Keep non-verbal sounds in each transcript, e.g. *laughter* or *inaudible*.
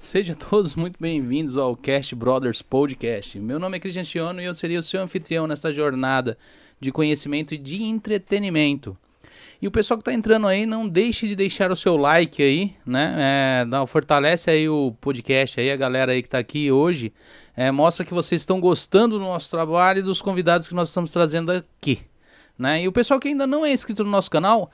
Sejam todos muito bem-vindos ao Cast Brothers Podcast. Meu nome é Cristian Chiono e eu seria o seu anfitrião nessa jornada de conhecimento e de entretenimento. E o pessoal que está entrando aí, não deixe de deixar o seu like aí, né? É, dá, fortalece aí o podcast aí, a galera aí que está aqui hoje. É, mostra que vocês estão gostando do nosso trabalho e dos convidados que nós estamos trazendo aqui. Né? E o pessoal que ainda não é inscrito no nosso canal,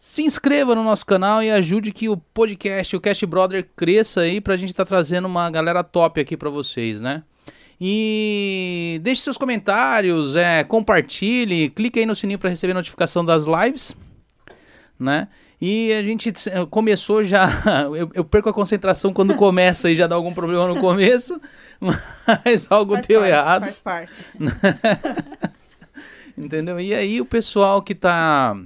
se inscreva no nosso canal e ajude que o podcast, o Cast Brother, cresça aí pra gente estar tá trazendo uma galera top aqui para vocês, né? E deixe seus comentários, é, compartilhe, clique aí no sininho para receber notificação das lives, né? E a gente começou já. *laughs* Eu, eu, perco a concentração quando começa e já dá algum problema no começo, *laughs* mas algo faz deu parte, errado. Faz parte. *laughs* Entendeu? E aí o pessoal que tá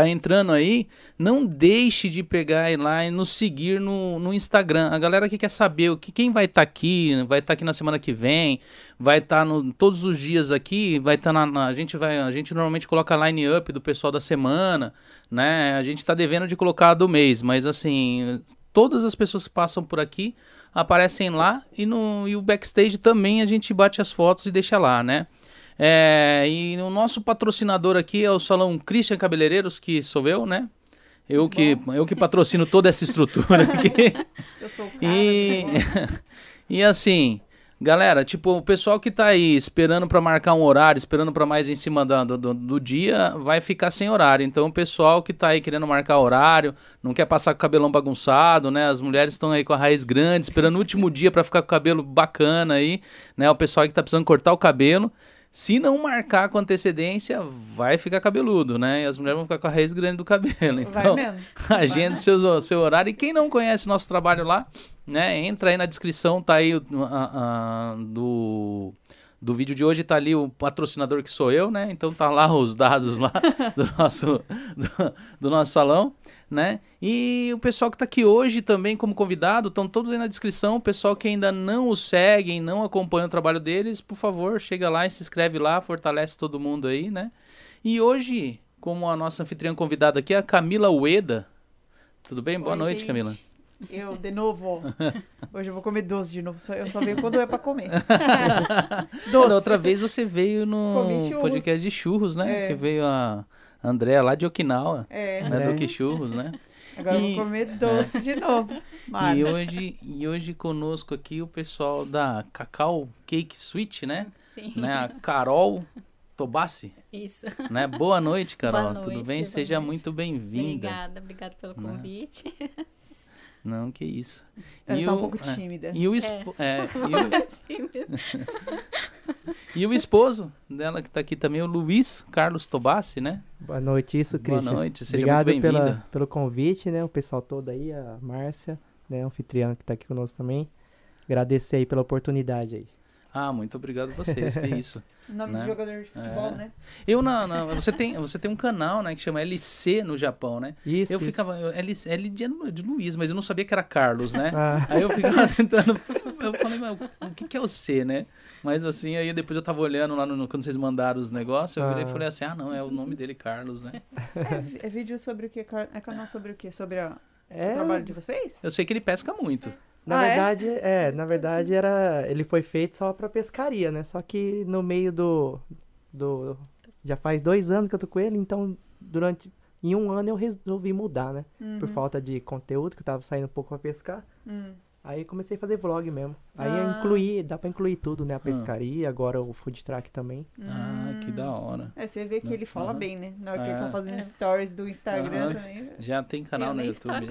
tá entrando aí, não deixe de pegar lá e nos seguir no, no Instagram. A galera que quer saber o que quem vai estar tá aqui, vai estar tá aqui na semana que vem, vai estar tá todos os dias aqui, vai estar tá na, na, a gente vai, a gente normalmente coloca a line up do pessoal da semana, né? A gente está devendo de colocar do mês, mas assim, todas as pessoas que passam por aqui aparecem lá e no e o backstage também a gente bate as fotos e deixa lá, né? É, e o nosso patrocinador aqui é o Salão Christian Cabeleireiros, que sou eu, né? Eu que, eu que patrocino toda essa estrutura *laughs* aqui. eu sou o cara. E, *laughs* e assim, galera, tipo, o pessoal que tá aí esperando para marcar um horário, esperando para mais em cima do, do, do, dia, vai ficar sem horário. Então, o pessoal que tá aí querendo marcar horário, não quer passar com o cabelão bagunçado, né? As mulheres estão aí com a raiz grande, esperando o último dia para ficar com o cabelo bacana aí, né? O pessoal que tá precisando cortar o cabelo. Se não marcar com antecedência, vai ficar cabeludo, né? E as mulheres vão ficar com a raiz grande do cabelo. Então, *laughs* agende seu, seu horário. E quem não conhece nosso trabalho lá, né? Entra aí na descrição, tá aí a, a, do, do vídeo de hoje, tá ali o patrocinador que sou eu, né? Então tá lá os dados lá do nosso, do, do nosso salão né? E o pessoal que está aqui hoje também como convidado, estão todos aí na descrição. O pessoal que ainda não o seguem, não acompanha o trabalho deles, por favor, chega lá e se inscreve lá, fortalece todo mundo aí, né? E hoje, como a nossa anfitriã convidada aqui, é a Camila Ueda. Tudo bem? Oi, Boa noite, gente. Camila. Eu, de novo. *laughs* Hoje eu vou comer doce de novo. Eu só venho quando é pra comer. *laughs* doce. Da outra vez você veio no podcast de churros, né? É. Que veio a Andréa lá de Okinawa. É. Né? Do que churros, né? *laughs* Agora eu vou comer doce é. de novo. *laughs* E hoje, e hoje conosco aqui o pessoal da Cacau Cake Sweet, né? Sim. Né? A Carol Tobassi. Isso. Né? Boa noite, *laughs* Carol. Boa noite, Tudo bem? Seja noite. muito bem-vinda. Obrigada, obrigada pelo Né? Não, que isso. Ela E está o- um pouco é. tímida. E o, espo- é, *laughs* e o- *laughs* e o esposo dela que tá aqui também, o Luiz Carlos Tobassi, né? Boa noite, isso, Boa Christian. noite, seja Obrigado muito pela, bem-vinda. pelo convite, né? O pessoal todo aí, a Márcia, né? Anfitriã que tá aqui conosco também. Agradecer aí pela oportunidade aí. Ah, muito obrigado a vocês, que isso. *laughs* Nome Né? de jogador de futebol, É. né? Eu não, não, você tem, você tem um canal, né, que chama LC no Japão, né? Isso, Eu isso. ficava, eu- L, L de, de Luiz, mas eu não sabia que era Carlos, né? Ah, Aí eu ficava *laughs* tentando, eu falei, mas o que, que é o C, né? Mas assim, aí depois eu tava olhando lá no, quando vocês mandaram os negócios, eu virei e Ah. falei assim, ah não, é o nome dele, Carlos, né? É, é vídeo sobre o quê? Car- É canal sobre o quê? Sobre a- o é, trabalho de vocês? Eu sei que ele pesca muito. na Ah, é? verdade, é? na verdade era, ele foi feito só pra pescaria, né? Só que no meio do, do, já faz dois anos que eu tô com ele, então durante, em um ano eu resolvi mudar, né? Por Uhum. falta de conteúdo, que eu tava saindo um pouco pra pescar. Hum. Aí comecei a fazer vlog mesmo. Aí eu Ah. incluí, dá pra incluir tudo, né? A pescaria, agora o food truck também. Ah, que da hora. É, você vê que ele fala bem, né? Na hora que ele É. tá fazendo É. stories do Instagram também. Já tem canal Eu no YouTube, né?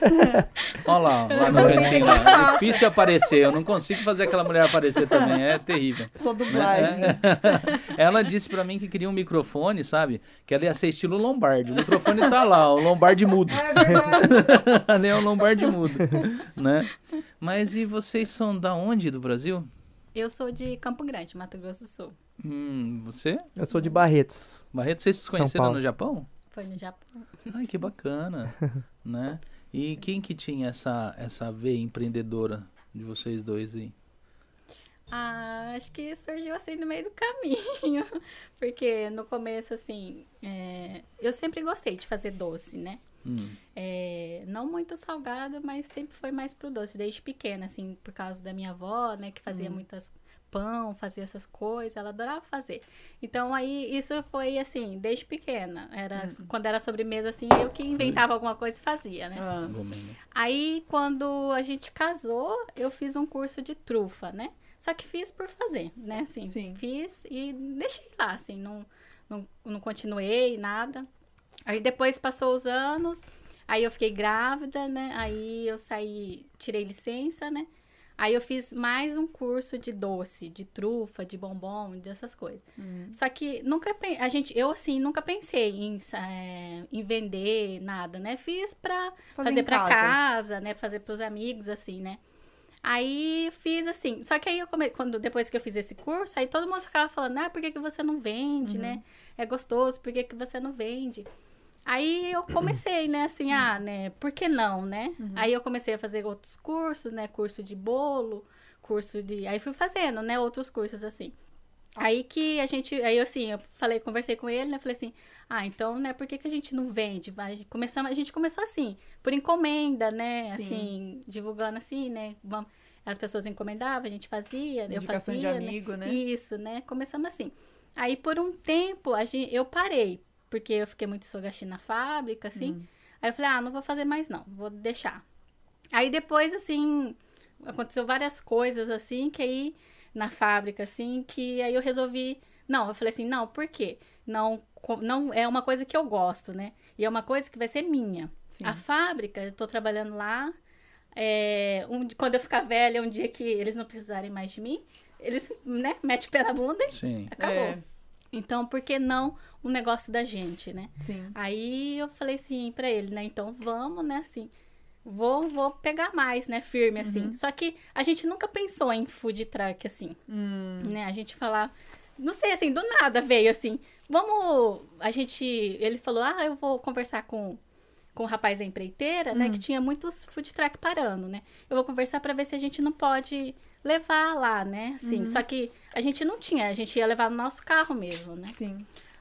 *laughs* Olha lá, lá no cantinho lá. Difícil aparecer, eu não consigo fazer aquela mulher aparecer também, é terrível. Só dublagem. Né? Ela disse pra mim que queria um microfone, sabe? Que ela ia ser estilo Lombardi. O microfone tá lá, o Lombardi mudo. É verdade. *laughs* Ali é o Lombardi mudo, né? *laughs* Mas e vocês são da onde do Brasil? Eu sou de Campo Grande, Mato Grosso do Sul. Hum, você? Eu sou de Barretos. Barreto, vocês se São conheceram no Japão? Foi no Japão. Ai, que bacana, *laughs* né? E quem que tinha essa, essa veia empreendedora de vocês dois aí? Ah, acho que surgiu assim no meio do caminho. *laughs* Porque no começo, assim, é, eu sempre gostei de fazer doce, né? Hum. É, não muito salgado, mas sempre foi mais pro doce, desde pequena, assim, por causa da minha avó, né, que fazia muitas pão, fazia essas coisas, ela adorava fazer. Então aí isso foi assim, desde pequena. Era quando era sobremesa assim, eu que inventava alguma coisa e fazia, né? Ah, Gomendo. Aí, quando a gente casou, eu fiz um curso de trufa, né? Só que fiz por fazer, né? Assim, Sim. fiz e deixei lá, assim, não, não, não continuei, nada. Aí depois passou os anos, aí eu fiquei grávida, né? Aí eu saí, tirei licença, né? Aí eu fiz mais um curso de doce, de trufa, de bombom, dessas coisas. Só que nunca a gente, eu assim, nunca pensei em, eh, em vender nada, né? Fiz pra Fazer fazer pra casa. casa, né? Fazer pros amigos, assim, né? Aí fiz assim. Só que aí eu come... quando depois que eu fiz esse curso, aí todo mundo ficava falando, ah, por que, que você não vende, né? É gostoso, por que, que você não vende? Aí eu comecei, né, assim, ah, né, por que não, né? Aí eu comecei a fazer outros cursos, né, curso de bolo, curso de... Aí fui fazendo, né, outros cursos, assim. Aí que a gente, aí eu, assim, eu falei, conversei com ele, né, falei assim, ah, então, né, por que, que a gente não vende? Vai, começamos, a gente começou assim, por encomenda, né, Sim. assim, divulgando assim, né, vamos, as pessoas encomendavam, a gente fazia, eu Indicação fazia, de né? amigo, né? Isso, né, começamos assim. Aí, por um tempo, a gente, eu parei, porque eu fiquei muito sogashi na fábrica, assim, Hum. aí eu falei, ah, não vou fazer mais não, vou deixar. Aí depois, assim, aconteceu várias coisas, assim, que aí, na fábrica, assim, que aí eu resolvi, não, eu falei assim, não, por quê? Não, não é uma coisa que eu gosto, né? E é uma coisa que vai ser minha. Sim. A fábrica, eu tô trabalhando lá, é, um, quando eu ficar velha, um dia que eles não precisarem mais de mim, eles, né, metem o pé na bunda e Sim. acabou. É. Então, por que não o negócio da gente, né? Sim. Aí eu falei assim pra ele, né? Então vamos, né? Assim, vou, vou pegar mais, né? Firme, assim. Só que a gente nunca pensou em food truck, assim, Hum, né? A gente falar, não sei, assim, do nada veio assim. Vamos, a gente, ele falou, ah, eu vou conversar com com o rapaz da empreiteira, né, que tinha muitos food truck parando, né? Eu vou conversar pra ver se a gente não pode levar lá, né? Assim, só que a gente não tinha, a gente ia levar no nosso carro mesmo, né? sim.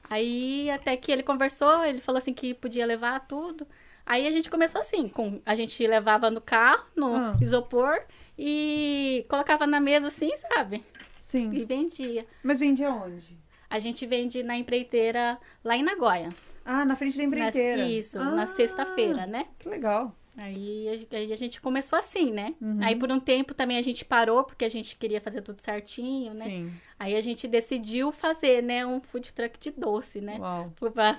Aí até que ele conversou, ele falou assim que podia levar tudo. Aí a gente começou assim, com a gente levava no carro, no Ah. isopor e colocava na mesa assim, sabe? E Sim. vendia. Mas vende aonde? A gente vende na empreiteira lá em Nagoya. Ah, na frente da empreiteira. isso, Ah, na sexta-feira, né? Que legal. Aí a, gente- começou assim, né? Uhum. Aí por um tempo também a gente parou, porque a gente queria fazer tudo certinho, né? Sim. Aí a gente decidiu fazer, né, um food truck de doce, né? Uau.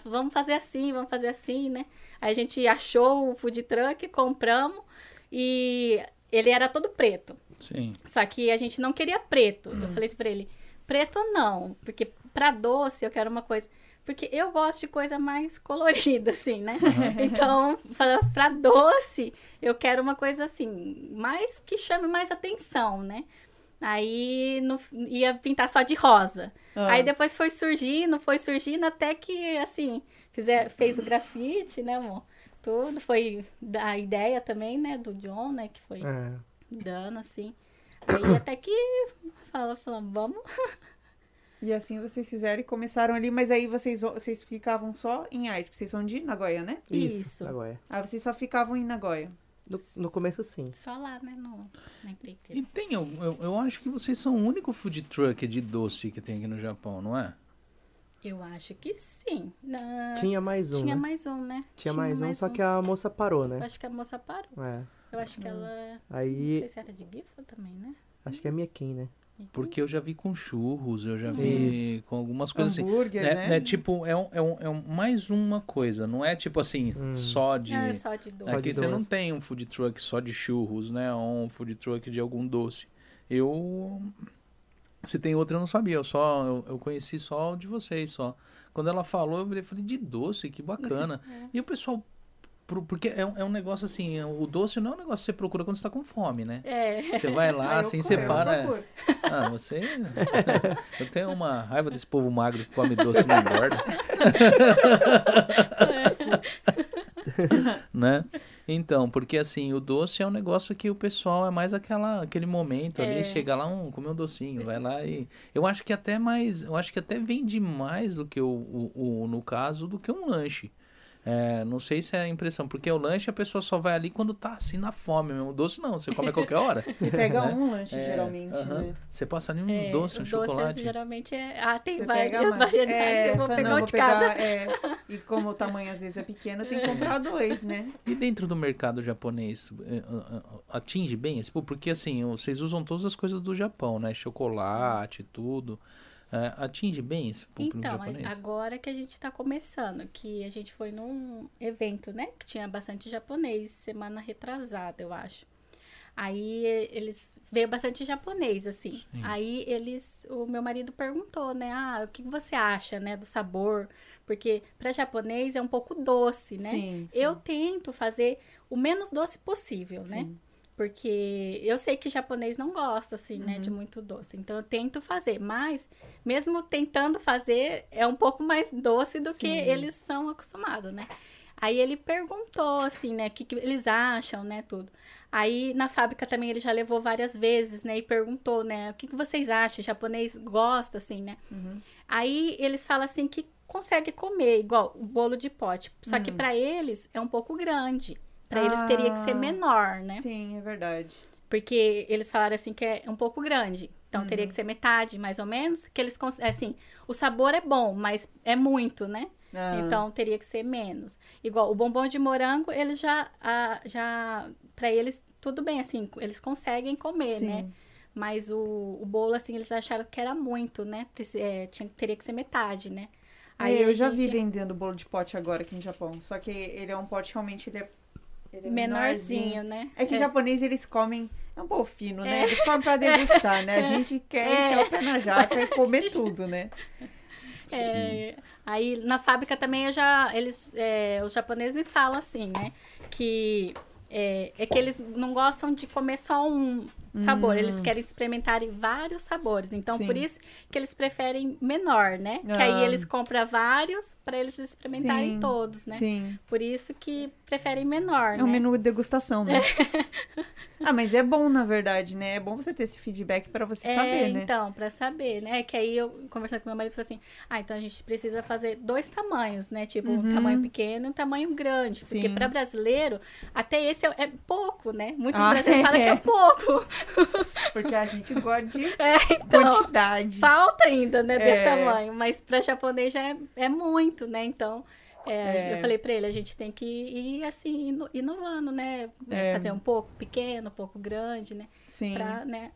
Vamos fazer assim, vamos fazer assim, né? Aí a gente achou o food truck, compramos e ele era todo preto. Sim. Só que a gente não queria preto. Hum. Eu falei assim pra ele, preto não, porque pra doce eu quero uma coisa. Porque eu gosto de coisa mais colorida, assim, né? *laughs* Então, pra, pra doce, eu quero uma coisa assim, mais que chame mais atenção, né? Aí no- ia pintar só de rosa. Ah. Aí depois foi surgindo, foi surgindo, até que, assim, fizer, fez o grafite, né, amor? Tudo. Foi da ideia também, né, do John, né, que foi É. dando, assim. Aí até que fala, falando, vamos. *laughs* E assim vocês fizeram e começaram ali, mas aí vocês, vocês ficavam só em arte, que vocês são de Nagoya, né? Isso, Isso. Agora. Ah, vocês só ficavam em Nagoya. No, no começo, sim. Só lá, né, no, na empreiteira. E tem, eu, eu, eu acho que vocês são o único food truck de doce que tem aqui no Japão, não é? Eu acho que sim. Na- Tinha mais um, Tinha né? mais um, né? Tinha mais um, só que a moça parou, Eu né? acho que a moça parou. É. Eu acho que ela. Não Aí, sei se era de Gifa também, né? acho que é minha quem, né? Porque eu já vi com churros, eu já vi com algumas coisas assim. Hambúrguer, Né, né? né, tipo, é, um, é, um, é um- mais uma coisa, não é tipo assim, Hum. só de. Ah, é só de doce. Aqui de você não tem um food truck só de churros, né? Ou um food truck de algum doce. Eu. Se tem outro eu não sabia, eu só eu, eu conheci só o de vocês só. Quando ela falou, eu virei e falei, de doce, que bacana. *laughs* E o pessoal. Porque é um, é um negócio assim, o doce não é um negócio que você procura quando você tá com fome, né? É. Você vai lá, *laughs* assim, você para. Ah, você. *laughs* Eu tenho uma raiva desse povo magro que come doce e não engorda. *laughs* né? Então, porque assim, o doce é um negócio que o pessoal é mais aquela, aquele momento ali, É. chega lá, um, comer um docinho, vai lá e. Eu acho que até mais. Eu acho que até vende mais do que o, o, o- no caso, do que um lanche. É, não sei se é a impressão, porque o lanche a pessoa só vai ali quando tá assim na fome mesmo. O doce não, você come a qualquer hora. *laughs* E pega Né? um lanche, É, geralmente, aham. né? Você passa ali um É, doce, um o doce chocolate. geralmente é. Ah, tem Você várias *laughs* variedades. É, eu vou fala, pegar não, um vou de pegar, cada. é, e como o tamanho às vezes é pequeno, tem que *laughs* comprar dois, né? E dentro do mercado japonês, é, atinge bem esse? Porque assim, vocês usam todas as coisas do Japão, né? Chocolate, tudo. É, atinge bem esse público Então, japonês? agora que a gente tá começando, que a gente foi num evento, né? Que tinha bastante japonês, semana retrasada, eu acho. Aí eles veio bastante japonês, assim. Sim. Aí eles, o meu marido perguntou, né? Ah, o que você acha, né, do sabor? Porque para japonês é um pouco doce, né? Sim, sim. Eu tento fazer o menos doce possível, né? Porque eu sei que japonês não gosta, assim, né, Uhum. de muito doce. Então eu tento fazer. Mas, mesmo tentando fazer, é um pouco mais doce do que Sim. eles são acostumados, né? Aí ele perguntou, assim, né, o que, que eles acham, né, tudo. Aí na fábrica também ele já levou várias vezes, né, e perguntou, né, o que, que vocês acham? O japonês gosta, assim, né? Uhum. Aí eles falam assim que consegue comer, igual o bolo de pote. Só que Hum. pra eles é um pouco grande. Pra eles teria que ser Ah. menor, né? Sim, é verdade. Porque eles falaram assim que é um pouco grande. Então teria Uhum. que ser metade, mais ou menos. Que eles assim, o sabor é bom, mas é muito, né? Ah, Então teria que ser menos. Igual o bombom de morango, eles já ah, já para eles tudo bem assim, eles conseguem comer, sim. né? Mas o, o bolo assim, eles acharam que era muito, né? É, tinha, teria que ser metade, né? Aí a eu já vi gente- vendendo bolo de pote agora aqui no Japão. Só que ele é um pote realmente ele é, é menorzinho, né? É que japonês eles comem, é um pouco fino, né? É. Eles comem pra degustar, né? A *laughs* gente quer É. o pé na jaca e comer *laughs* tudo, né? É, aí na fábrica também já eles é, os japoneses falam assim, né, que é, é que eles não gostam de comer só um sabor, eles querem experimentarem vários sabores. Então Hum. Sim. por isso que eles preferem menor, né? Que Ah. aí eles compram vários para eles experimentarem Sim, todos, né? Sim. Por isso que preferem menor, É um né? menu de degustação, né? *laughs* ah, mas é bom, na verdade, né? É bom você ter esse feedback pra você É, saber, né? então, pra saber, né? Que aí eu conversando com meu marido, falei assim: ah, então a gente precisa fazer dois tamanhos, né? Tipo, um Uhum. tamanho pequeno e um tamanho grande. Porque pra brasileiro, até esse é, é pouco, né? Muitos Ah, brasileiros falam que é. é pouco. *laughs* Porque a gente gosta de É, então, quantidade. falta ainda, né, desse É. tamanho. Mas pra japonês já é, é muito, né? Então. é, É. Eu falei pra ele, a gente tem que ir assim, ino- inovando, né? É. Fazer um pouco pequeno, um pouco grande, né? Sim. Pra, né?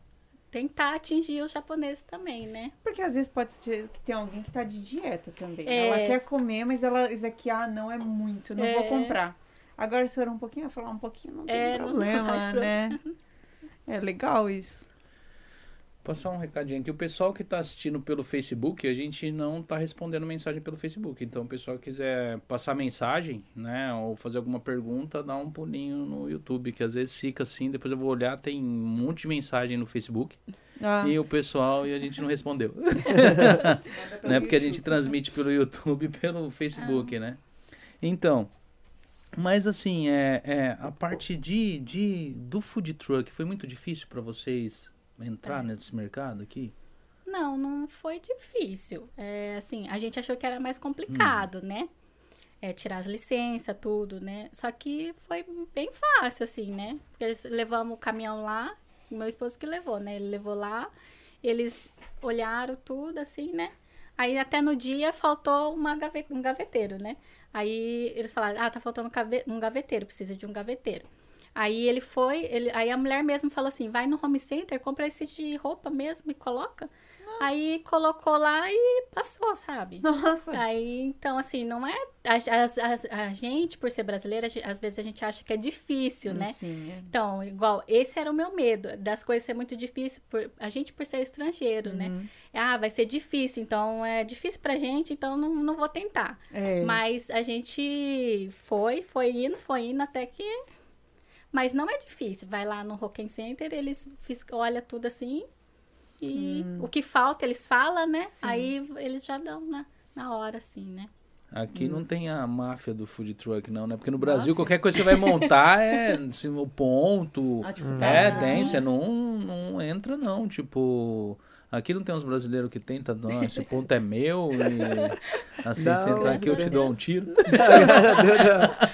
Tentar atingir os japoneses também, né? Porque às vezes pode ser que tem alguém que tá de dieta também. É. Ela quer comer, mas ela isso aqui, ah, não é muito, não vou É. comprar. Agora, se for um pouquinho, eu falar um pouquinho, não tem É, não problema, faz né? É legal isso. Passar um recadinho aqui. O pessoal que está assistindo pelo Facebook, a gente não está respondendo mensagem pelo Facebook. Então, o pessoal que quiser passar mensagem, né, ou fazer alguma pergunta, dá um pulinho no YouTube, que às vezes fica assim, depois eu vou olhar, tem um monte de mensagem no Facebook. Ah, E o pessoal, e a gente não respondeu. *laughs* né? Porque a gente YouTube. transmite pelo YouTube e pelo Facebook, né? Então, mas assim, é, é a parte de, de do food truck foi muito difícil para vocês entrar nesse mercado aqui? Não, não foi difícil. É, assim, a gente achou que era mais complicado, né? É, tirar as licenças, tudo, né? Só que foi bem fácil, assim, né? Porque levamos o caminhão lá, meu esposo que levou, né? Ele levou lá, eles olharam tudo, assim, né? Aí até no dia faltou uma gave- um gaveteiro, né? Aí eles falaram, ah, tá faltando um gaveteiro, precisa de um gaveteiro. Aí ele foi, ele, aí a mulher mesmo falou assim, vai no home center, compra esse de roupa mesmo e coloca. Aí colocou lá e passou, sabe? Nossa. Aí, então, assim, não é. A, a- a- a gente, por ser brasileira, às vezes a gente acha que é difícil, né? Sim, é. Então, igual, esse era o meu medo, das coisas ser muito difícil, por, a gente por ser estrangeiro, né? Uhum. Ah, vai ser difícil, então é difícil pra gente, então não, não vou tentar. É. Mas a gente foi, foi indo, foi indo até que. Mas não é difícil. Vai lá no Rocken Center, eles olham tudo assim. E o que falta, eles falam, né? Hum. Sim. Aí eles já dão na, na hora, assim, né? Aqui Hum. não tem a máfia do food truck, não, né? Porque no Brasil, qualquer coisa que você vai montar é assim, o ponto. Ah, tipo, É, Texas, tem. assim. Você não, não entra, não. Tipo, Aqui não tem uns brasileiros que tentam, não, esse ponto é meu e *laughs* assim, Não, você entrar aqui eu te dou um tiro. *laughs*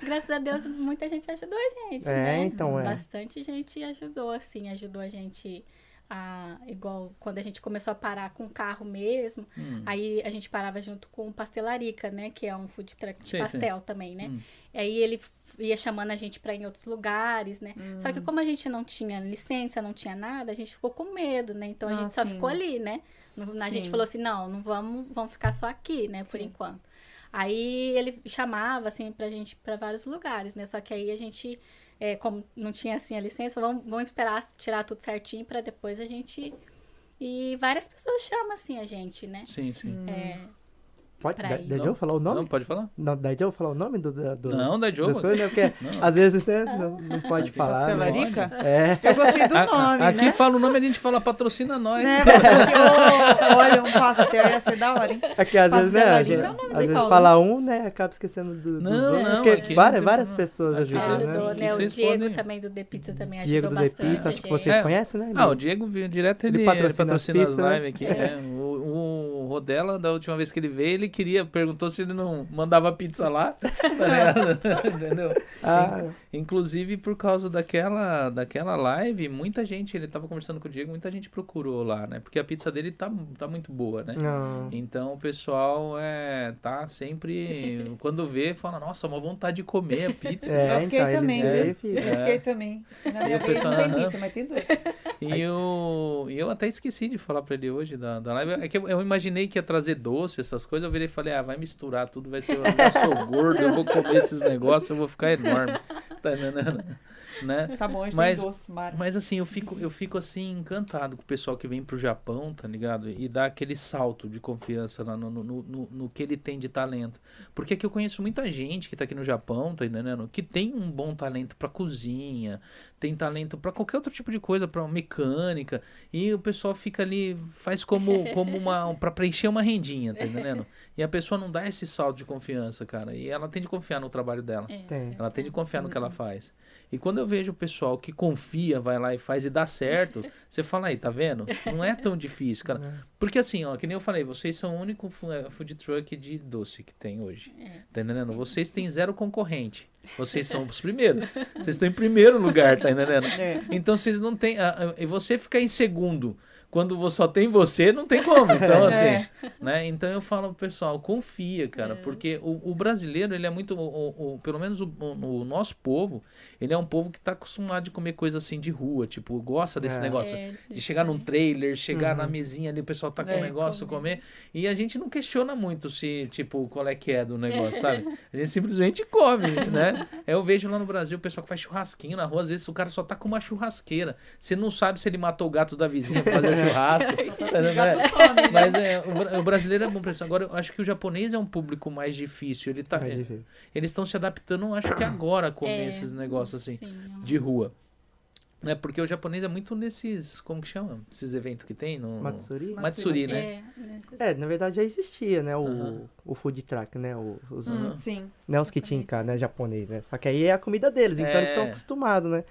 Graças a Deus, muita gente ajudou a gente, É, né? então, é. Bastante gente ajudou, assim, ajudou a gente a... Igual quando a gente começou a parar com o carro mesmo, Hum. aí a gente parava junto com o Pastelarica, né? Que é um food truck de Sim, sim. pastel também, né? Hum. Aí ele ia chamando a gente pra ir em outros lugares, né? Só Hum. que como a gente não tinha licença, não tinha nada, a gente ficou com medo, né? Então a Ah, gente só sim. ficou ali, né? A gente Sim. falou assim, não, não vamos, vamos ficar só aqui, né? Por Sim. enquanto. Aí ele chamava, assim, pra gente pra vários lugares, né? Só que aí a gente, é, como não tinha, assim, a licença, vamos, vamos esperar tirar tudo certinho pra depois a gente... E várias pessoas chamam, assim, a gente, né? Sim, sim. É, Pode, da, da Não. Joe falar o Não, nome? pode falar? Não, da Joe falar o nome do... do, Não, da Diogo. das coisas, né? Porque *laughs* Não. às vezes, né, não, não pode Aqui falar. né? Pastelarica? É. Eu gostei do A- nome, aqui né? fala o nome, a gente fala patrocina nós. Né? Assim, olha, um pastel ia ser da hora, hein? Aqui às vezes, né, a Pastelarica gente, é às vezes fala um, né, acaba esquecendo do, dos Não, outros. não, porque aqui não várias, várias pessoas Aqui ajudam, né? ajudou, né? O Diego podem- também do The Pizza também Diego ajudou do The bastante. Pizza, acho que vocês. É. conhecem, né? Ah, o Diego direto, ele, patrocina as né? lives aqui. é. O, o Rodela, da última vez que ele veio, ele queria, perguntou se ele não mandava pizza lá. tá? *laughs* Entendeu? Ah, Inclusive, por causa daquela, daquela live, muita gente, ele tava conversando com o Diego, muita gente procurou lá, né? Porque a pizza dele tá, tá muito boa, né? não. Então o pessoal é, tá sempre. Quando vê, fala, nossa, uma vontade de comer a pizza. É, eu fiquei então, também, viu? filho. Eu fiquei também. Na E minha o vez pessoal, não tem pizza, mas tem dois. E eu, e eu até esqueci de falar pra ele hoje da, da live. É que eu, eu imaginei que ia trazer doce, essas coisas. Eu virei e falei, ah, vai misturar tudo, vai ser. Eu sou gordo, eu vou comer esses negócios, eu vou ficar enorme. *laughs* Tá entendendo? Né? *laughs* Tá bom, a gente Mas- tem doce, Mara. Mas assim, eu fico, eu fico assim encantado com o pessoal que vem pro Japão, tá ligado? E dá aquele salto de confiança lá no, no, no, no que ele tem de talento. Porque aqui eu conheço muita gente que tá aqui no Japão, tá entendendo? Que tem um bom talento pra cozinha, tem talento pra qualquer outro tipo de coisa, pra mecânica. E o pessoal fica ali, faz como, como uma. *laughs* pra preencher uma rendinha, tá entendendo? E a pessoa não dá esse salto de confiança, cara. E ela tem de confiar no trabalho dela. É, Tem. Ela tem de confiar no que ela faz. E quando eu vejo o pessoal que confia, vai lá e faz e dá certo, *laughs* você fala aí, tá vendo? Não é tão difícil, cara. Porque assim, ó, que nem eu falei, vocês são o único eh, food truck de doce que tem hoje. é. Tá entendendo? Vocês têm zero concorrente. Vocês são os primeiros. Vocês estão em primeiro lugar, tá entendendo? É. Então vocês não têm. E você ficar em segundo. Quando só tem você, não tem como. Então, *laughs* assim, É. né? Então eu falo pro pessoal, confia, cara, porque o, o brasileiro, ele é muito, o, o- o- pelo menos o, o- o nosso povo, ele é um povo que tá acostumado de comer coisa assim de rua, tipo, gosta desse É. negócio. É, De chegar num trailer, chegar na Uhum. mesinha ali, o pessoal tá com É, um negócio, comer. comer. E a gente não questiona muito se, tipo, qual é que é do negócio, sabe? A gente simplesmente come, *laughs* né? Eu vejo lá no Brasil o pessoal que faz churrasquinho na rua, às vezes o cara só tá com uma churrasqueira. Você não sabe se ele matou o gato da vizinha pra fazer *laughs* o churrasco. *laughs* tá entendendo? Gato some, né? Mas é, o, o brasileiro é bom pra isso. Agora, eu acho que o japonês é um público mais difícil. Ele tá, ver. eles estão se adaptando, acho que agora, a comer É, esses negócios assim, sim, de rua. Né? Porque o japonês é muito nesses, como que chama? Esses eventos que tem no... Matsuri? Matsuri, né? É, É, na verdade já existia, né, o, o food truck, né, o- os, Uhum. Sim. né, os Kitinka, né, japonês, né, só que aí é a comida deles, então eles estão É. acostumados, né.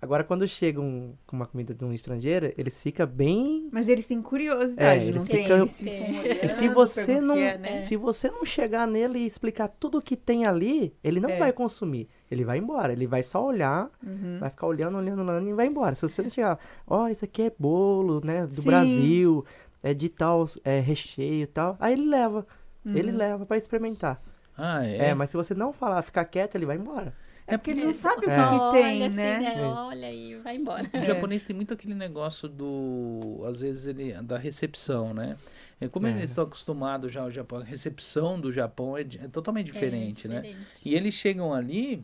Agora quando chegam com uma comida de um estrangeiro, eles ficam bem... Mas eles têm curiosidade, É, não eles tem? ficam- Eles ficam É. E se você não, é, né? se você não chegar nele e explicar tudo o que tem ali, ele não É. vai consumir. Ele vai embora, ele vai só olhar, Uhum. vai ficar olhando, olhando, olhando e vai embora. Se você não chegar, ó, isso aqui é bolo, né, do Sim. Brasil, é de tal é, recheio e tal, aí ele leva, ele Uhum. leva pra experimentar. Ah, É. é? mas se você não falar, ficar quieto, ele vai embora. É porque ele não sabe o Só que, tem, olha assim, né? É. Olha e vai embora. O japonês tem muito aquele negócio do. Às vezes ele. da recepção, né? É, Como É. eles estão acostumados já ao Japão, a recepção do Japão é, é totalmente diferente, É, né? diferente. E eles chegam ali.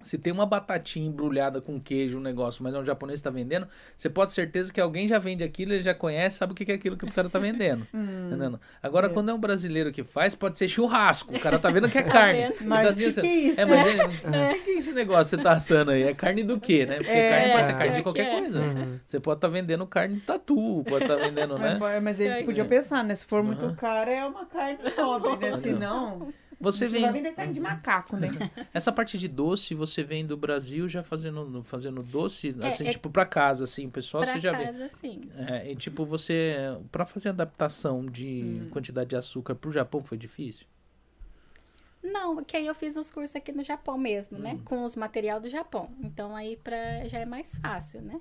Se tem uma batatinha embrulhada com queijo, um negócio, mas é um japonês que tá vendendo, você pode ter certeza que alguém já vende aquilo, ele já conhece, sabe o que é aquilo que o cara tá vendendo. *laughs* Hum. Entendendo? Agora, É. quando é um brasileiro que faz, pode ser churrasco. O cara tá vendo que é carne. vendo? Ele Mas tá o que, dizendo que é isso? é, mas ele, *laughs* o que é esse negócio que você tá assando aí? É carne do quê, né? Porque É, carne pode ser é, carne de é qualquer que é. coisa. Uhum. Você pode estar vendendo carne de tatu, pode estar vendendo, *laughs* né? Mas, mas eles É. podiam pensar, né? Se for muito caro, é uma carne nobre, né? Se não... Você gente vai vem. vender carne de macaco, né? *laughs* Essa parte de doce, você vem do Brasil já fazendo, fazendo doce, É, assim, é- tipo, pra casa, assim, o pessoal, pra você já vê. casa, sim. É, e tipo, você, pra fazer adaptação de Hum. quantidade de açúcar pro Japão foi difícil? Não, que aí eu fiz os cursos aqui no Japão mesmo, Hum. né? Com os material do Japão. Então aí pra, já é mais fácil, né?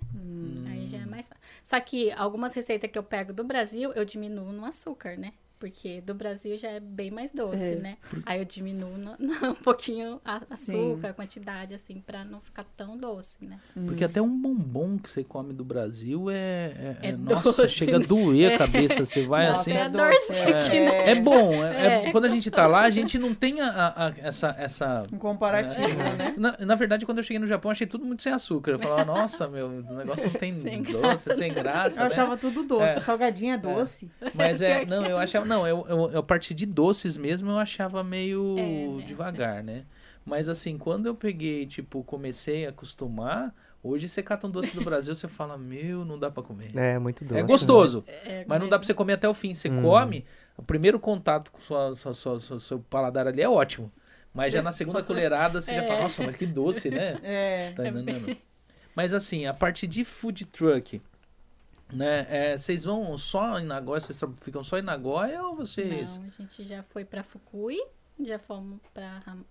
Aí já é mais fácil. Só que algumas receitas que eu pego do Brasil, eu diminuo no açúcar, né? Porque do Brasil já é bem mais doce, É. né? Aí eu diminuo no- *laughs* no- um pouquinho a açúcar, a quantidade, assim, pra não ficar tão doce, né? Porque até um bombom que você come do Brasil é. é- É é- nossa, doce, chega a né? doer a *laughs* cabeça. Você vai Nossa, assim. é é a doce, é. aqui, né? É bom. é- é- É, quando a gente tá lá, a gente não tem a, a- a- essa. essa Um comparativo, é, né? na, na verdade, quando eu cheguei no Japão, achei tudo muito sem açúcar. Eu falava, nossa, meu, o negócio não tem Sem doce, graça, sem graça. Eu né? achava tudo doce. É. Salgadinho é doce. Mas é, *laughs* não, eu achava, não, eu, eu, eu, a partir de doces mesmo eu achava meio É, né, devagar, né? Mas assim, quando eu peguei, tipo, comecei a acostumar, hoje você cata um doce do Brasil, você fala, meu, não dá pra comer. É, muito doce. É gostoso, É, mas não dá pra você comer até o fim. Você Hum. come, o primeiro contato com sua, sua, sua- sua- seu paladar ali é ótimo. Mas já na segunda *laughs* colherada você já fala, É. nossa, mas que doce, né? É. Tá entendendo? Mas assim, a parte de food truck, né? é, vocês vão só em Nagoya, vocês ficam só em Nagoya ou vocês. Não, a gente já foi pra Fukui, já fomos pra Ram-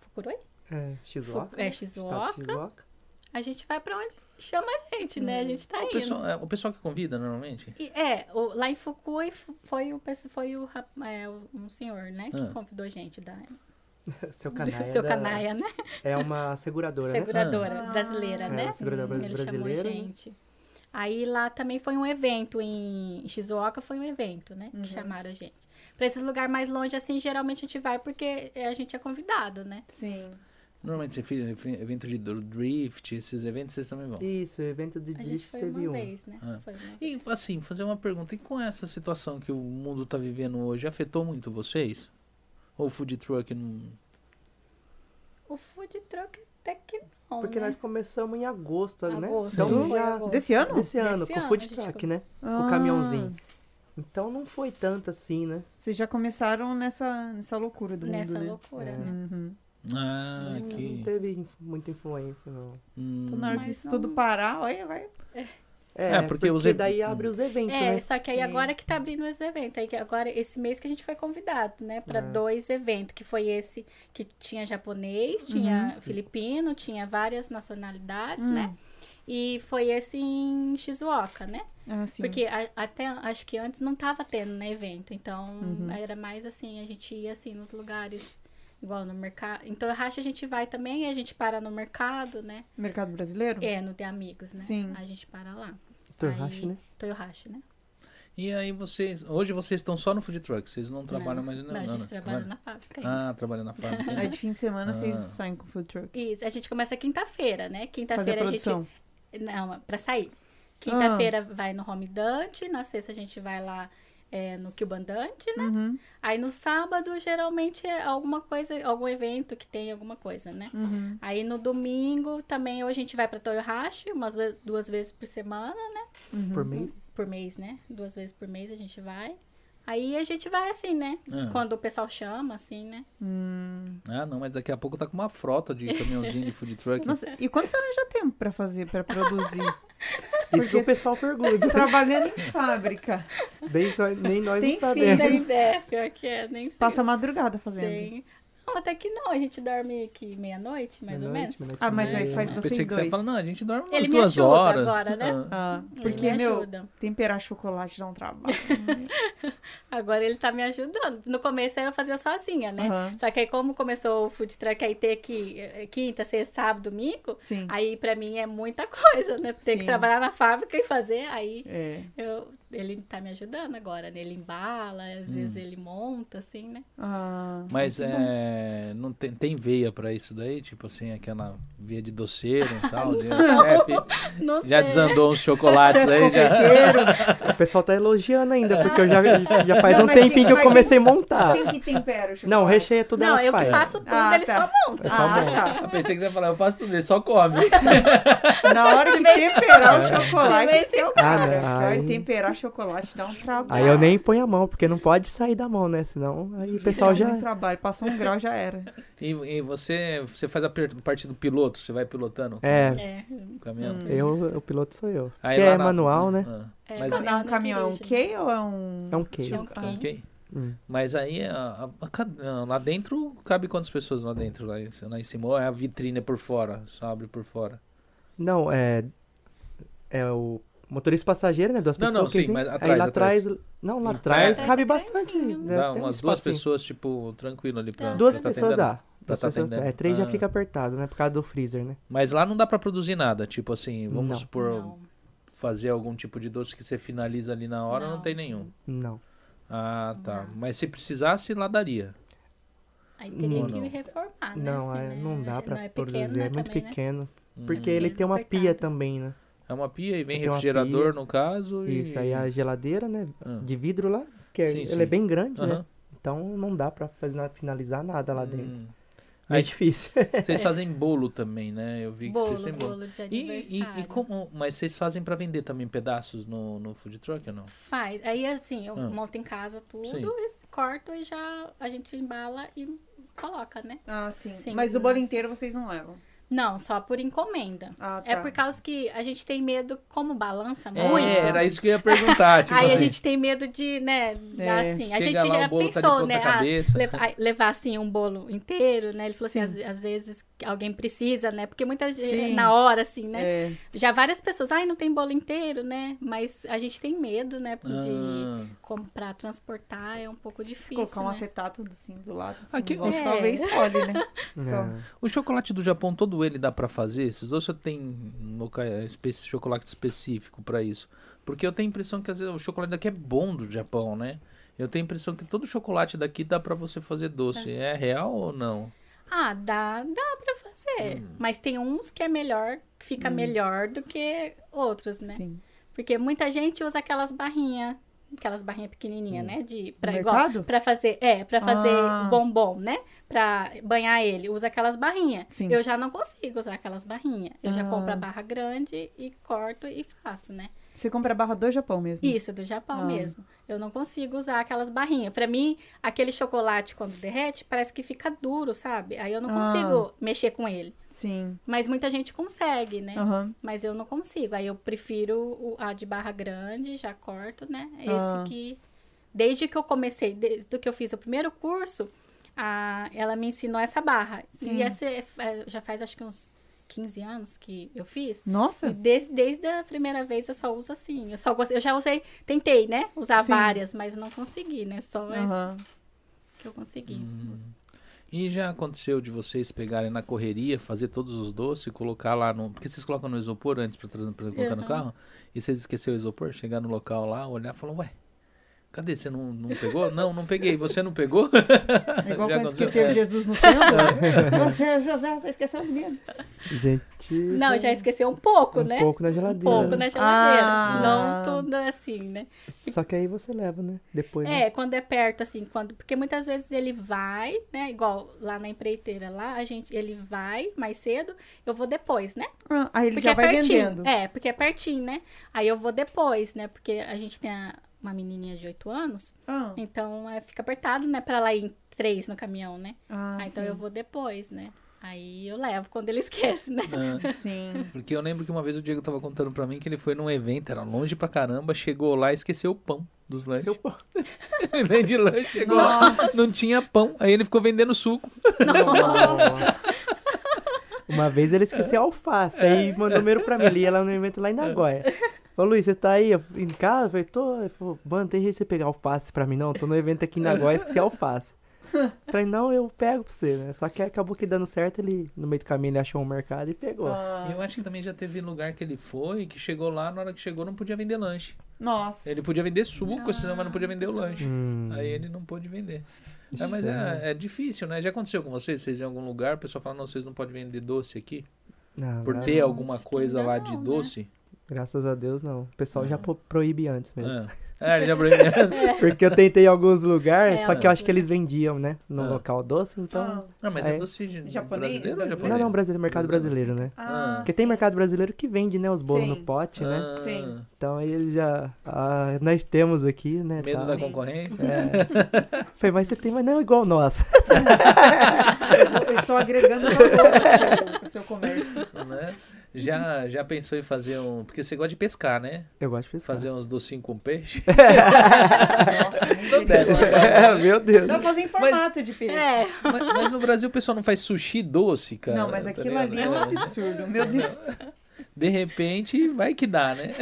Fukuroi. É, Shizuoka. É, né? Shizuoka. Shizuoka. A gente vai pra onde chama a gente, né? A gente tá o, indo. pessoal, é, o pessoal que convida normalmente? E, é, o- lá em Fukui foi o, foi o, é, um senhor, né? Que Ah. convidou a gente da *laughs* Seu Canaia. seu da- Canaia, né? É uma seguradora, né? Seguradora Ah. brasileira, É, né? seguradora Ele chamou a brasileira, né? gente. Aí lá também foi um evento em Shizuoka, foi um evento, né? Uhum. Que chamaram a gente. Pra esses lugares mais longe, assim, geralmente a gente vai porque a gente é convidado, né? Sim. Normalmente você fez evento de drift, esses eventos vocês também vão. Isso, o evento de A gente drift foi teve uma um. vez, né? Ah. Foi uma E vez. assim, fazer uma pergunta, e com essa situação que o mundo tá vivendo hoje, afetou muito vocês? Ou o food truck não. O food truck até que não, Porque né? nós começamos em agosto, né? Agosto, Então foi já agosto. Desse ano? desse ano, Desse com o food truck, foi. né? Ah, Com o caminhãozinho. Então não foi tanto assim, né? Vocês já começaram nessa, nessa loucura do Nessa mundo, né? loucura, É. né? Uhum. Ah, Isso. Não que. teve inf- muita influência, não. Hum, Então, na hora Mas disso não- tudo parar, olha, vai. É, porque porque, os daí abre os eventos, É, né? só que aí Sim. agora que tá abrindo esse evento. Aí que agora, esse mês que a gente foi convidado, né? Pra É. dois eventos, que foi esse que tinha japonês, tinha filipino, tinha várias nacionalidades, Hum. né? E foi esse em Shizuoka, né? Ah, sim. Porque a- até acho que antes não tava tendo, né, evento. Então, Uhum. era mais assim, a gente ia assim nos lugares igual no mercado. Então, que a gente vai também, a gente para no mercado, né? Mercado brasileiro? É, no de amigos, né? Sim. A gente para lá. Toyohashi, Aí- né? Toyohashi, né? E aí vocês. Hoje vocês estão só no food truck, vocês não trabalham não, mais não, não, a não, gente não, trabalha na fábrica ainda. Ah, trabalha na *laughs* fábrica. Aí de fim de semana vocês Ah. saem com food truck. Isso, a gente começa quinta-feira, né? Fazer a Quinta-feira a gente. Não, pra sair. Quinta-feira Ah. vai no Home Dante, na sexta a gente vai lá é, no Cuban Dante, né? Uhum. Aí no sábado, geralmente, é alguma coisa, algum evento que tem alguma coisa, né? Uhum. Aí no domingo também ou a gente vai pra Toyohashi, umas duas vezes por semana, né? Uhum. Por mês. Por mês, né? Duas vezes por mês a gente vai. Aí a gente vai assim, né? Ah. Quando o pessoal chama, assim, né? Hum. Ah, não, mas daqui a pouco tá com uma frota de caminhãozinho de food truck. Nossa, e quando você arranja tempo pra fazer, pra produzir? *laughs* Isso que o pessoal pergunta. Trabalhando em fábrica. Nem nós, nem nós Tem não sabemos. Nem ideia, pior que é, nem sei. Passa a madrugada fazendo. Sim. Não, até que não, a gente dorme aqui meia-noite, mais ou menos. Ah, mas aí meia. faz vocês pensei que você dois. falar, não, a gente dorme Ele me duas ajuda horas. agora, né? Ah. Ah, Ele porque, me meu, ajuda. temperar chocolate dá um trabalho. *laughs* Agora ele tá me ajudando. No começo eu fazia sozinha, né? Aham. Só que aí como começou o food truck aí ter que eh, quinta, sexta, sábado, domingo, Sim. aí pra mim é muita coisa, né? Ter Sim. que trabalhar na fábrica e fazer, aí É. eu, ele tá me ajudando agora, né? Ele embala, às vezes ele monta, assim, né? Ah, Mas bom. é, não tem, tem veia pra isso daí? Tipo assim, aquela veia de doceiro e tal? de *laughs* chefe? Não já tem. desandou uns chocolates aí? Já. *laughs* O pessoal tá elogiando ainda, porque eu já, já faz Não, um tempinho quem- que eu comecei a montar. Quem que tempera o chocolate? Não, o recheio é tudo Não, ela eu que faz. faço tudo, Ah, ele tá. só monta. É só Ah, monta. tá. Eu pensei que você ia falar, eu faço tudo, ele só come. *laughs* Na hora que temperar o É. chocolate é seu Ah, cara. não, aí- temperar chocolate dá um trabalho. Aí eu nem ponho a mão, porque não pode sair da mão, né? Senão aí o pessoal já. muito trabalho. Passou um grau, já era. *laughs* E, e você, você faz a parte do piloto, você vai pilotando É, É, o caminhão. Hum. eu, o piloto sou eu. Aí que é na- manual, né? Ah, é, Mas- não, É um caminhão, é um dirige, né? K ou é um... É um K. É um Ah, K. ok. Hum. Mas aí, a- a- a ah, lá dentro, cabe quantas pessoas lá dentro? Lá, em- lá em cima? Ou é a vitrine por fora? Só abre por fora? Não, é. É o motorista passageiro, né? Duas Não, pessoas. não, sim, quinze. mas Aí atrás, lá atrás. atrás. Não, lá atrás cabe É bastante. né? Dá Tem um umas duas pessoas, tipo, tranquilo ali pra. Duas pra tá pessoas atendendo. dá. Pra Duas tá pessoas, atendendo. é, três Ah. já fica apertado, né? Por causa do freezer, né? Mas lá não dá pra produzir nada. Tipo assim, vamos Não. supor, Não, fazer algum tipo de doce que você finaliza ali na hora, não, Não. tem nenhum. Não. Ah, tá. Não. Mas se precisasse, lá daria. Aí teria Ou que não? reformar, né? Não, assim, é, né? não dá pra não é pequeno, produzir, né, é muito também, né? pequeno. Porque Hum. ele tem uma Apertado. pia também, né? É uma pia e vem uma refrigerador pia. no caso. E... Isso, aí a geladeira, né? Ah. De vidro lá, que é, Sim, ele sim. é bem grande, né? Aham. Então não dá pra fazer, finalizar nada lá dentro. Hum. É Aí- difícil. Vocês *laughs* fazem bolo também, né? Eu vi que Bolo, vocês têm bolo. bolo de E, e, e como. Mas vocês fazem pra vender também pedaços no, no food truck ou não? Faz. Aí, assim, eu Ah. monto em casa tudo, Sim. e corto e já a gente embala e coloca, né? Ah, sim. Sim. Mas o bolo inteiro vocês não levam. Não, só por encomenda. Ah, tá. É por causa que a gente tem medo, como balança É, muito. era isso que eu ia perguntar. Tipo aí a assim, gente tem medo de, né, É, assim. A gente lá, já tá pensou, ponta né? ah, cabeça. levar, levar assim um bolo inteiro, né? Ele falou assim, às, Sim. às vezes alguém precisa, né? Porque muita gente, Sim. na hora, assim, né? É. Já várias pessoas, ai, não tem bolo inteiro, né? Mas a gente tem medo, né? De Ah. comprar, transportar, é um pouco Se difícil, colocar um né? acetato assim do lado, assim, Aqui- igual É. talvez pode, né? *laughs* É. O chocolate do Japão, todo ele dá pra fazer? Esses doces tem um loca- espe- chocolate específico pra isso? Porque eu tenho a impressão que às vezes o chocolate daqui é bom do Japão, né? Eu tenho a impressão que todo chocolate daqui dá pra você fazer doce. É real ou não? Ah, dá, dá pra fazer. Hum. Mas tem uns que é melhor, que fica Hum. melhor do que outros, né? Sim. Porque muita gente usa aquelas barrinhas, aquelas barrinhas pequenininhas, Hum. né? De, No pra, igual, mercado? pra fazer, é, pra fazer Ah. bombom, né? Pra banhar ele, usa aquelas barrinhas. Sim. Eu já não consigo usar aquelas barrinhas. Eu já Ah. compro a barra grande e corto e faço, né? Você compra a barra do Japão mesmo? Isso, do Japão Ah. mesmo. Eu não consigo usar aquelas barrinhas. Pra mim, aquele chocolate, quando derrete, parece que fica duro, sabe? Aí eu não Ah. consigo mexer com ele. Sim. Mas muita gente consegue, né? Aham. Mas eu não consigo. Aí eu prefiro a de barra grande, já corto, né? É Ah. Esse que. Desde que eu comecei, desde que eu fiz o primeiro curso, a, ela me ensinou essa barra. Sim. E essa é- é- já faz acho que uns 15 anos que eu fiz. Nossa. desde, desde a primeira vez eu só uso assim. Eu só eu já usei, tentei, né? Usar Sim. várias, mas não consegui, né? Só essa que eu consegui. Hum. E já aconteceu de vocês pegarem na correria, fazer todos os doces e colocar lá no. Porque vocês colocam no isopor antes pra colocar no Aham. carro? E vocês esqueceram o isopor? Chegar no local lá, olhar e falar, ué, cadê? Você não, não pegou? não, não peguei. Você não pegou? É igual *laughs* Já quando esqueceu É. Jesus no templo. *laughs* Você, José, você esqueceu o menino. Gente. Não, já esqueceu um pouco, um né? pouco na Um geladeira. pouco né? na geladeira. Ah. Não tudo assim, né? Só que aí você leva, né? Depois. né? É, quando é perto, assim, quando. Porque muitas vezes ele vai, né? Igual lá na empreiteira lá, a gente, ele vai mais cedo, eu vou depois, né? Ah, Aí ele Porque já é vai pertinho. vendendo. É, porque é pertinho, né? Aí eu vou depois, né? Porque a gente tem a- uma menininha de 8 anos, Ah, então é, fica apertado, né? Pra ela ir em três no caminhão, né? ah, Ah, então sim. eu vou depois, né? Aí eu levo quando ele *laughs* esquece, né? Ah, *laughs* Sim. porque eu lembro que uma vez o Diego tava contando pra mim que ele foi num evento, era longe pra caramba, chegou lá e esqueceu o pão dos lanches. Seu pão. *laughs* ele vende lanche, chegou lá, não tinha pão, aí ele ficou vendendo suco. Nossa. Uma vez ele esqueceu alface, aí mandou número pra mim, ele ia lá no evento lá em Nagoya. Falou, Luiz, você tá aí em casa? Eu falei, tô. Ele falou, mano, tem jeito de você pegar alface pra mim? Não, tô no evento aqui em Nagoya, esqueci alface. Eu falei, não, eu pego pra você, né? Só que acabou que dando certo, ele, no meio do caminho, ele achou um mercado e pegou. Ah, E eu acho que também já teve lugar que ele foi, que chegou lá, na hora que chegou não podia vender lanche. Nossa. Ele podia vender suco, senão, mas não podia vender o lanche. Hum. Aí ele não pôde vender. É, mas é, é difícil, né? Já aconteceu com vocês? Vocês em algum lugar, o pessoal fala, não, vocês não podem vender doce aqui? Não, Por ter alguma coisa lá não, de né? doce? Graças a Deus, não. O pessoal já pro- proíbe antes mesmo. *laughs* É. É, ele já premiado. *laughs* Porque eu tentei em alguns lugares, É, só que eu acho sim. que eles vendiam, né? No Ah. local doce, então. Ah, Não, mas é doce de Japonês? brasileiro ou japonês? Não, não, brasileiro, mercado brasileiro, né? ah, Porque tem sim. mercado brasileiro que vende, né? Os bolos Tem. no pote, né? Ah, Tem. Então aí eles já. ah, nós temos aqui, né? Medo tal. da Sim. concorrência? É. *laughs* Falei, mas você tem, mas não é igual nós. *laughs* Eu estou agregando valor ao seu comércio. né? Já, já pensou em fazer um. Porque você gosta de pescar, né? Eu gosto de pescar. Fazer uns docinhos com peixe? *laughs* Nossa, misericórdia. É, meu Deus. Dá pra fazer em formato de peixe. É, mas, mas no Brasil o pessoal não faz sushi doce, cara. não, mas tá aquilo ali é um absurdo. Meu Deus. De repente, vai que dá, né?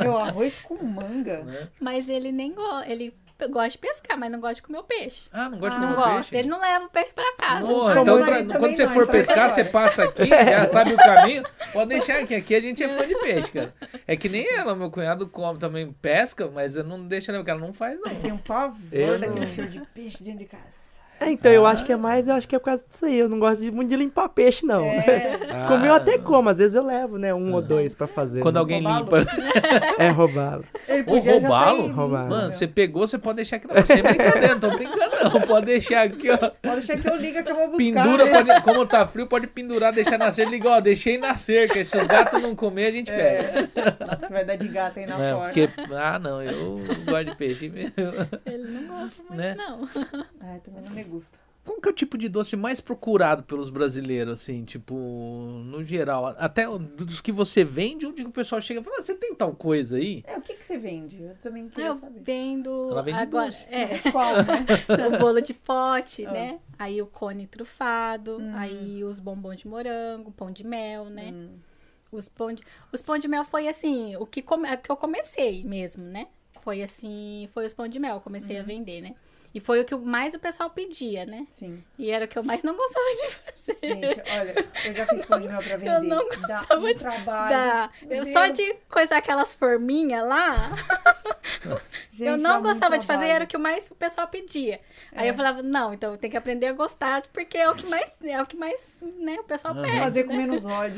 Meu arroz com manga. Né? mas ele nem gosta. Ele gosta de pescar, mas não gosta de comer o peixe. Ah, não gosta Ah, de Não comer gosta. peixe? Ele não leva o peixe pra casa. Porra, Sou então marido quando você não, for então pescar, vai você passa aqui, *laughs* já sabe o caminho. Pode deixar aqui, aqui a gente é fã de peixe, cara. É que nem ela, meu cunhado come também pesca, mas eu não deixa ela, porque ela não faz, não. Tem um pavor Eu daquele não. cheiro de peixe dentro de casa. É, então eu acho que é mais, eu acho que é por causa disso aí. Eu não gosto de, muito de limpar peixe, não. É, *laughs* Comer eu Ah, até como, às vezes eu levo, né? Um ou dois pra fazer. Quando né? alguém limpa. *laughs* É roubá-lo. Ou roubá-lo? Roubá-lo. Mano, você pegou, você pode deixar aqui. Não, sem brincadeira, não tô brincando, não. Pode deixar aqui, ó. Pode deixar que eu liga que eu vou buscar. Pendura, né? pode, como tá frio, pode pendurar, deixar nascer. Liga, ó, deixei nascer, que se os gatos não comer, a gente pega. É. Nossa, que vai dar de gato aí na É, porta. porque, ah, não, eu gosto de peixe mesmo. Ele não gosta muito, Né? não. Ai, *laughs* também não me gusta. Qual que é o tipo de doce mais procurado pelos brasileiros, assim, tipo, no geral? Até dos que você vende, onde o pessoal chega e fala, ah, você tem tal coisa aí? É, o que, que você vende? Eu também queria Eu saber. vendo Ela vende agora. doce. É, Mas qual, né? *laughs* o bolo de pote, Ah. né? Aí o cone trufado, Hum. aí os bombons de morango, pão de mel, né? Hum. Os pão de, os pão de mel foi assim, o que, come, é que eu comecei mesmo, né? Foi assim, foi os pão de mel, eu comecei a Uhum. vender, né? E foi o que mais o pessoal pedia, né? Sim. E era o que eu mais não gostava de fazer. Gente, olha, eu já fiz pão de mel pra *laughs* vender. Eu não Dá gostava um de- trabalho. Meu eu só de coisar aquelas forminhas lá, *laughs* Gente, eu não muito gostava de fazer, era o que mais o pessoal pedia. Aí É. eu falava, não, então eu tenho que aprender a gostar, porque é o que mais, é o que mais, né, o pessoal Aham. pede. Fazer com né? menos óleo.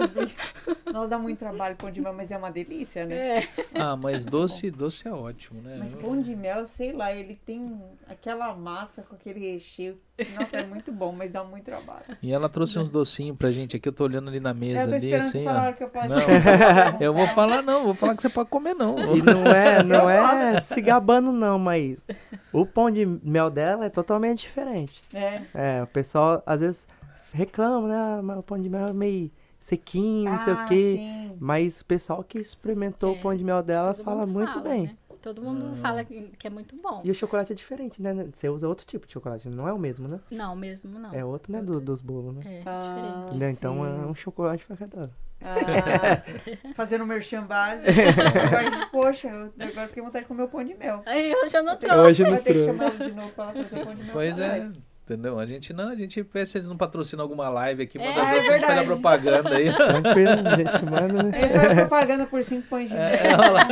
Nós *laughs* dá muito trabalho pão de mel, mas é uma delícia, né? É. Ah, mas doce, doce é ótimo, né? Mas pão de mel, sei lá, ele tem aquela massa com aquele recheio. Nossa, é muito bom, mas dá muito trabalho. E ela trouxe uns docinhos pra gente aqui, eu tô olhando ali na eu mesa tô ali, esperando assim, ó. que eu posso. Não, *laughs* eu vou falar não, vou falar que você pode comer não. E não é, não é se gabando, não, mas o pão de mel dela é totalmente diferente. É. É, o pessoal às vezes reclama, né? Ah, mas o pão de mel é meio sequinho, não sei Ah, o quê. sim. Mas o pessoal que experimentou É, o pão de mel dela Todo fala muito fala, bem. né? Todo mundo fala que, que é muito bom. E o chocolate é diferente, né? Você usa outro tipo de chocolate, não é o mesmo, né? Não, mesmo não. É outro, né? do- dos bolos, né? É, Ah, diferente. Então sim. é um chocolate pra cada. Ah, *laughs* fazendo merchan básico. Agora, *laughs* Poxa, eu agora fiquei vontade de comer o pão de mel. Aí eu já não ter- trouxe. Hoje não Vai ter que chamar de novo pra ela fazer o pão de mel. Pois é, entendeu? A gente não, a gente vê se eles não patrocinam alguma live aqui, manda É, ver, a é gente faz a verdade. propaganda aí. Tranquilo, a gente *laughs* manda, né? Aí faz propaganda por cinco pães de mel. É, olha lá.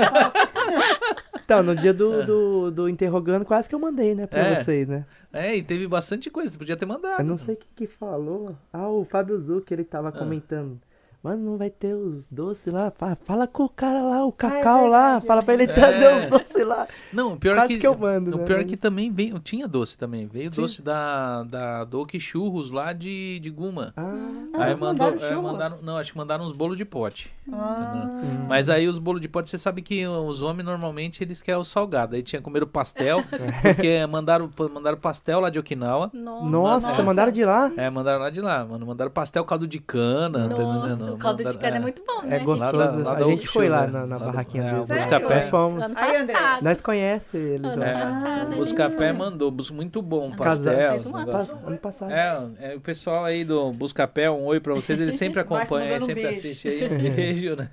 Então, no dia do, do, do interrogando, quase que eu mandei, né, pra É. vocês, né? É, e teve bastante coisa, tu podia ter mandado. Eu não sei quem que falou. Ah, o Fábio Zuc, ele tava comentando. Mano, não vai ter os doces lá? Fala, fala com o cara lá, o Cacau lá. verdade, Fala pra ele é. trazer os doces lá. Não, o pior Quase que, que eu mando, O né? pior é que também veio, tinha doce também. Veio Tinha. doce da, da Doki Churros lá de, de Guma. Ah, Ah, aí mandou, mandaram é, mandaram, não, acho que mandaram uns bolos de pote. Ah, Hum. Mas aí os bolos de pote, você sabe que os homens normalmente eles querem o salgado. Aí tinha comer o pastel, *laughs* porque mandaram, mandaram pastel lá de Okinawa. Nossa, nossa, mandaram de lá? É, mandaram lá de lá, mano. Mandaram pastel caldo de cana, tá Nossa, entendendo? O caldo de cana é muito bom, né? É gostoso. Lá da- lá a gente foi lá Sugar, na, na barraquinha é, deles. o Buscapé. Nós fomos. Ano passado. Nós conhecemos eles Ano lá. É, passado, Buscapé gente- mandou, muito bom, Ano pastel, um ano. Ano passado. É, é, o pessoal aí do Buscapé, um oi pra vocês, eles sempre *laughs* acompanham, mandando um sempre beijo. assistem aí, *laughs* um beijo, né?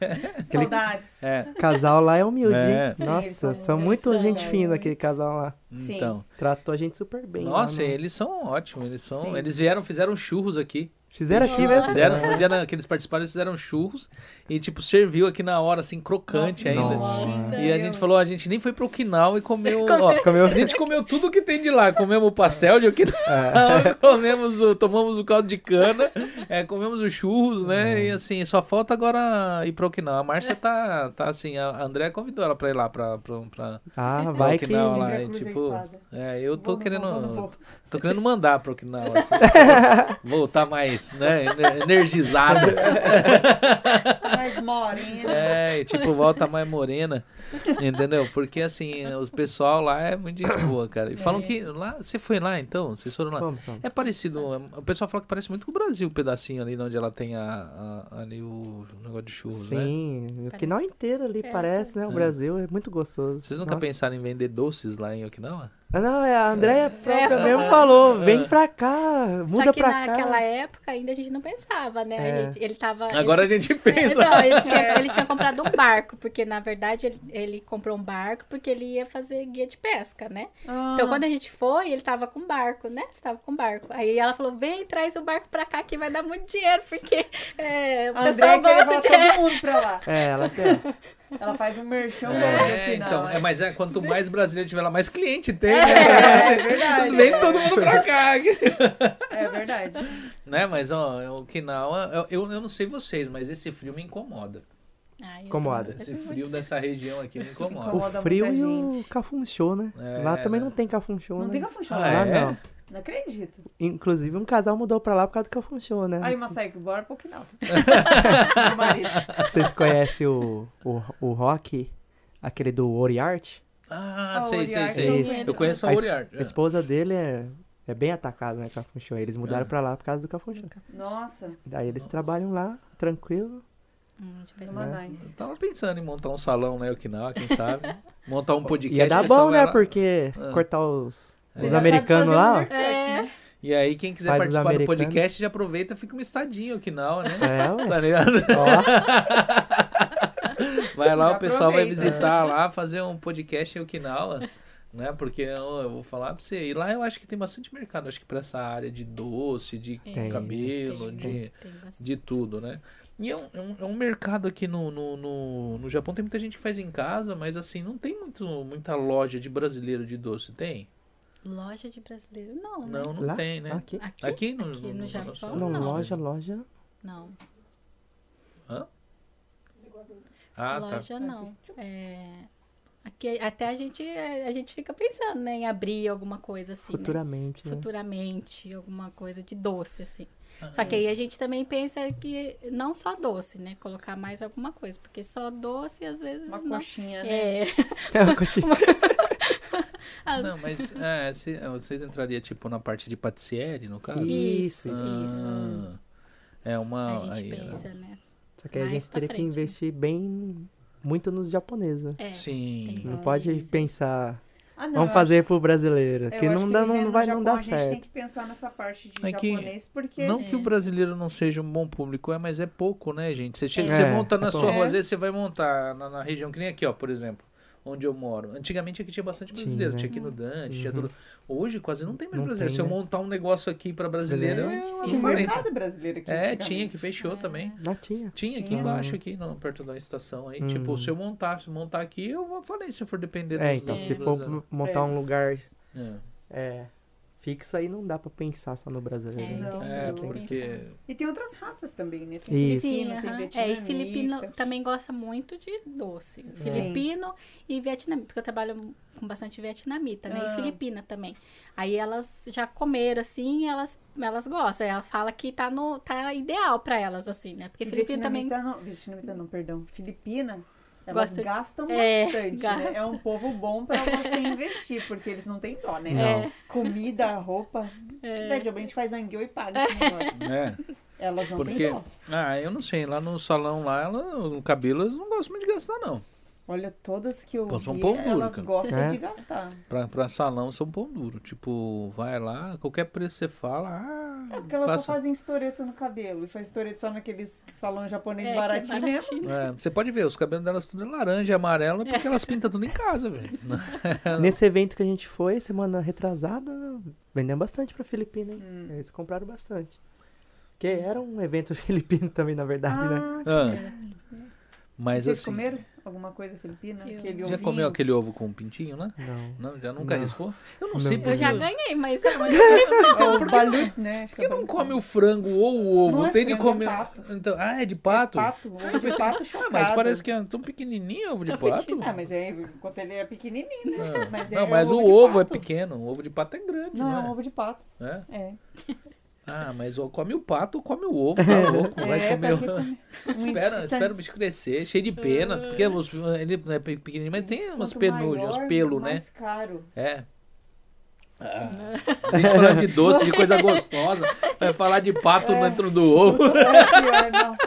saudades. É, Casal lá é humilde, É. hein? Nossa, são muito gente fina aquele casal lá. Então. Tratou a gente super bem. Nossa, no- eles são ótimos, eles são, eles vieram, fizeram churros aqui. Fizeram aqui mesmo? Fizeram, no dia na- que eles participaram, eles fizeram churros e, tipo, serviu aqui na hora, assim, crocante Nossa, ainda. nossa. E a gente falou, a gente nem foi pro Okinawa e *laughs* comeu. Ó, Comeu. A gente comeu tudo que tem de lá. Comemos o pastel de Okinawa, É. *laughs* comemos o, tomamos o caldo de cana, é, comemos os churros, né? Uhum. E assim, só falta agora ir pro Okinawa. A Márcia tá, tá assim, a André convidou ela pra ir lá pra. pra, pra Ah, vai que. Lá. A e, tipo, é, eu tô não querendo. não vou. Tô querendo mandar pro Okinawa. Assim, *laughs* voltar mais, né? ener- Energizada. *laughs* Mais morena. É, tipo, volta mais morena. Entendeu? Porque assim, os pessoal lá é muito gente *coughs* boa, cara. E falam É. que lá. Você foi lá então? Vocês foram lá? Vamos, vamos. É parecido. O pessoal fala que parece muito com o Brasil, o pedacinho ali onde ela tem a, a- ali o negócio de churros, né? Sim, o Parece. Okinawa inteiro ali É, parece, né? O É. Brasil é muito gostoso. Vocês nunca Nossa. pensaram em vender doces lá em Okinawa? Ah, não, é a Andréia própria É. mesmo falou, É. vem pra cá, muda Só que pra naquela cá. época ainda a gente não pensava, né? A É. gente- ele tava. ele Agora a tinha- gente É, pensa. não, ele, tinha, *laughs* ele tinha comprado um barco, porque na verdade ele, ele comprou um barco porque ele ia fazer guia de pesca, né? Ah, Então quando a gente foi, ele tava com barco, né? Estava com barco. Aí ela falou: vem, traz o barco pra cá que vai dar muito dinheiro, porque é, o a pessoal André quer gosta levar de. todo *laughs* mundo pra lá. É, ela quer. Ela faz um merchan É, então, final. é, mas é, quanto mais brasileiro tiver lá, mais cliente tem, É, né? é verdade. Vem todo mundo pra cá. É verdade. né, mas ó, o Okinawa, eu, eu, eu não sei vocês, mas esse frio me incomoda. Ai, Incomoda. Esse frio dessa região aqui me *laughs* incomoda. Incomoda O frio e o cafunchô, né? É, lá também né? não tem cafunchô, Não né? tem cafunchão Ah, lá. Lá é? não. Não acredito. Inclusive, um casal mudou pra lá por causa do cafunchô, né? Aí, Não sei- Massaik, bora pro marido. Vocês conhecem o, o, o rock, aquele do Oriart? Ah, A sei, sei, sei. eu Eu, conheço. a A es- Oriarte. A esposa dele é, é bem atacada, né, cafunchô. Eles mudaram É. pra lá por causa do cafunchô. Nossa, Daí eles trabalham lá, tranquilo. Hum, né? Eu tava pensando em montar um salão na Okinawa, quem sabe? *laughs* Montar um podcast. Ia dar bom, vai né? lá. Porque Ah. cortar os, os americanos lá, um É. né? E aí, quem quiser Faz participar do podcast, já aproveita e fica uma estadinha em Okinawa, né? É, ué. *laughs* Tá ligado? Ó, *laughs* Vai lá, Já o pessoal vai aproveita. visitar lá, fazer um podcast em Okinawa, né? Porque eu, eu vou falar pra você, e lá eu acho que tem bastante mercado, acho que pra essa área de doce, de Tem, cabelo, tem, de, tem de tudo, né? E é um, é um, é um mercado aqui no, no, no, no Japão, tem muita gente que faz em casa, mas assim, não tem muito, muita loja de brasileiro de doce, tem? Loja de brasileiro? Não, né? Não, não lá, tem, né? Aqui. Aqui, Aqui no, Aqui no Japão, sul? Não, não. loja, loja. Não, Ah, tá. loja não. É, aqui até a gente, a gente fica pensando né, em abrir alguma coisa assim, né? Futuramente, né? Futuramente, alguma coisa de doce, assim. Ah, Só que aí a gente também pensa que não só doce, né? Colocar mais alguma coisa, porque só doce às vezes Uma não. coxinha, né? É. *laughs* É uma coxinha. As- *laughs* Não, mas *laughs* é, se- vocês entrariam tipo na parte de patissiere, no caso? Isso, Isso, isso. Ah, é uma. a gente aí, pensa, né? Só que aí a gente teria que frente, né? investir bem muito nos japoneses, né? É. Sim. Não Ah, pode sim, sim. pensar, Ah, não, vamos eu fazer pro brasileiro, acho- que eu não, acho dá, não vai não Japão, dar A gente tem certo. que pensar nessa parte de É que japonês, porque... Não assim, que o brasileiro não seja um bom público, é, mas é pouco, né, gente? Você, chega, É. você É, monta na é sua pouco. rua, às vezes você vai montar na, na região que nem aqui, ó, por exemplo, onde eu moro. Antigamente aqui tinha bastante brasileiro, Tinha, tinha, né? aqui no Dante, tinha Uhum. tudo. Hoje quase não tem mais Não brasileiro. tem, Se eu né? montar um negócio aqui pra brasileiro, é Verdade. uma Tinha mercado brasileiro aqui É, tinha, que fechou também. Não tinha. Tinha aqui Tinha. embaixo, aqui, não, perto da estação aí. Uhum. Tipo, se eu montar, se montar aqui, eu falei, se for depender É, então, se for montar É. um lugar É. é, fixo, aí não dá pra pensar só no brasileiro. É, né? Não, É, tem que porque. E tem outras raças também, né? Tem Isso. Sim, filipino, tem aham. é, e vietnamita. filipino também gosta muito de doce. Filipino e vietnamita, porque eu trabalho com bastante vietnamita, né? Ah. E filipina também. Aí elas já comeram, assim, elas, elas gostam. Ela fala que tá, no, tá ideal pra elas, assim, né? Porque E filipino também... vietnamita não, vietnamita não, perdão. Filipina, elas Gosta- gastam É, bastante, né? gasta. É um povo bom pra você investir, porque eles não têm dó, né? Não. Comida, roupa. É. Velho, a gente faz angueu e paga esse negócio. É. Elas não Porque, têm dó. ah, eu não sei, lá no salão lá, ela, no cabelo, eles não gostam muito de gastar, não. Olha, todas que eu Pô, são vi, pão duro, elas cara. gostam É. de gastar. Pra, pra salão são pão duro. Tipo, vai lá, qualquer preço você fala, ah. É porque elas passa- só fazem estoreto no cabelo. E faz estoreto só naqueles salão japonês É, é baratinho mesmo. baratinho. É, você pode ver, os cabelos delas tudo é laranja e amarelo, porque elas pintam tudo em casa, velho. *laughs* Nesse evento que a gente foi, semana retrasada, vendemos bastante pra Filipina, hein? Hum. Eles compraram bastante. Porque era um evento *laughs* filipino também, na verdade, né? Ah, Ah, sim. Mas Vocês assim. comeram alguma coisa filipina? Eu- Aquele Já ovinho? comeu aquele ovo com pintinho, né? Não. Não, já nunca Não. arriscou? Eu não, Não. sei Eu porque. já ganhei, mas *laughs* é muito É o Por que balut, né? Por que não come o frango ou o ovo? Não é Tem de é comer. pato. Então, ah, é de pato? Pato, ovo de pato Ah, chocado. mas parece que é tão pequenininho o ovo de pato. Ah, mas é, enquanto ele é pequenininho, né? Não, Mas não, é mas o ovo ovo é pequeno. O ovo de pato é grande, Não, não, é um é? ovo de pato. É? É. *laughs* Ah, mas ou come o pato ou come o ovo, tá louco? Vai é, comer. o- comer? *laughs* espera, espera o bicho crescer, cheio de pena. Porque os- ele é pe- pequenininho, mas tem umas penugem, uns pelos, né? mais caro. É. Ah, a gente falando de doce, de coisa gostosa, vai falar de pato É. dentro do ovo. É pior, nossa.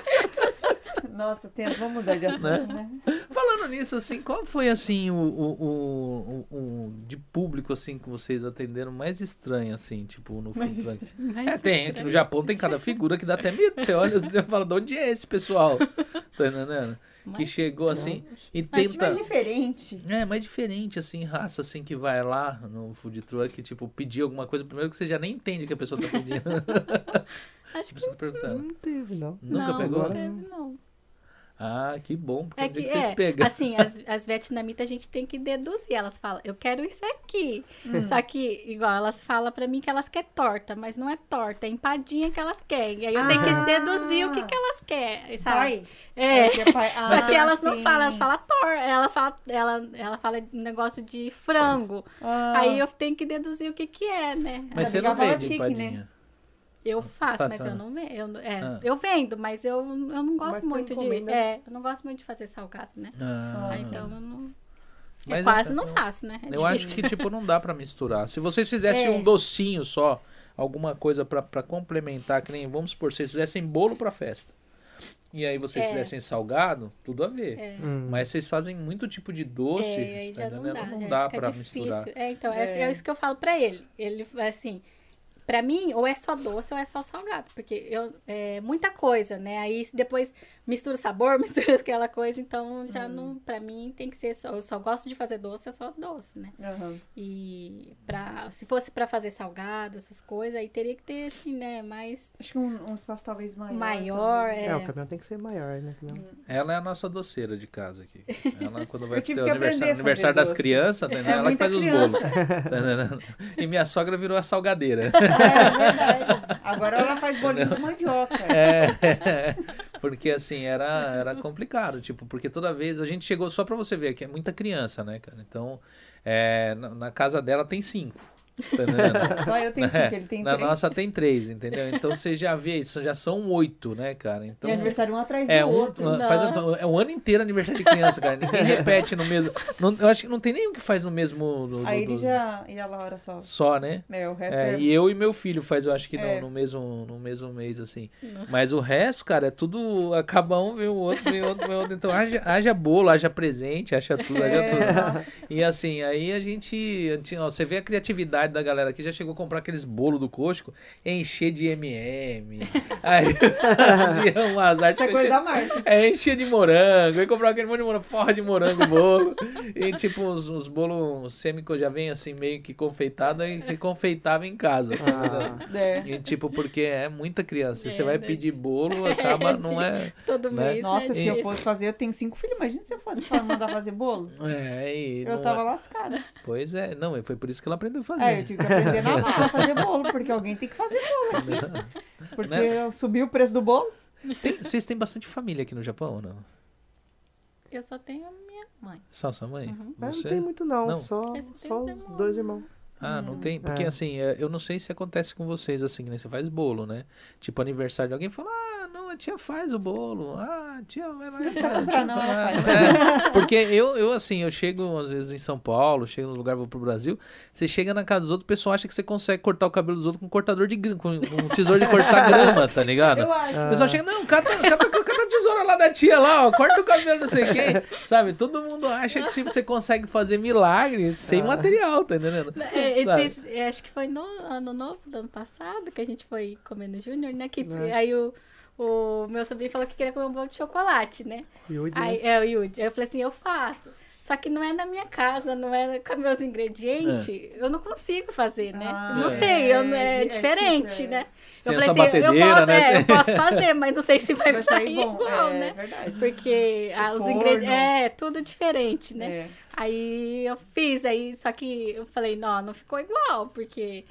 Nossa, Tenso, vamos mudar de *laughs* assunto, Né? né? Falando nisso, assim, qual foi assim o, o, o, o- de público assim que vocês atenderam mais estranho, assim, tipo, no Mais food truck? Mas É, tem, aqui no Japão tem cada figura que dá até medo. Você olha assim, você fala, de onde é esse pessoal? Tá entendendo? Que Mas chegou assim e Mas, tenta. mas diferente. É, mas diferente, assim, raça, assim, que vai lá no food truck, tipo, pedir alguma coisa, primeiro que você já nem entende o que a pessoa tá pedindo. *laughs* acho que tá perguntando. Não teve, não. Nunca não, pegou? não teve, não. Ah, que bom, porque É é que que, vocês é, pegam. assim, as, as vietnamitas a gente tem que deduzir. Elas falam, eu quero isso aqui. Hum. Só que, igual, elas falam pra mim que elas querem torta, mas não é torta, é empadinha que elas querem. E aí eu tenho Ah. que deduzir o que, que elas querem, sabe? Pai. É. que é pai. Ah, Só que elas não falam, elas falam torta, elas falam, ela, ela fala um negócio de frango. Ah, Aí eu tenho que deduzir o que que é, né? Mas você não vende chique, empadinha. Eu faço, Faça, mas né? eu não vendo. Eu, é, Ah. eu vendo, mas eu, eu não gosto Mas muito de. encomenda. É, eu não gosto muito de fazer salgado, né? Ah, Ah, então eu não. Mas é quase eu- não faço, né? É Eu acho difícil. que, tipo, não dá pra misturar. Se vocês fizessem É. um docinho só, alguma coisa pra, pra complementar, que nem, vamos supor, vocês fizessem bolo pra festa. E aí vocês É. fizessem salgado, tudo a ver. É. Hum. Mas vocês fazem muito tipo de doce, É, aí tá já não entendendo? dá. Não já fica pra difícil. misturar. É, então, é. É. é isso que eu falo pra ele. Ele, assim, pra mim, ou é só doce ou é só salgado. Porque eu, é muita coisa, né? Aí depois mistura o sabor, *laughs* mistura aquela coisa. Então, já não. Pra mim, tem que ser só. Eu só gosto de fazer doce, é só doce, né? Aham. E pra, se fosse pra fazer salgado, essas coisas, aí teria que ter, assim, né? Mais Acho que um, um espaço talvez maior. maior. É. É, o caminhão tem que ser maior, né? Senão- Ela é a nossa doceira de casa aqui. Ela, quando vai ter o aniversário, aniversário das crianças, entendendo? É ela que faz os criança. bolos. tá *laughs* entendendo? E minha sogra virou a salgadeira. *laughs* É verdade. Agora ela faz bolinho de mandioca. É, porque assim, era, era complicado, tipo, porque toda vez a gente chegou, só pra você ver que é muita criança, né, cara? Então, é, na, na casa dela tem cinco. Tá? *laughs* Só eu tenho cinco, ele tem Na três. nossa tem três, entendeu? Então você já vê isso, já são oito, né, cara? Então, E aniversário um atrás é do um, outro. faz, é um ano inteiro aniversário de criança, cara. Ninguém *laughs* repete no mesmo. não- eu acho que não tem nenhum que faz no mesmo. do- do- A Iris do- e a, Laura só. Só, né? É, o resto É, é... e eu e meu filho faz, eu acho que no, É. no mesmo, no mesmo mês, assim. Mas o resto, cara, é tudo. Acaba um, vem o outro, vem o outro, vem o outro. Então haja, haja bolo, haja presente, haja tudo, haja É, tudo. E assim, aí a gente. a gente- ó, você vê a criatividade da galera que já chegou a comprar aqueles bolos do Costco, encher de MM. *laughs* Aí *laughs* fazia um azar Isso é coisa da Márcia. é, enchia de morango. Aí comprava aquele monte de morango, forra de morango o bolo. E tipo, os, os bolos sêmicos já vem assim, meio que confeitado e reconfeitava em casa. Ah, entendendo? É. E tipo, porque é muita criança. Se você É, vai né? pedir bolo, acaba, *laughs* não é. Todo Né? mês. Nossa, né, se eu fosse fazer, eu tenho cinco filhos. Imagina se eu fosse mandar fazer bolo. É, e Eu tava é- lascada. Pois é, não, foi por isso que ela aprendeu a fazer. É, eu tive que aprender na marra a fazer bolo, porque alguém tem que fazer bolo aqui. *laughs* Porque Né? subiu o preço do bolo. Tem- vocês têm bastante família aqui no Japão ou não? Eu só tenho a minha mãe. Só sua mãe? Uhum. mas Você? não tem muito, não. Não. Só, só os os irmãos, dois irmãos. Ah, não tem? Porque É. assim, é, eu não sei se acontece com vocês assim, né? Você faz bolo, né? Tipo, aniversário de alguém fala, ah, não, a tia faz o bolo. Ah, a tia vai lá e precisa comprar, tia não, ela faz." faz. É, porque eu, eu, assim, eu chego às vezes em São Paulo, chego no lugar, vou pro Brasil, você chega na casa dos outros, o pessoal acha que você consegue cortar o cabelo dos outros com um cortador de grama, com um tesouro de cortar *laughs* grama, tá ligado? Eu acho. O pessoal chega, não, cata, cata, cata a tesoura lá da tia lá, ó, corta o cabelo, não sei quem. Sabe? Todo mundo acha que tipo, você consegue fazer milagre sem Ah. material, tá entendendo? É, é, acho que foi no ano novo do ano passado que a gente foi comer no Júnior, né? Que, É. Aí o, o meu sobrinho falou que queria comer um bolo de chocolate, né? Yudi, Aí, né? é, o Yudi. Aí eu falei assim, eu faço. Só que não é na minha casa, não é com meus ingredientes, eu não consigo fazer, né? Ah, não é. sei, eu, é, É diferente, é. né? Sem eu falei assim, eu posso, né? é, eu posso *laughs* fazer, mas não sei se vai, Vai sair sair igual, é, né? verdade. Porque *laughs* ah, os ingredientes. É, tudo diferente, né? É. Aí eu fiz, aí só que eu falei, não, não ficou igual, porque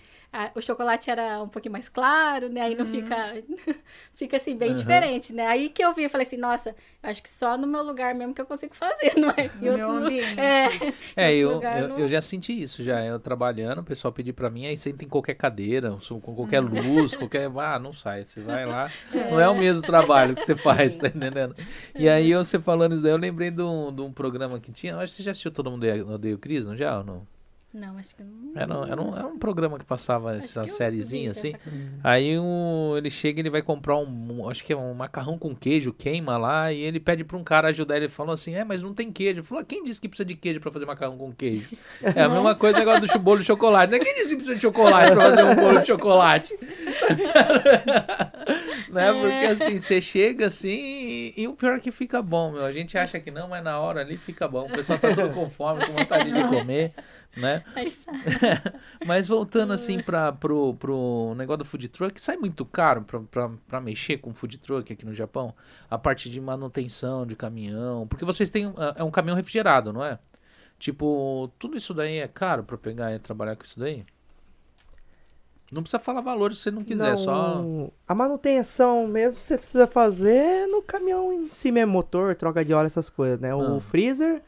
o chocolate era um pouquinho mais claro, né? Aí não fica, *laughs* fica assim, bem Uhum. diferente, né? Aí que eu vi, eu falei assim, nossa, acho que só no meu lugar mesmo que eu consigo fazer, *laughs* não é? Em meu ambiente. *laughs* É, É, eu, eu, não- eu já senti isso, já. Eu trabalhando, o pessoal pedir pra mim, aí senta em qualquer cadeira, com qualquer Uhum. luz, qualquer. Ah, não sai. Você vai lá. Não é o mesmo trabalho que você faz, tá entendendo? E aí, eu, você falando isso daí, eu lembrei de um, de um programa que tinha. Acho que você já assistiu Todo Mundo Odeia o Cris, não já? Ou não? Não, acho que não. Era, era, um, era um programa que passava acho essa que sériezinha assim. essa coisa. Aí um, ele chega e ele vai comprar um, acho que é um macarrão com queijo, queima lá, e ele pede pra um cara ajudar. Ele falou assim: É, mas não tem queijo. Ele falou: "Ah, Quem disse que precisa de queijo pra fazer macarrão com queijo? É a mesma coisa do negócio do bolo de chocolate. Né? Quem disse que precisa de chocolate pra fazer um bolo de chocolate? *laughs* né? Porque assim, você chega assim e, e o pior é que fica bom, meu. A gente acha que não, mas na hora ali fica bom. O pessoal tá todo com fome, com vontade de comer, né? Sai. *laughs* Mas voltando assim para pro, pro negócio do food truck, sai muito caro pra mexer com food truck aqui no Japão? A parte de manutenção de caminhão. Porque vocês têm. um- É um caminhão refrigerado, não é? Tipo, tudo isso daí é caro pra pegar e trabalhar com isso daí? Não precisa falar valores se você não quiser, Não, só. A manutenção mesmo você precisa fazer no caminhão em si mesmo, motor, troca de óleo, essas coisas, né? O Ah. freezer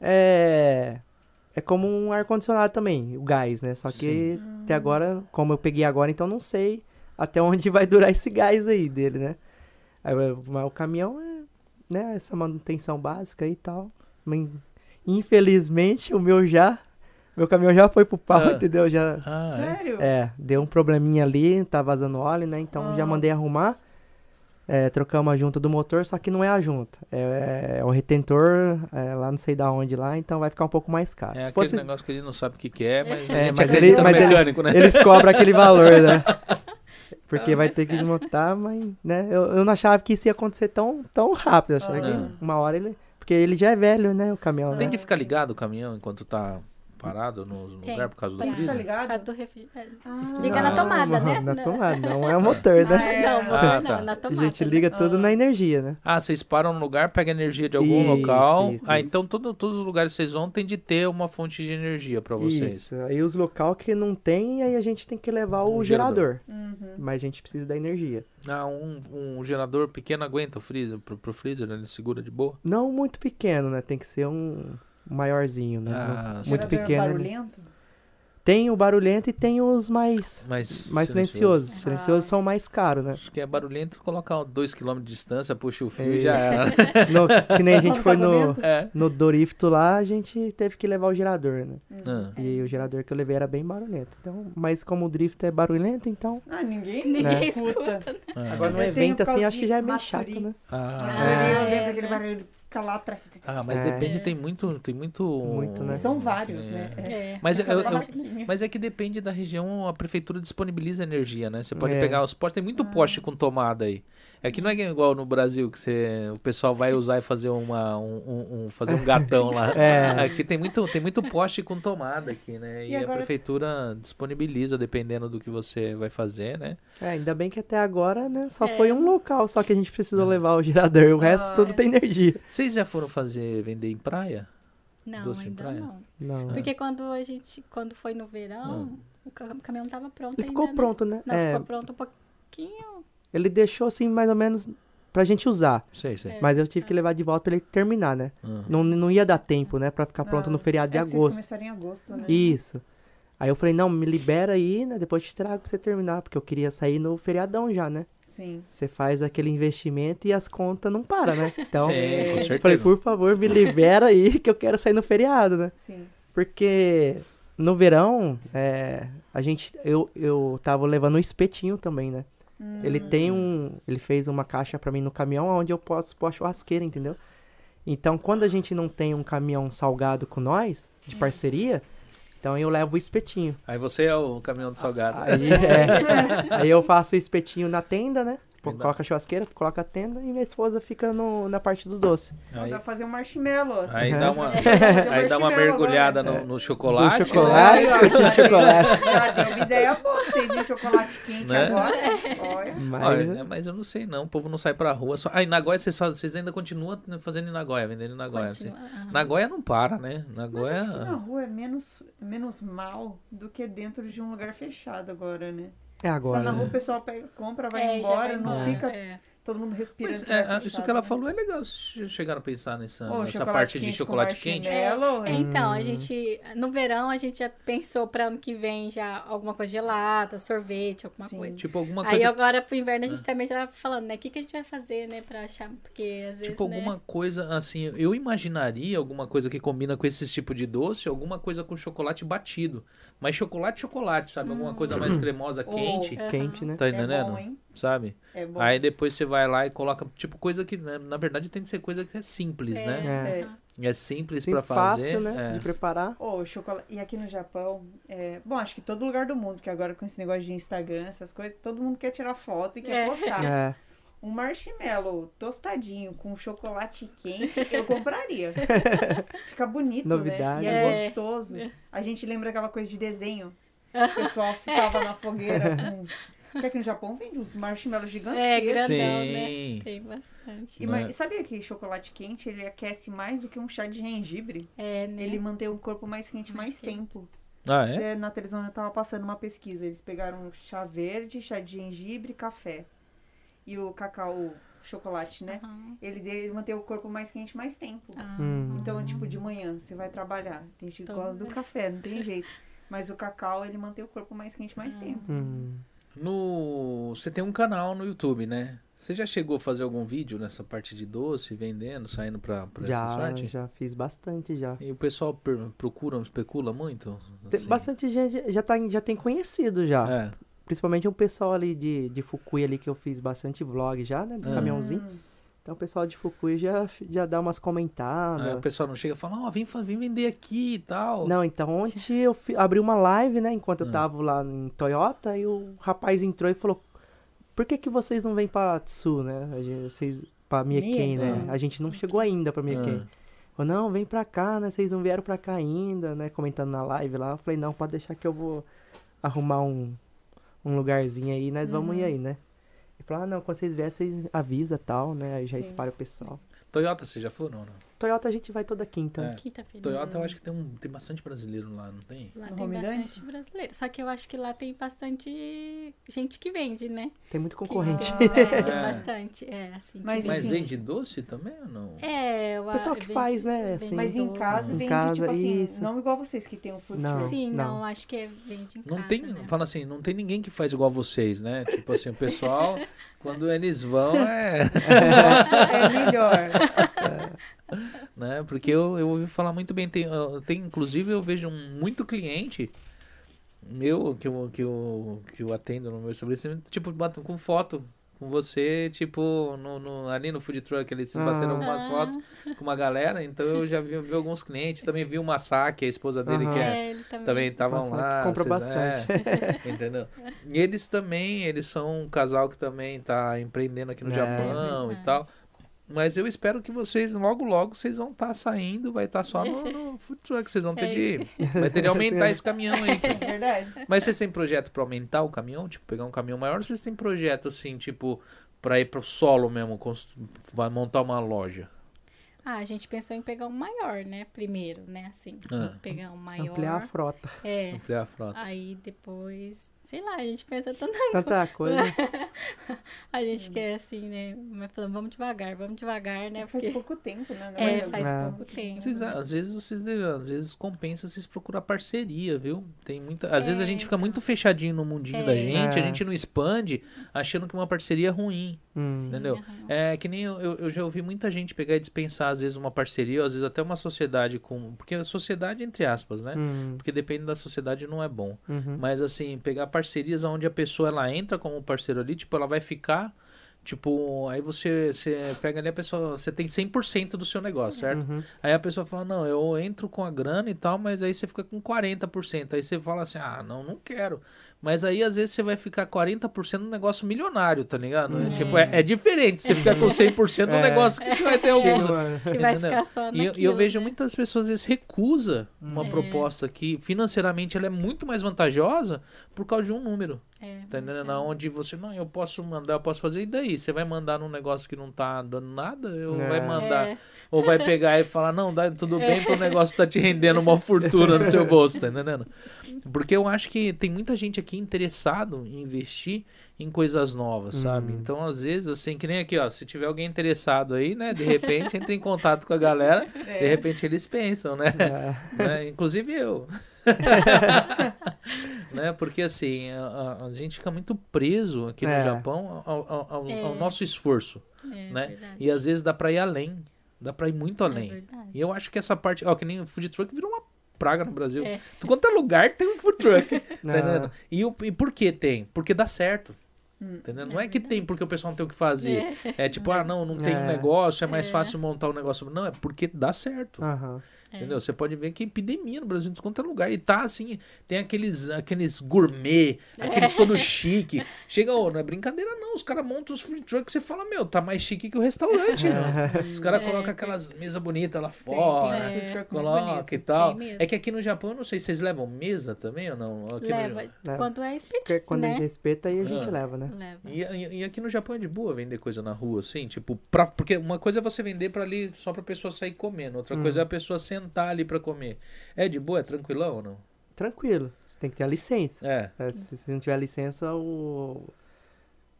é. É como um ar-condicionado também, o gás, né? Só que até agora, como eu peguei agora, então não sei até onde *laughs* vai durar esse gás aí dele, né? Aí, mas o caminhão é, né? Essa manutenção básica e tal. Infelizmente, o meu já. Meu caminhão já foi pro pau, Ah. *laughs* entendeu? Já, Ah, é? Sério? é, deu um probleminha ali, tá vazando óleo, né? Então já Ah. mandei arrumar. É, trocamos a junta do motor, só que não é a junta. É, é o retentor, é, lá não sei da onde lá, então vai ficar um pouco mais caro. É Se aquele fosse- negócio que ele não sabe o que, que é, mas, É, a gente mas ele- mas ele- mecânico, né? eles cobram aquele valor, né? *laughs* Porque vai ter que desmontar, mas, né? Eu, eu não achava que isso ia acontecer tão, tão rápido. Eu achava Ah. que uma hora ele. Porque ele já é velho, né? O caminhão. Tem né? que ficar ligado o caminhão enquanto tá parado no lugar por causa do Tem. Fica freezer? Por causa ligado? do refrigerante. Ah. Liga na tomada, né? Na Na- tomada, não é o motor, né? *laughs* É. Não, motor Ah, não, tá. na A tomada. gente liga tudo Ah. na energia, né? Ah, vocês param no lugar, pegam energia de algum Isso, local. isso, ah, isso. então todo, todos os lugares que vocês vão tem de ter uma fonte de energia pra vocês. Isso. Aí os local que não tem, aí a gente tem que levar o Um gerador. Uhum. Mas a gente precisa da energia. Ah, um, um gerador pequeno aguenta o freezer, pro, pro freezer, né? ele segura de boa. Não muito pequeno, né? Tem que ser um maiorzinho, né? Ah, muito Gerador pequeno. ele- barulhento? Tem o barulhento e tem os mais, Mas mais silenciosos. Silenciosos são mais caros, né? Acho que é barulhento, colocar 2km de distância, puxa o fio e já era. *laughs* No- que nem a gente foi no, é. no Dorifto lá, a gente teve que levar o gerador, né? Ah. E o gerador que eu levei era bem barulhento. Então, mas como o drift é barulhento, então. Ah, ninguém, Ninguém Né? escuta. Ah. Agora tenho evento assim, acho que já é meio Matsuri. chato, né? Ah, Ah, É, eu lembro né? aquele barulho de ficar lá atrás. Ah, mas É. depende, tem muito, tem muito... Muito, né? São vários, É. né? É. Mas, eu- eu- mas é que depende da região, a prefeitura disponibiliza energia, né? Você pode É. pegar os postes, tem muito poste com tomada aí. É que não é igual no Brasil, que você, o pessoal vai usar e fazer uma, um, um- um- fazer um gatão lá. *laughs* É. Aqui tem muito, tem muito poste com tomada aqui, né? E, E a agora- prefeitura disponibiliza, dependendo do que você vai fazer, né? É, ainda bem que até agora, né? Só É. foi um local, só que a gente precisou levar o gerador. O resto Ah, tudo é. tem energia. Vocês já foram fazer, vender em praia? Não, Doce em ainda praia? não. Não. Porque quando a gente, quando foi no verão, o ca- o caminhão tava pronto Ele ainda, ficou né? pronto, né? Não, É, ficou pronto um pouquinho. Ele deixou assim, mais ou menos, pra gente usar. Sei, sei. É. Mas eu tive que levar de volta pra ele terminar, né? Ah. Não, não ia dar tempo, né? Pra ficar pronto Ah, no feriado de é que vocês agosto. começaram em agosto, né? Isso. Aí eu falei, não, me libera aí, né? Depois eu te trago pra você terminar, porque eu queria sair no feriadão já, né? Sim. Você faz aquele investimento e as contas não param, né? *laughs* Então, Sim, com eu certeza. falei, por favor, me libera aí que eu quero sair no feriado, né? Sim. Porque no verão, é, a gente, eu, eu tava levando um espetinho também, né? Ele tem um, ele fez uma caixa pra mim no caminhão onde eu posso pôr a churrasqueira, entendeu? Então, quando a gente não tem um caminhão salgado com nós, de parceria, então eu levo o espetinho. Aí você é o caminhão do salgado. Aí, é, *laughs* aí eu faço o espetinho na tenda, né? Pô, coloca a churrasqueira, coloca a tenda e minha esposa fica no, na parte do doce. Aí, Dá pra fazer um marshmallow. assim. aí Uhum. dá uma, *laughs* *laughs* um aí dá uma mergulhada no, no chocolate. Do chocolate, né? Chocolate. *laughs* Já deu uma ideia boa pra vocês, hein? Chocolate quente Né? agora. Olha. Mas, Olha, mas eu não sei não, o povo não sai pra rua. Só... Ah, em Nagoya vocês, fazem- vocês ainda continuam fazendo em Nagoya, vendendo em Nagoya. assim. Nagoya não para, né? Mas Nagoya. acho que na rua é menos, menos mal do que dentro de um lugar fechado agora, né? É agora. tá na rua, né? o pessoal pega, compra, vai É, embora, vai não embora, fica é. Todo mundo respirando. Mas, lugar é, isso que ela né? falou é legal. Vocês chegaram a pensar nessa, Ou nessa parte de quente com chocolate quente? É, hein? então, a Hum. gente, no verão, a gente já pensou para ano que vem já alguma coisa gelada, sorvete, alguma Sim. coisa. Tipo alguma Aí coisa. agora pro inverno a gente também já tá falando, né? O que, que a gente vai fazer, né, pra achar, porque às vezes, Tipo né? alguma coisa assim, eu imaginaria alguma coisa que combina com esse tipo de doce, alguma coisa com chocolate batido. Mas chocolate, chocolate, sabe? Alguma coisa mais cremosa, quente, Aham. Quente, né? tá É entendendo? bom, hein? Sabe? É bom. Aí depois você vai lá e coloca, tipo, coisa que, né, na verdade, tem que ser coisa que é simples, É. né? É. É. Simples Sim, pra fazer. fácil, né? é. De preparar. Ô, chocolate. E aqui no Japão, é... bom, acho que todo lugar do mundo, que agora com esse negócio de Instagram, essas coisas, todo mundo quer tirar foto e quer É. postar. É. Um marshmallow tostadinho com chocolate quente, eu compraria. *laughs* Fica bonito, Novidade. né? E é, É. gostoso. A gente lembra aquela coisa de desenho. *laughs* O pessoal ficava na fogueira com. Porque aqui no Japão vende uns marshmallows É, gigantescos. grandão, Sim. né? Tem bastante. E Né? mar- sabia que chocolate quente ele aquece mais do que um chá de gengibre? É, né? Ele mantém o corpo mais quente mais, Mais quente. tempo. Ah, é? É, na televisão eu tava passando uma pesquisa. Eles pegaram chá verde, chá de gengibre, café. E o cacau, chocolate, né? Aham. Ele, ele mantém o corpo mais quente mais tempo. Ah, Hum. Então, tipo, de manhã você vai trabalhar. Tem gente que gosta do é. café, não tem jeito. Mas o cacau, ele mantém o corpo mais quente mais tempo. Hum. No... Você tem um canal no YouTube, né? Você já chegou a fazer algum vídeo nessa parte de doce, vendendo, saindo pra, pra essa Já, sorte? já fiz bastante já. E o pessoal per- procura, especula muito? Tem Assim? bastante gente já, tá, já tem conhecido já. É. Principalmente o pessoal ali de, de Fukui ali que eu fiz bastante vlog já, né? Do Ah. caminhãozinho. Hum, Então o pessoal de Fukui já, já dá umas comentadas. Aí o pessoal não chega e fala, ó, vem, fa- vem vender aqui e tal. Não, então ontem eu fi- abri uma live, né? Enquanto eu Ah. tava lá em Toyota, e o rapaz entrou e falou: Por que, que vocês não vêm pra Tsu, né? A gente, vocês, pra Mieken, né? Mieken. A gente não chegou ainda pra Mieken. Ah. Falou, não, vem pra cá, né? Vocês não vieram pra cá ainda, né? Comentando na live lá. Eu falei, não, pode deixar que eu vou arrumar um, um lugarzinho aí, nós vamos Uhum. ir aí, né? Ele falou, ah, não, quando vocês vierem, vocês avisa tal, né? Aí já Sim. espalha o pessoal. Toyota, vocês já foram ou não? Toyota a gente vai toda quinta. É. Quinta-feira. Toyota eu acho que tem, um, tem bastante brasileiro lá, não tem? Lá No tem Homeland? bastante brasileiro. Só que eu acho que lá tem bastante gente que vende, né? Tem muito Que- concorrente. É, *laughs* tem É. bastante. É, assim. Mas que Mas vende doce também ou não? É, O pessoal que faz, né, assim. Mas em casa Em vende, casa, tipo assim, isso. não igual vocês que tem o food Não. truck. Sim, não, não. acho que é vende em Não casa, tem, né? fala assim, não tem ninguém que faz igual vocês, né? Tipo assim, o pessoal, *laughs* quando eles vão, é. *laughs* Nossa, é melhor. *laughs* né? Porque eu, eu ouvi falar muito bem. Tem, tem, inclusive, eu vejo um- muito cliente meu que eu, que, eu, que eu atendo no meu estabelecimento, tipo, batem com foto com você, tipo, no, no- ali no food truck, eles Ah. bateram algumas Ah. fotos com uma galera, então eu já vi, vi alguns clientes, também vi o Masaki, a esposa dele, que é É, ele também. estavam lá. compra vocês- bastante. é, *laughs* entendeu? E eles também, eles são um casal que também tá empreendendo aqui no É. Japão e tal. Mas eu espero que vocês, logo, logo, vocês vão estar saindo, vai estar só no, no *laughs* food truck, vocês vão ter É de. Vai ter de aumentar esse caminhão aí. cara. É verdade. Mas vocês têm projeto pra aumentar o caminhão? Tipo, pegar um caminhão maior ou vocês têm projeto assim, tipo, pra ir pro solo mesmo, constru- vai montar uma loja? Ah, a gente pensou em pegar um maior, né? Primeiro, né? Assim, Ah. pegar um maior. Ampliar a frota. É. Ampliar a frota. Aí depois, sei lá, a gente pensa tanto. *laughs* Tanta coisa. *laughs* A gente quer assim, né? Mas falando, vamos devagar, vamos devagar, né? Faz Porque pouco tempo, né? na é, faz É. pouco tempo. Vocês, né? às vezes vocês devem- às vezes compensa vocês procurar parceria, viu? Tem muita, às vezes a É, gente fica muito fechadinho no mundinho É. da gente, a É. gente não expande, achando que uma parceria é ruim, Hum. Sim, entendeu? aham. É que nem eu, eu, eu já ouvi muita gente pegar e dispensar às vezes uma parceria, ou às vezes até uma sociedade com, porque a sociedade entre aspas, né? Hum. Porque depende da sociedade não é bom. Uhum. Mas assim, pegar parcerias onde a pessoa ela entra como parceiro ali, tipo, ela vai ficar Tipo, aí você, você pega ali a pessoa, você tem 100% do seu negócio, certo? Uhum. Aí a pessoa fala, não, eu entro com a grana e tal, mas aí você fica com 40%. Aí você fala assim, ah, não, não quero. Mas aí, às vezes, você vai ficar 40% no negócio milionário, tá ligado? É, É. tipo, é, é diferente você ficar com 100% no É. negócio que você vai ter *laughs* alguns... Uma- Que vai ficar só E eu, naquilo, e eu vejo né? muitas pessoas, às vezes, recusa uma É. proposta que, financeiramente, ela é muito mais vantajosa por causa de um número. É, Tá entendendo? é. Onde você, não, eu posso mandar, eu posso fazer, e daí? Você vai mandar num negócio que não tá dando nada? Ou É. vai mandar, É, ou vai pegar e falar, não, dá tudo bem, porque o negócio tá te rendendo uma fortuna no seu bolso, tá entendendo? Porque eu acho que tem muita gente aqui interessado em investir em coisas novas, sabe? Hum. Então, às vezes, assim, que nem aqui, ó, se tiver alguém interessado aí, né, de repente, entre em contato com a galera, *laughs* É. de repente eles pensam, né? É. *laughs* né? Inclusive eu. *laughs* né? Porque assim, a, a- a gente fica muito preso aqui no É. Japão ao, ao- ao- É. ao nosso esforço, é né? verdade. E às vezes dá pra ir além, dá pra ir muito É além. E eu acho que essa parte, ó, que nem o food truck virou uma praga no Brasil. É. Tu quanto é lugar tem um food truck, tá? E, o, e por que tem? Porque dá certo. Entendeu? É Não é que tem porque o pessoal não tem o que fazer. É. É, tipo, ah, não, não tem É. negócio, é mais É. fácil montar um negócio. Não, é porque dá certo. Aham. É. Entendeu? Você pode ver que é epidemia no Brasil, em quanto é lugar. E tá assim, tem aqueles, aqueles gourmet, aqueles todo *laughs* chique. Chega, ô, não é brincadeira não. Os caras montam os food trucks e você fala, meu, tá mais chique que o restaurante, meu. *laughs* Os caras É, colocam tem- aquelas mesas bonitas lá Tem, fora. tem É. muito Coloca e tal. Tem. É que aqui no Japão, eu não sei, vocês levam mesa também ou não? Aqui no- Leva. Leva. Quando é espetinho, quando né? ele respeita, aí a gente Ah. leva, né? Leva. E, e- e aqui no Japão é de boa vender coisa na rua, assim, tipo, pra, porque uma coisa é você vender pra ali só pra pessoa sair comendo, outra Hum. coisa é a pessoa sentar ali pra comer. É de boa, é tranquilão ou não? Tranquilo. Você tem que ter a licença. É. É, se você não tiver licença, o,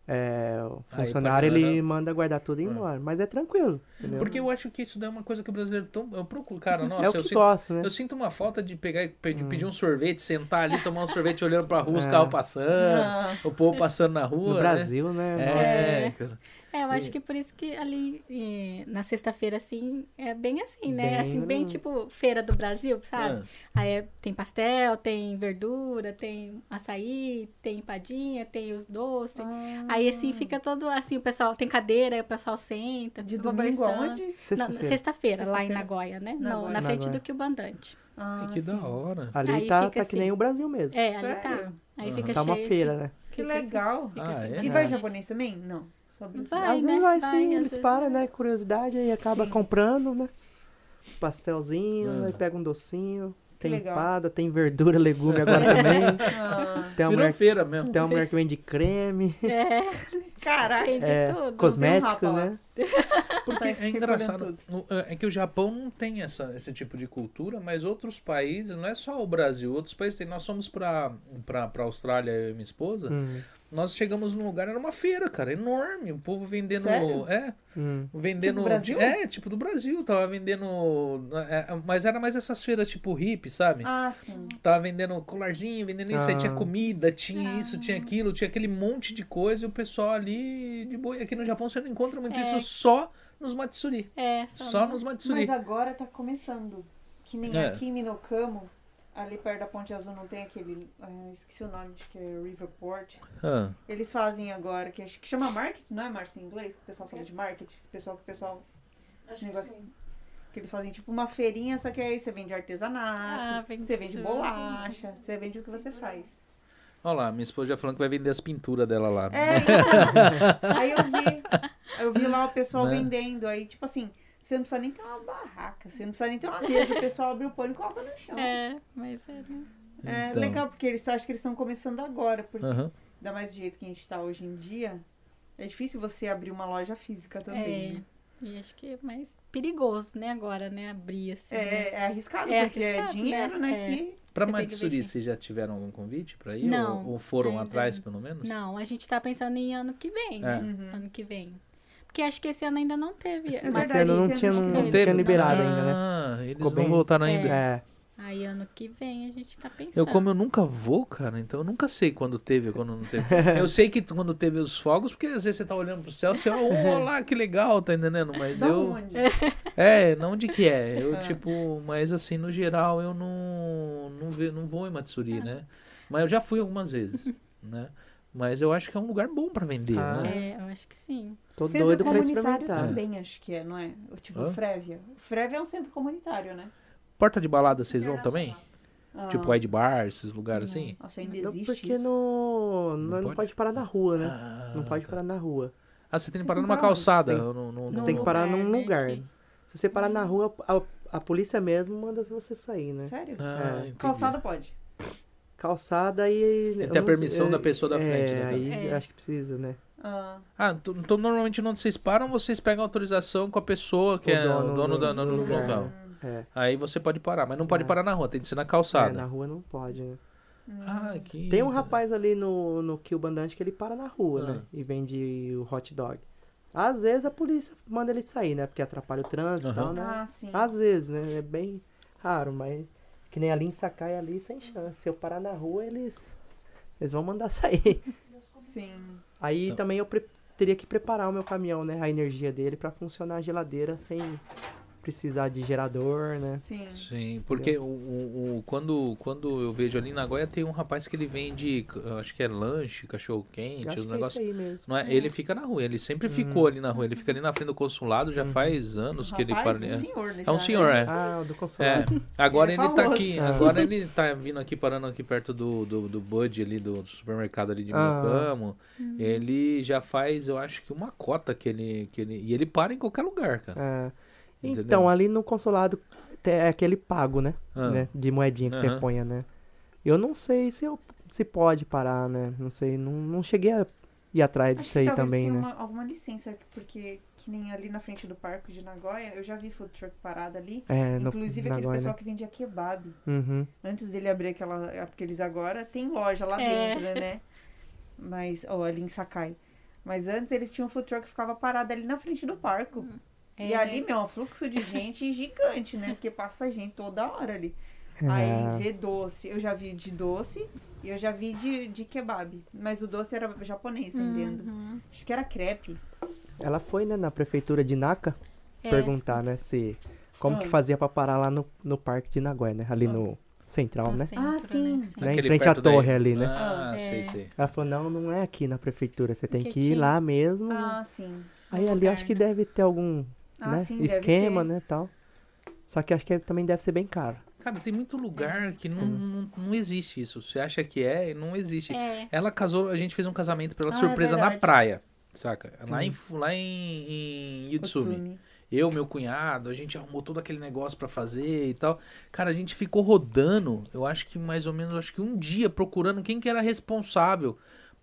é, o funcionário ele manda guardar tudo e ir É. embora. Mas é tranquilo. Entendeu? Porque eu acho que isso daí é uma coisa que o brasileiro tão. Eu procuro, cara, nossa, *laughs* é o eu, que sinto, gosta, né? eu sinto uma falta de pegar e pedir, Hum. pedir um sorvete, sentar ali, tomar um sorvete olhando pra rua, os *laughs* É. carros passando, Ah, o povo passando na rua. No né? Brasil, né? Nossa. É, É. cara. É, eu acho E- que por isso que ali eh, na sexta-feira, assim, é bem assim, né? Bem assim, bem tipo feira do Brasil, sabe? Ah, Aí é- tem pastel, tem verdura, tem açaí, tem empadinha, tem os doces. Aí assim fica todo assim, o pessoal tem cadeira, aí o pessoal senta, De domingo aonde? Não, Sexta-feira. Sexta-feira, lá em. Nagoya, né? Nagoya. No- na frente Nagoya. do Kyubandante. Ah, que da hora. Ali Aí tá, tá que assim. nem o Brasil mesmo. É, ali tá. Sério? Aí Aham. fica tá uma cheio, feira, assim. né? Que Fica assim. legal. Ah, assim, é? E vai japonês também? Não. Brincadeira. Vai, às né? vezes vai Vai, sim, às eles vezes param, vai. né? Curiosidade, aí acaba Sim. comprando, né? Pastelzinho, Ah. aí pega um docinho. Tem legal. empada, tem verdura, legume agora *laughs* também. Ah, Tem uma, Virou mulher, feira mesmo. tem uma mulher que vende creme, É, *laughs* caraca. de é, tudo. cosméticos, lá. né? Porque é engraçado. no- É que o Japão não tem essa, esse tipo de cultura, mas outros países, não é só o Brasil, outros países têm. Nós fomos pra, pra, pra Austrália, eu e minha esposa. Hum, Nós chegamos num lugar, era uma feira, cara, enorme. O povo vendendo. Sério? É, hum. vendendo. Tipo Brasil? É, tipo do Brasil. Tava vendendo. é, mas era mais essas feiras tipo hippie, sabe? Ah, sim. Tava vendendo colarzinho, vendendo isso. Aí Ah. tinha comida, tinha isso, tinha aquilo, tinha aquele monte de coisa. E o pessoal ali de boa. E aqui no Japão você não encontra muito É. isso só nos Matsuri. É, Só no- nos Matsuri. Mas agora tá começando. Que nem É. aqui em Minokamo, ali perto da Ponte Azul não tem aquele. ah, esqueci o nome, acho que é Riverport. Ah, Eles fazem agora, que acho que chama marketing, não é marketing em inglês? O pessoal fala de marketing, esse pessoal que o pessoal. Esse negócio. Que eles fazem tipo uma feirinha, só que aí você vende artesanato, Ah, vende você vende bolacha, você vende o que você faz. Olha lá, minha esposa já falando que vai vender as pinturas dela lá. É, então. *laughs* aí eu vi. Eu vi lá o pessoal Né? vendendo. Aí, tipo assim, você não precisa nem ter uma barraca, você não precisa nem ter uma mesa, o pessoal abre o pão e coloca no chão. É, mas é, né? É Então. legal, porque eles acho que eles estão começando agora, porque Aham. ainda mais do jeito que a gente tá hoje em dia, é difícil você abrir uma loja física também. É. né? E acho que é mais perigoso, né, agora, né, abrir assim. né? É, é arriscado, É porque é arriscado, dinheiro, né? né? É. Que... Pra Matsuri, vocês já tiveram algum convite pra ir? Não, ou, ou foram ainda atrás, pelo menos? Não, a gente tá pensando em ano que vem, né? É. Uhum. Ano que vem. Porque acho que esse ano ainda não teve. Esse- mas Esse ano não tinha, não, não teve, tinha não. liberado ainda, né? Ah, eles Ficou não bem- voltaram ainda. É. aí ano que vem a gente tá pensando. Eu, como eu nunca vou, cara, então eu nunca sei quando teve ou quando não teve. *laughs* eu sei que quando teve os fogos, porque às vezes você tá olhando pro céu, você, oh, *laughs* lá, que legal, tá entendendo? Mas Da eu. onde? *laughs* É, não de que é. Eu, Ah. tipo, mas assim, no geral, eu não, não, ve, não vou em Matsuri, né? Mas eu já fui algumas vezes, né? Mas eu acho que é um lugar bom pra vender, Ah. né? É, eu acho que sim. Tô centro doido pra comunitário experimentar. também, acho que é, não é? O Tipo, Hã? o Frevia. O Frevia é um centro comunitário, né? Porta de balada vocês vão também? Ah. Tipo Wide Bar, esses lugares assim? Nossa, ainda Não, existe porque isso. não, não, Não não pode? parar na rua, né? Ah, não pode tá. parar na rua. Ah, você tem que parar numa calçada. Tem- no- no- no- Tem que parar lugar, num né, lugar. que- Se você parar na rua, a, a polícia mesmo manda você sair, né? Sério? Ah, É. Calçada pode. Calçada e. Tem que ter a não permissão sei, da pessoa da frente, É, né, aí? É. acho que precisa, né? Ah, Ah, então normalmente onde vocês param, vocês pegam autorização com a pessoa que O é dono o dono do- do lugar. local. É. Aí você pode parar, mas não pode É. parar na rua, tem que ser na É, calçada. na rua não pode, né? Ah, que... Tem um rapaz ali no, no Kill Bandante que ele para na rua, Ah. né? E vende o hot dog. Às vezes a polícia manda ele sair, né? Porque atrapalha o trânsito e Aham. tal, né? ah, sim. Às vezes, né? É bem raro, mas que nem ali em Sakai ali sem chance. Se eu parar na rua, eles, eles vão mandar *laughs* sair. Sim. Aí Então. também eu teria que preparar o meu caminhão, né? A energia dele pra funcionar a geladeira sem precisar de gerador, né? Sim. Sim, porque o, o- o- quando, quando eu vejo ali em Nagoya tem um rapaz que ele vende, acho que é lanche, cachorro quente, Acho os que é isso negócios. aí mesmo. Não é? Ele fica na rua, ele sempre Hum. ficou ali na rua, ele fica ali na frente do consulado, já Uhum. faz anos que ele para um ali. senhor, né? É um senhor, né? é. Ah, o do É, consulado. agora Ele ele é tá famoso. aqui, Ah. agora *laughs* ele tá vindo aqui, parando aqui perto do, do, do Bud ali, do supermercado ali de Ah. Milcamo. Ele já faz, eu acho que uma cota que ele, que ele... E ele para em qualquer lugar, cara. É. Entendeu? Então, ali no consulado é aquele pago, né? Ah. né? De moedinha que Aham. você ponha, né? Eu não sei se, eu, se pode parar, né? Não sei, não, não cheguei a ir atrás Acho disso aí também, tenha né? uma- alguma licença, porque que nem ali na frente do parque de Nagoya, eu já vi food truck parado ali. É, no, Inclusive na aquele Goiânia. pessoal que vendia kebab. Uhum. Antes dele abrir aquela. Porque eles agora tem loja lá É. dentro, né? Mas. Ó, ali em Sakai. Mas antes eles tinham um food truck que ficava parado ali na frente do parque. E É. ali, meu, um fluxo de gente *laughs* gigante, né? Porque passa gente toda hora ali. É. Aí vê doce. Eu já vi de doce e eu já vi de, de kebab. Mas o doce era japonês vendendo. Uhum. Acho que era crepe. Ela foi, né, na prefeitura de Naka É. perguntar, né, se... Como Ah. que fazia pra parar lá no, no parque de Nagoya, né? Ali no central, No né? centro, Ah, sim. Né, em Aquele frente à torre ali, né? Ah, É. sei, sei. Ela falou, não, não é aqui na prefeitura, você tem Porque que ir lá mesmo. Ah, sim. Aí no ali lugar, acho que né? deve ter algum Ah, né, sim, deve esquema, ter. né, tal. Só que acho que também deve ser bem caro. Cara, tem muito lugar que não, não, não existe isso. Você acha que é e não existe. É. Ela casou, a gente fez um casamento pela Ah, é surpresa na verdade. praia, saca? Lá, Hum. em, lá em, em Yutsumi. Otsumi. Eu, meu cunhado, a gente arrumou todo aquele negócio pra fazer e tal. Cara, a gente ficou rodando, eu acho que mais ou menos, acho que um dia procurando quem que era responsável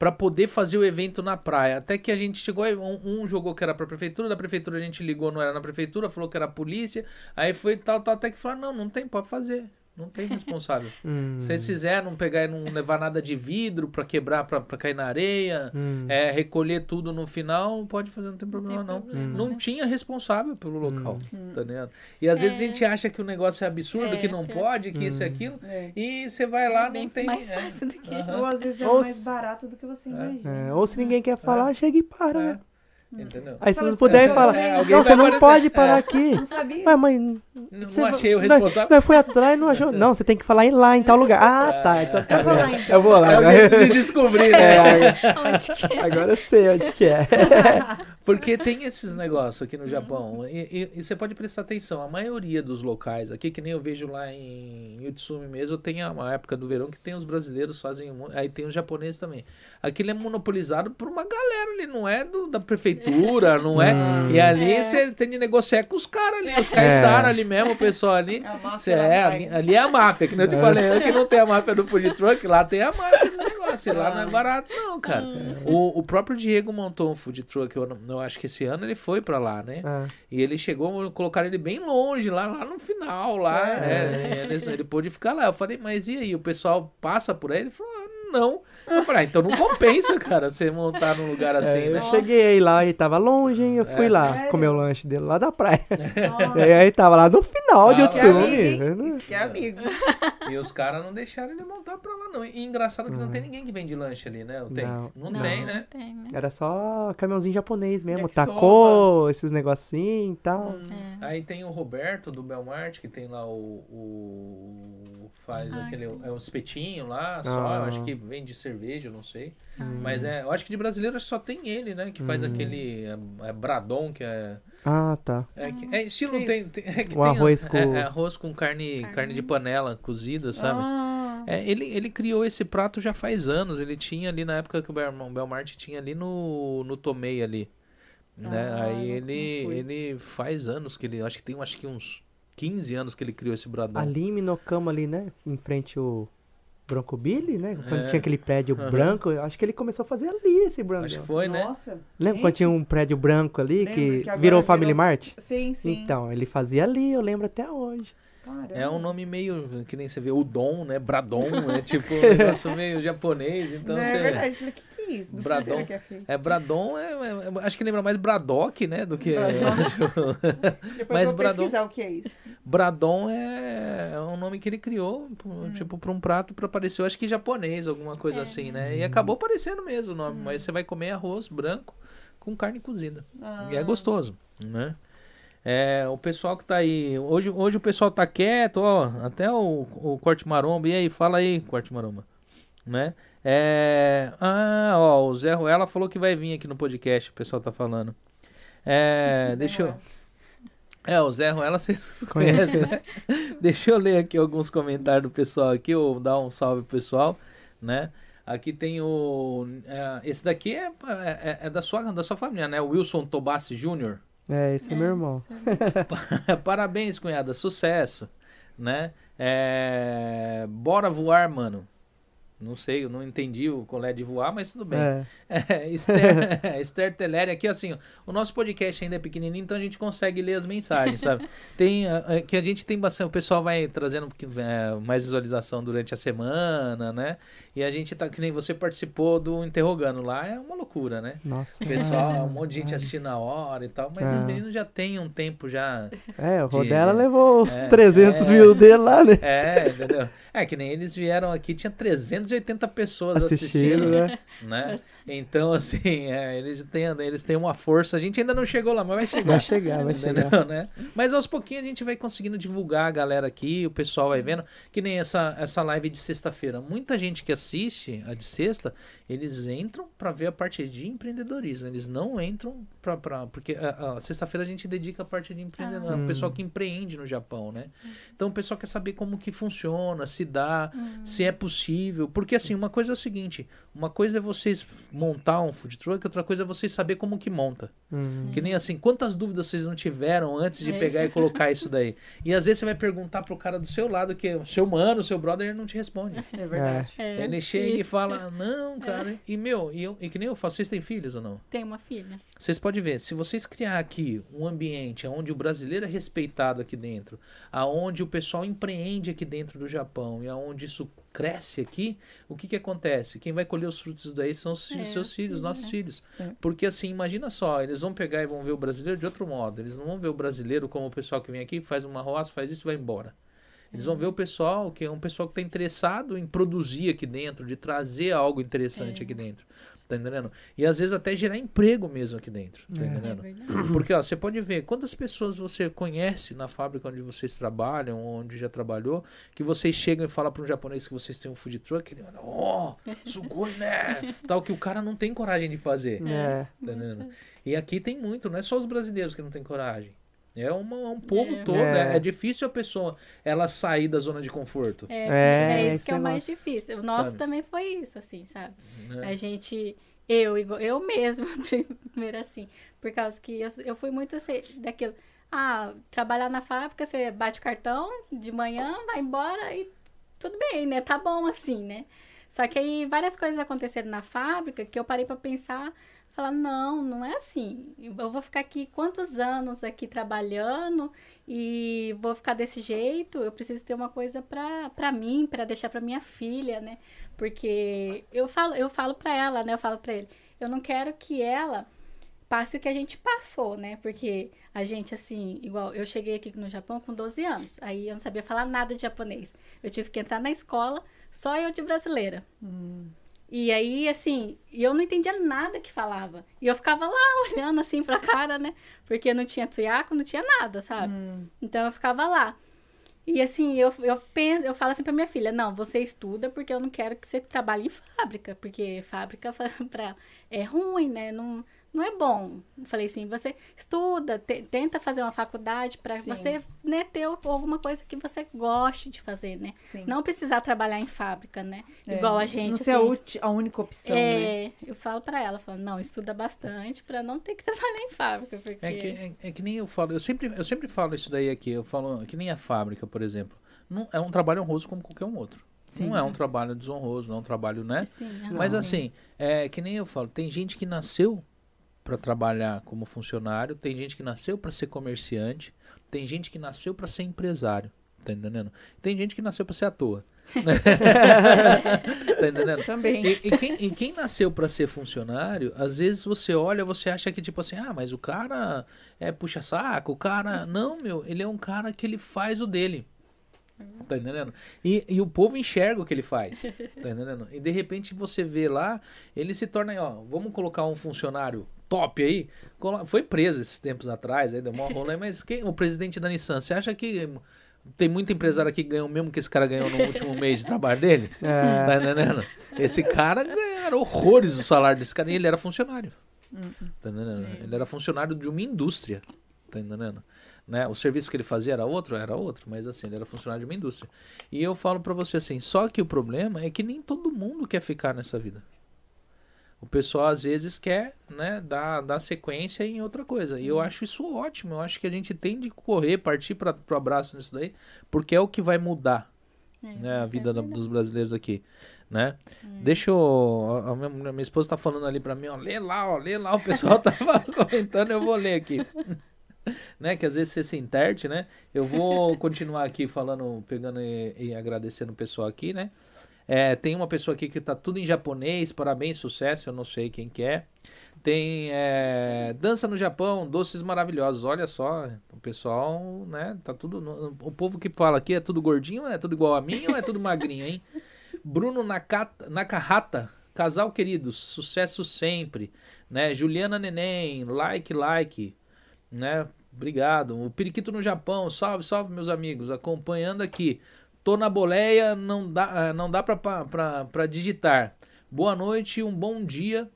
pra poder fazer o evento na praia. Até que a gente chegou, um, um jogou que era pra prefeitura, da prefeitura a gente ligou, não era na prefeitura, falou que era a polícia. Aí foi tal, tal, até que falaram, não, não tem, pode fazer. Não tem responsável. *laughs* Hum, Se vocês fizeram, não pegar e não levar nada de vidro pra quebrar, pra, pra cair na areia, hum, é, recolher tudo no final, pode fazer, não tem problema não. problema, Não né? tinha responsável pelo local, Hum. tá ligado? E às vezes a É. gente acha que o negócio é absurdo, É, que não pode, que isso e aquilo, É. e você vai lá, Bem não tem... mais é. fácil do que Aham. Ou às vezes é Ou mais se- barato do que você imagina. é, ou se ninguém quer falar, chega e para, É. né? Entendeu? Aí se não de puder falar, é, não, você não pode parar É. aqui. Não sabia? Ué, mãe, Não você achei o responsável. Nós foi atrás e não achou. *laughs* Não, você tem que falar em lá, em tal lugar. Ah, tá. Então tá Eu vou lá. Eu vou lá. É Agora, jeito de descobrir, né? *laughs* É, Onde que é? agora eu sei onde que é. *laughs* Porque tem esses negócios aqui no Japão. E, e- e você pode prestar atenção. A maioria dos locais aqui, que nem eu vejo lá em Yutsumi mesmo, tem uma época do verão que tem os brasileiros fazem. Aí tem os japoneses também. Aquilo é monopolizado por uma galera ali, não é do, da prefeitura, não é? Hum. E ali É. você tem de negociar com os caras ali, os É. ali mesmo, o pessoal ali. *laughs* É é, ali, é a máfia, que nem eu te falei, aqui não tem a máfia do food truck, lá tem a máfia dos negócios, lá não é barato não, cara. O, o próprio Diego montou um food truck, eu, não- eu acho que esse ano ele foi pra lá, né? Ah, E ele chegou, colocaram ele bem longe, lá, lá no final, lá, Sério? é, ele, ele pôde ficar lá. Eu falei, mas e aí, o pessoal passa por aí? Ele falou, ah, não. Eu falei, ah, então não compensa, cara, você montar num lugar assim, é, eu né? cheguei lá e tava longe, hein? Eu fui É. lá Sério? comer o lanche dele lá da praia. *laughs* Nossa, E aí tava lá no final de Ah, amigo, Otsumi. que é amigo. *laughs* E os caras não deixaram ele montar pra lá, não. E engraçado que não tem ninguém que vende lanche ali, né? Tem? Não, Não. Não, tem, né? não tem, né? Era só caminhãozinho japonês mesmo. Yakisoba. Tacou, esses negocinhos e tal. É. Aí tem o Roberto do Belmart, que tem lá o. o- faz Ah, aquele. É um espetinho lá, só. Ah. Eu acho que vende cerveja, não sei. Ah. Mas é. Eu acho que de brasileiro só tem ele, né? Que faz Hum. aquele. É, é Bradon, que é. Ah, tá. É, que- é estilo que tem, tem, é que O tem, arroz é- com- é arroz com carne, carne, Carne. de panela cozida, sabe? Ah, É, ele, ele criou esse prato já faz anos. Ele tinha ali na época que o Bel- o Belmart tinha ali no, no Tomei ali. Né? Ah, Aí ele, ele faz anos que ele. Acho que tem acho que uns 15 anos que ele criou esse bradão. Ali em Minocama, ali, né? Em frente o Bronco Billy, né? Quando É. tinha aquele prédio Aham. branco, eu acho que ele começou a fazer ali esse branco. Acho que foi, né? Nossa. Lembra Gente, quando tinha um prédio branco ali que, que virou virou- Family Mart? Sim, sim. Então, ele fazia ali, eu lembro até hoje. Caramba. É um nome meio. Que nem você vê, Udon, né? Bradon, *laughs* é tipo um negócio meio japonês. Então Não, é você. verdade. Eu falei, o que, que é isso? Do que Bradon. será que é feito? É Bradon, é, é- acho que lembra mais Braddock, né? Do que. *laughs* Depois Mas eu vou Bradon- pesquisar o que é isso. Bradon é, é um nome que ele criou, p- Hum. tipo, pra um prato pra parecer, eu acho que japonês, alguma coisa É. assim, né? E acabou parecendo mesmo o nome, Hum. mas você vai comer arroz branco com carne cozida. Ah, E é gostoso, né? É, o pessoal que tá aí, hoje, hoje o pessoal tá quieto, ó, até o, o Corte Maromba, e aí, fala aí, Corte Maromba, né? É, ah, ó, o Zé Ruela falou que vai vir aqui no podcast, o pessoal tá falando. É, *laughs* deixa eu... É, o Zé Ruela vocês Conhece? conhecem, né? Deixa eu ler aqui alguns comentários do pessoal aqui, ou dar um salve pro pessoal, né? Aqui tem o... é, esse daqui é, é, é da, sua, da sua família, né? O Wilson Tobassi Jr., É, esse é meu irmão. *laughs* Parabéns, cunhada, sucesso, né? É, Bora voar, mano. Não sei, eu não entendi o colé de voar, mas tudo bem. É. *laughs* É, Esther, *laughs* Esther Teleri, aqui assim, o nosso podcast ainda é pequenininho, então a gente consegue ler as mensagens, sabe? *laughs* Tem, que a gente tem bastante, o pessoal vai trazendo é, mais visualização durante a semana, né? E a gente tá, que nem você participou do Interrogando lá, é uma loucura, né? Nossa. O pessoal, um monte de gente assistindo na hora e tal, mas os Ah. meninos já têm um tempo já É, o de- Rodela levou os é, 300 é. mil dele lá, né? É, entendeu? É que nem eles vieram aqui, tinha 380 pessoas Assistindo, assistindo, né? *laughs* né? Então, assim, é, eles, têm, eles têm uma força. A gente ainda não chegou lá, mas vai chegar. Vai chegar, vai chegar. Entendeu, né? Mas aos pouquinhos a gente vai conseguindo divulgar a galera aqui, o pessoal vai vendo. Que nem essa, essa live de sexta-feira. Muita gente que assiste a de sexta, eles entram pra ver a parte de empreendedorismo. Eles não entram pra. pra porque a, a sexta-feira a gente dedica a parte de empreendedorismo. Ah. O pessoal que empreende no Japão, né? Então o pessoal quer saber como que funciona, se dá, se é possível. Porque assim, uma coisa é o seguinte: uma coisa é vocês montar um food truck, outra coisa é vocês saber como que monta. Hum. Que nem assim, quantas dúvidas vocês não tiveram antes de É. pegar e colocar isso daí? *laughs* E às vezes você vai perguntar pro cara do seu lado, que é o seu mano, seu brother, ele não te responde. É verdade. É, ele chega e fala, não, cara. E meu, e, eu, e que nem eu falo, vocês têm filhos ou não? Tem uma filha. Vocês podem ver, se vocês criar aqui um ambiente onde o brasileiro é respeitado aqui dentro, aonde o pessoal empreende aqui dentro do Japão e aonde isso cresce aqui, o que que acontece? Quem vai colher os frutos daí são os É, seus filhos, sim, nossos é. filhos. É. Porque assim, imagina só, eles vão pegar e vão ver o brasileiro de outro modo. Eles não vão ver o brasileiro como o pessoal que vem aqui, faz uma roça, faz isso e vai embora. Eles vão ver o pessoal que é um pessoal que está interessado em produzir aqui dentro, de trazer algo interessante É. aqui dentro. Tá entendendo? E às vezes até gerar emprego mesmo aqui dentro. Tá É. É entendendo? verdade. Porque ó, você pode ver quantas pessoas você conhece na fábrica onde vocês trabalham, onde já trabalhou, que vocês chegam e falam para um japonês que vocês têm um food truck, ele olha, ó, sugoi, né? *laughs* Tal que o cara não tem coragem de fazer. É. Tá entendendo? E aqui tem muito, não é só os brasileiros que não têm coragem. É, uma, é um povo É. todo. É. É. é difícil a pessoa ela sair da zona de conforto. É, É, é isso que é o mais negócio. difícil. O nosso Sabe? também foi isso, assim, sabe? né? A gente, eu, igual- eu mesma, *laughs* primeiro assim, por causa que eu, eu fui muito assim, daquilo. Ah, trabalhar na fábrica, você bate o cartão de manhã, vai embora e tudo bem, né? Tá bom assim, né? Só que aí várias coisas aconteceram na fábrica que eu parei pra pensar, falar, não, não é assim. Eu vou ficar aqui quantos anos aqui trabalhando e vou ficar desse jeito, eu preciso ter uma coisa pra, pra mim, pra deixar pra minha filha, né? Porque eu falo, eu falo pra ela, né? Eu falo pra ele, eu não quero que ela passe o que a gente passou, né? Porque a gente, assim, igual, eu cheguei aqui no Japão com 12 anos, aí eu não sabia falar nada de japonês. Eu tive que entrar na escola, só eu de brasileira. Hum. E aí, assim, eu não entendia nada que falava. E eu ficava lá *laughs* olhando assim pra cara, né? Porque não tinha tuiaco, não tinha nada, sabe? Hum. Então eu ficava lá. E assim, eu, eu penso, eu falo assim pra minha filha, não, você estuda porque eu não quero que você trabalhe em fábrica, porque fábrica *laughs* pra, é ruim, né? Não, não é bom. Eu falei assim, você estuda, te- tenta fazer uma faculdade para você né, ter alguma coisa que você goste de fazer, né? Sim. Não precisar trabalhar em fábrica, né? É, Igual a gente. Não ser a, assim. ulti- a única opção, né? É, eu falo pra ela, falo, não, estuda bastante pra não ter que *laughs* trabalhar em fábrica, porque... É que, é, é que nem eu falo, eu sempre, eu sempre falo isso daí aqui, eu falo que nem a fábrica, por exemplo. Não, é um trabalho honroso como qualquer um outro. Sim. Não é um trabalho desonroso, não é um trabalho, né? Sim, aham. Mas assim, é que nem eu falo, tem gente que nasceu para trabalhar como funcionário, tem gente que nasceu para ser comerciante, tem gente que nasceu para ser empresário, tá entendendo? Tem gente que nasceu para ser à toa. *laughs* tá entendendo? Também. E, e quem, e quem nasceu pra ser funcionário, às vezes você olha, você acha que tipo assim, ah, mas o cara é puxa saco, o cara. Não, meu, ele é um cara que ele faz o dele. Tá entendendo? E, e o povo enxerga o que ele faz. Tá entendendo? E de repente você vê lá, ele se torna, ó, vamos colocar um funcionário top aí. Foi preso esses tempos atrás, aí deu uma rola aí, mas quem, o presidente da Nissan, você acha que tem muito empresário aqui que ganhou o mesmo que esse cara ganhou no último *laughs* mês de trabalho dele? É, Tá entendendo? Esse cara ganhava horrores do salário desse cara e ele era funcionário. Tá entendendo? Ele era funcionário de uma indústria. Tá entendendo? Né? O serviço que ele fazia era outro? Era outro, mas assim, ele era funcionário de uma indústria. E eu falo pra você assim, só que o problema é que nem todo mundo quer ficar nessa vida. O pessoal às vezes quer, né, dar, dar sequência em outra coisa. E eu acho isso ótimo. Eu acho que a gente tem de correr, partir para o abraço nisso daí, porque é o que vai mudar É, né, a isso é vida da- dos brasileiros aqui, né? Deixa eu... A, a minha, minha esposa tá falando ali pra mim, ó, lê lá, ó, lê lá, o pessoal *laughs* tava comentando, eu vou ler aqui. *laughs* né, que às vezes você se interte, né? Eu vou continuar aqui falando, pegando e, e agradecendo o pessoal aqui, né? É, tem uma pessoa aqui que tá tudo em japonês, parabéns, sucesso, eu não sei quem que é. Tem é, dança no Japão, doces maravilhosos. Olha só, o pessoal, né? Tá tudo. o povo que fala aqui é tudo gordinho, é tudo igual a mim ou é tudo magrinho, hein? Bruno Nakata, Nakahata, casal queridos, sucesso sempre, né? Juliana Neném, like, like, né? Obrigado. O Periquito no Japão, salve, salve, meus amigos, acompanhando aqui. Tô na boleia, não dá, ah, não dá pra digitar. Boa noite e um bom dia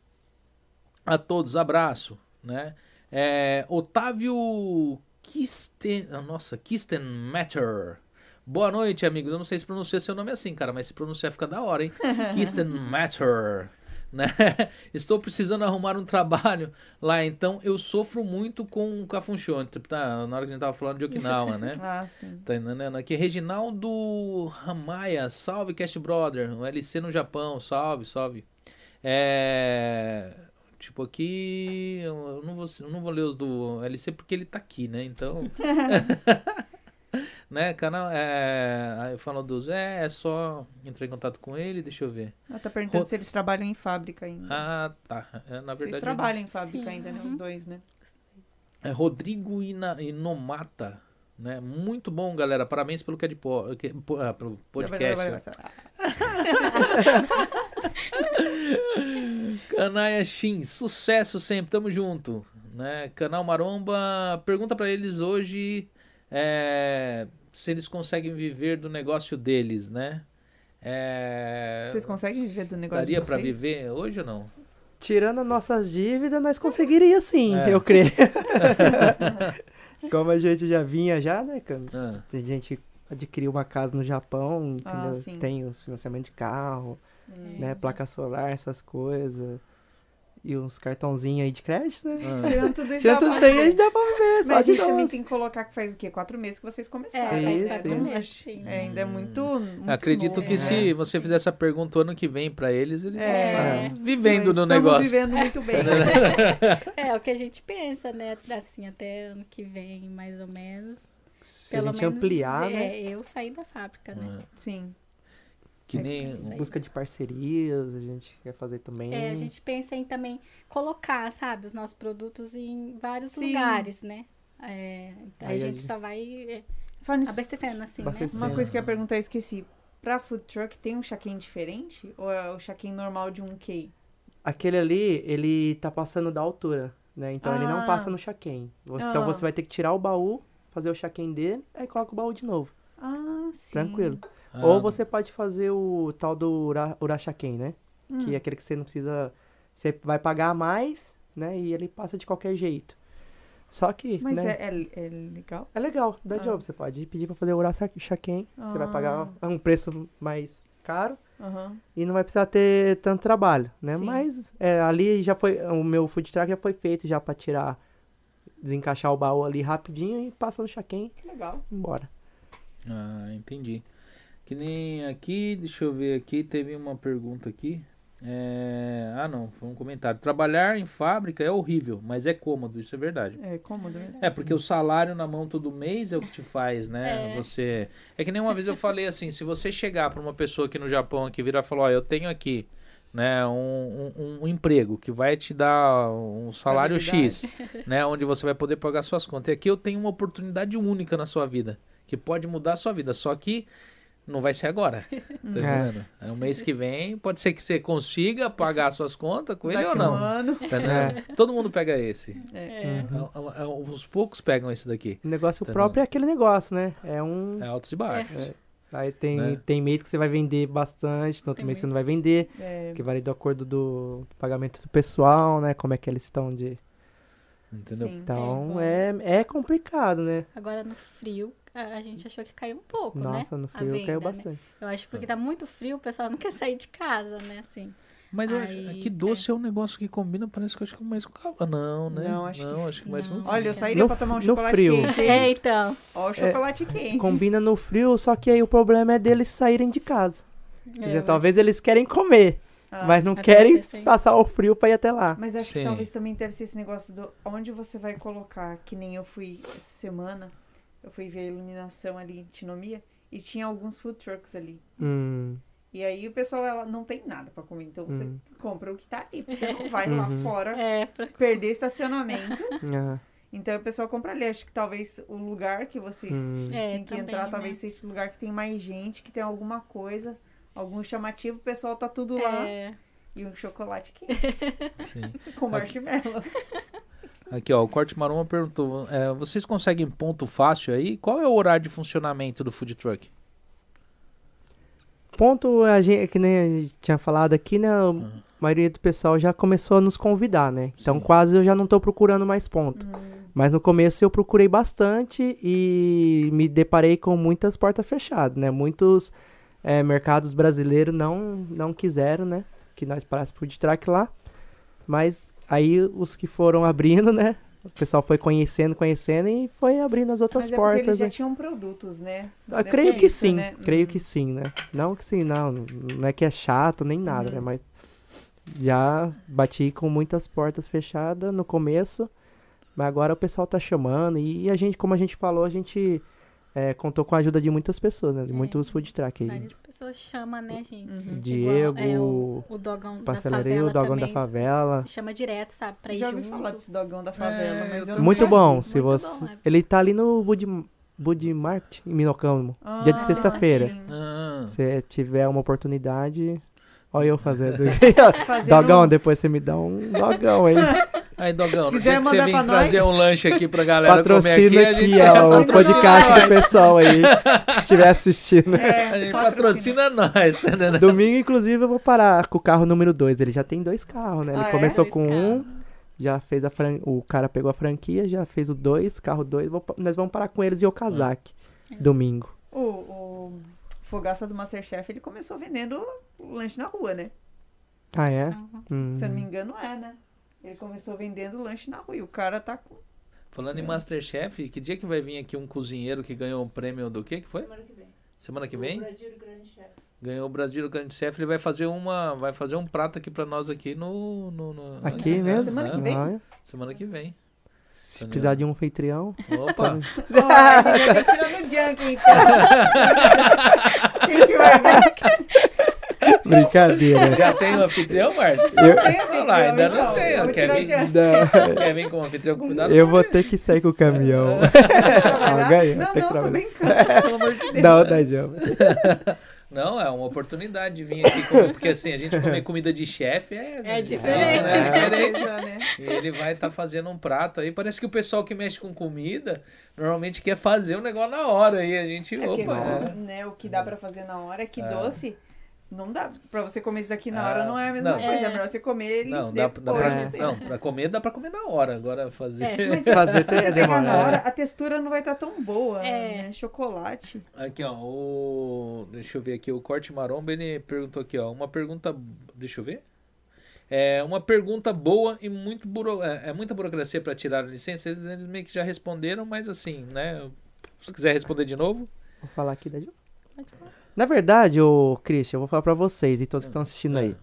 a todos. Abraço, né? É, Otávio Kisten, ah, nossa, Kistenmatter. Boa noite, amigos. Eu não sei se pronuncia seu nome assim, cara, mas se pronunciar fica da hora, hein? *laughs* Kistenmatter. Né? *laughs* Estou precisando arrumar um trabalho lá, então eu sofro muito com o Cafunchon. Tá, na hora que a gente tava falando de Okinawa, né? *laughs* Ah, sim. Tá entendendo? Aqui, Reginaldo Ramaya, salve Cast Brother, o LC no Japão, salve, salve. É. Tipo, aqui. Eu não vou, eu não vou ler os do LC porque ele tá aqui, né? Então. *laughs* né, canal. É. Aí falando do Zé, é só entrar em contato com ele, deixa eu ver. Ela tá perguntando Ro- se eles trabalham em fábrica ainda. Ah, tá. É, na verdade. trabalham em fábrica Sim, ainda, né? uhum. Os dois, né? É Rodrigo Ina, Inomata. Né? Muito bom, galera. Parabéns pelo, que é de po, que, po- ah, pelo podcast. Vai, né? vai, vai, *laughs* vai. Canaia Shin, sucesso sempre, tamo junto. Né? Canal Maromba, pergunta pra eles hoje é, se eles conseguem viver do negócio deles, né? É, Vocês conseguem viver do negócio daria vocês? viver hoje ou não? tirando as nossas dívidas, nós conseguiria sim, É. eu creio. *laughs* Como a gente já vinha já, né, cara? Ah, Tem gente que adquiriu uma casa no Japão, Ah. Tem os financiamentos de carro, É. né? Placa solar, essas coisas. E uns cartãozinhos aí de crédito, né? ah. Tirando tudo isso, Tirando tudo isso aí, a gente dá pra viver, Mas só a gente também nós. tem que colocar que faz o quê? Quatro meses que vocês É, começaram. faz Isso, quatro sim. meses, sim. É, ainda é muito, muito Acredito novo, que né? se você fizer essa pergunta o ano que vem pra eles, eles É. vão estar vivendo Nós no estamos negócio. vivendo muito bem. *laughs* É, o que a gente pensa, né? Assim, até ano que vem, mais ou menos. Se Pelo a gente menos, ampliar, é, né? eu saí da fábrica, né? Ah, Sim. Que É, nem. Busca de parcerias, a gente quer fazer também. É, a gente pensa em também colocar, sabe, os nossos produtos em vários Sim. lugares, né? É, então Aí a a gente só vai é, Falando abastecendo, assim, Abastecendo. uma coisa que eu ia perguntar, eu esqueci. Pra food truck tem um check-in diferente? Ou é o check-in normal de um K? Aquele ali, ele tá passando da altura, né? Então ele não Ah. passa no. Você- Então Ah. você vai ter que tirar o baú, fazer o check-in dele, aí coloca o baú de novo. Ah, sim. Tranquilo. Ah, Ou você pode fazer o tal do ura, ura check-in, né? Hum. Que é aquele que você não precisa. Você vai pagar mais, né? E ele passa de qualquer jeito. Só que, Mas né? é, é, é legal? É legal, dá Ah. job. Você pode pedir pra fazer o Uraça Shaken. Você vai Ah. pagar um preço mais caro Aham. e não vai precisar ter tanto trabalho, né? Sim. Mas é, ali já foi. O meu food truck já foi feito já pra tirar, desencaixar o baú ali rapidinho e passa no Shaken Que legal. embora. Ah, entendi. Que nem aqui, deixa eu ver aqui, teve uma pergunta aqui. É, Ah, não, foi um comentário. Trabalhar em fábrica é horrível, mas é cômodo, isso é verdade. É cômodo mesmo. É, porque o salário na mão todo mês é o que te faz, né? É. Você. É que nem uma vez eu falei assim, se você chegar pra uma pessoa aqui no Japão aqui virar e falar, ó, eu tenho aqui, né, um, um, um emprego que vai te dar um salário X, *laughs* né? Onde você vai poder pagar suas contas. E aqui eu tenho uma oportunidade única na sua vida, que pode mudar a sua vida. Só que não vai ser agora. Tá *laughs* entendendo? É. um mês que vem, pode ser que você consiga pagar suas contas com ele Daqui ou um não. ano. Tá entendendo? Todo mundo pega esse. É. Uhum. É, é, é, Os poucos pegam esse daqui. O negócio Tá próprio é aquele negócio, né? É um. É altos e baixos. É. Aí tem, Né? tem mês que você vai vender bastante, no outro Tem mês você não mês. vai vender, É, que varia do acordo do, do pagamento do pessoal, né? Como é que eles estão de. Entendeu? sim. Então É é, é complicado, né? Agora no frio, a, gente achou que caiu um pouco, né? Nossa, no frio venda, caiu né? bastante. Eu acho que porque tá muito frio, o pessoal não quer sair de casa, né? Assim. Mas Aí, acho que doce é. um negócio que combina, parece que eu acho que mais com calma. Não, né? Não, acho que- mais não. com Olha, eu Acho que sairia no pra tomar um no chocolate frio. quente. É, então. Ó o chocolate quente. *laughs* Combina no frio, só que aí o problema é deles saírem de casa. É, Já talvez eles querem comer, Ah, mas não querem passar o frio pra ir até lá. Mas acho Sim. que talvez também deve ser esse negócio do onde você vai colocar, que nem eu fui essa semana, eu fui ver a iluminação ali em Tinomia e tinha alguns food trucks ali. Hum, E aí o pessoal ela não tem nada pra comer, então você Hum. compra o que tá ali. Você não vai lá Uhum. fora É, pra... perder estacionamento. ah, *laughs* Então o pessoal compra ali. Acho que talvez o lugar que vocês hum. é têm que entrar, né? talvez seja o lugar que tem mais gente, que tem alguma coisa, algum chamativo, o pessoal tá tudo lá. É, E um chocolate quente Sim. *laughs* com marshmallow. Aqui, ó, o Corte Maroma perguntou: é, vocês conseguem ponto fácil aí? Qual é o horário de funcionamento do food truck? Ponto, a gente, que nem a gente tinha falado aqui, né? A maioria do pessoal já começou a nos convidar, né? Então Sim. quase eu já não tô procurando mais ponto. Mas no começo eu procurei bastante e me deparei com muitas portas fechadas, né? Muitos eh, mercados brasileiros não, não quiseram, né? Que nós parássemos food truck lá. Mas aí os que foram abrindo, né? O pessoal foi conhecendo, conhecendo e foi abrindo as outras Mas é porque eles portas. já né? tinham produtos, né? Eu Deve creio que isso, sim, né? creio Uhum. que sim, né? Não que sim, não, não é que é chato nem nada, Uhum. né? Mas já bati com muitas portas fechadas no começo, mas agora o pessoal tá chamando e a gente, como a gente falou, a gente é, contou com a ajuda de muitas pessoas, né? De É. muitos food truck aí. várias pessoas chamam, né, gente? Uhum. Diego, Igual, é, o, o dogão da favela o Dogão da Favela. Chama direto, sabe? Pra ir Já ouvi junto. falar desse dogão da favela, É, mas eu Muito bom, se Muito você... bom, é. Ele tá ali no Bud, Bud Market, em Minocamo. Ah, dia de sexta-feira. sim. Ah, Se tiver uma oportunidade... Olha eu fazendo. *laughs* Fazendo- Dogão, depois você me dá um dogão aí. *laughs* aí, Dogão, no quiser que você mandar vir pra trazer nós. um lanche aqui pra galera comer Patrocina aqui, a aqui, gente ó, o patrocina podcast nós. do pessoal aí, se estiver assistindo. É, A gente patrocina. patrocina nós, tá entendendo? Domingo, inclusive, eu vou parar com o carro número 2. Ele já tem dois carros, né? Ele Ah, é? começou Dois com um, já fez a fran... o cara pegou a franquia, já fez o dois, carro dois. vou Nós vamos parar com eles em Okazaki, domingo. O, o Fogaça do Masterchef, ele começou vendendo lanche na rua, né? Ah, é? Uhum. Hum. Se eu não me engano, é, né? Ele começou vendendo lanche na rua e o cara tá com... Falando em Masterchef, que dia que vai vir aqui um cozinheiro que ganhou um prêmio do quê que foi? Semana que vem. Semana que vem? O Brasil Grande Chef. Ganhou o Brasil Grande Chef, ele vai fazer uma, vai fazer um prato aqui pra nós aqui no, no, no- Aqui né? mesmo? Semana que É, vem? Ah, Semana que vem. Se precisar de um anfitrião. Opa, Ó, ele já tá tirando o junk, então. *laughs* Quem que vai ver? Brincadeira. já tem um anfitrião, Márcio? Eu- Tem Olha lá, ainda não então. tem, vou quer vir? Não, *laughs* Quer vir como anfitrião convidado? eu vou ter que sair com o caminhão. Trabalhar? *laughs* ganhei, Não, tem que não, tô brincando, pelo amor de Deus. Não, não adianta. Não, é uma oportunidade de vir aqui comer, porque assim, a gente comer comida de chefe é... É diferente, né? É diferente. Coisa, né? E ele vai estar fazendo um prato aí. Parece que o pessoal que mexe com comida normalmente quer fazer o negócio na hora. aí a gente, É porque, opa, é. né, o que dá pra fazer na hora é que É. doce Não dá. Pra você comer isso daqui na Ah, hora não é a mesma não. coisa. É É. melhor você comer ele Não, dá, dá depois. pra, né? não, pra comer dá pra comer na hora. Agora fazer. É. *laughs* Mas *laughs* Fazer se você tem- pegar na hora, a textura não vai estar tão boa, É. né? Chocolate. Aqui, ó, o... Deixa eu ver aqui, o Corte Maromba, ele perguntou aqui, ó, uma pergunta... Deixa eu ver. É uma pergunta boa e muito buro... é, é muita burocracia para tirar a licença. Eles, eles meio que já responderam, mas assim, né? Se quiser responder de novo. Vou falar aqui da. Pode falar. Na verdade, ô Christian, eu vou falar pra vocês e todos que estão assistindo aí.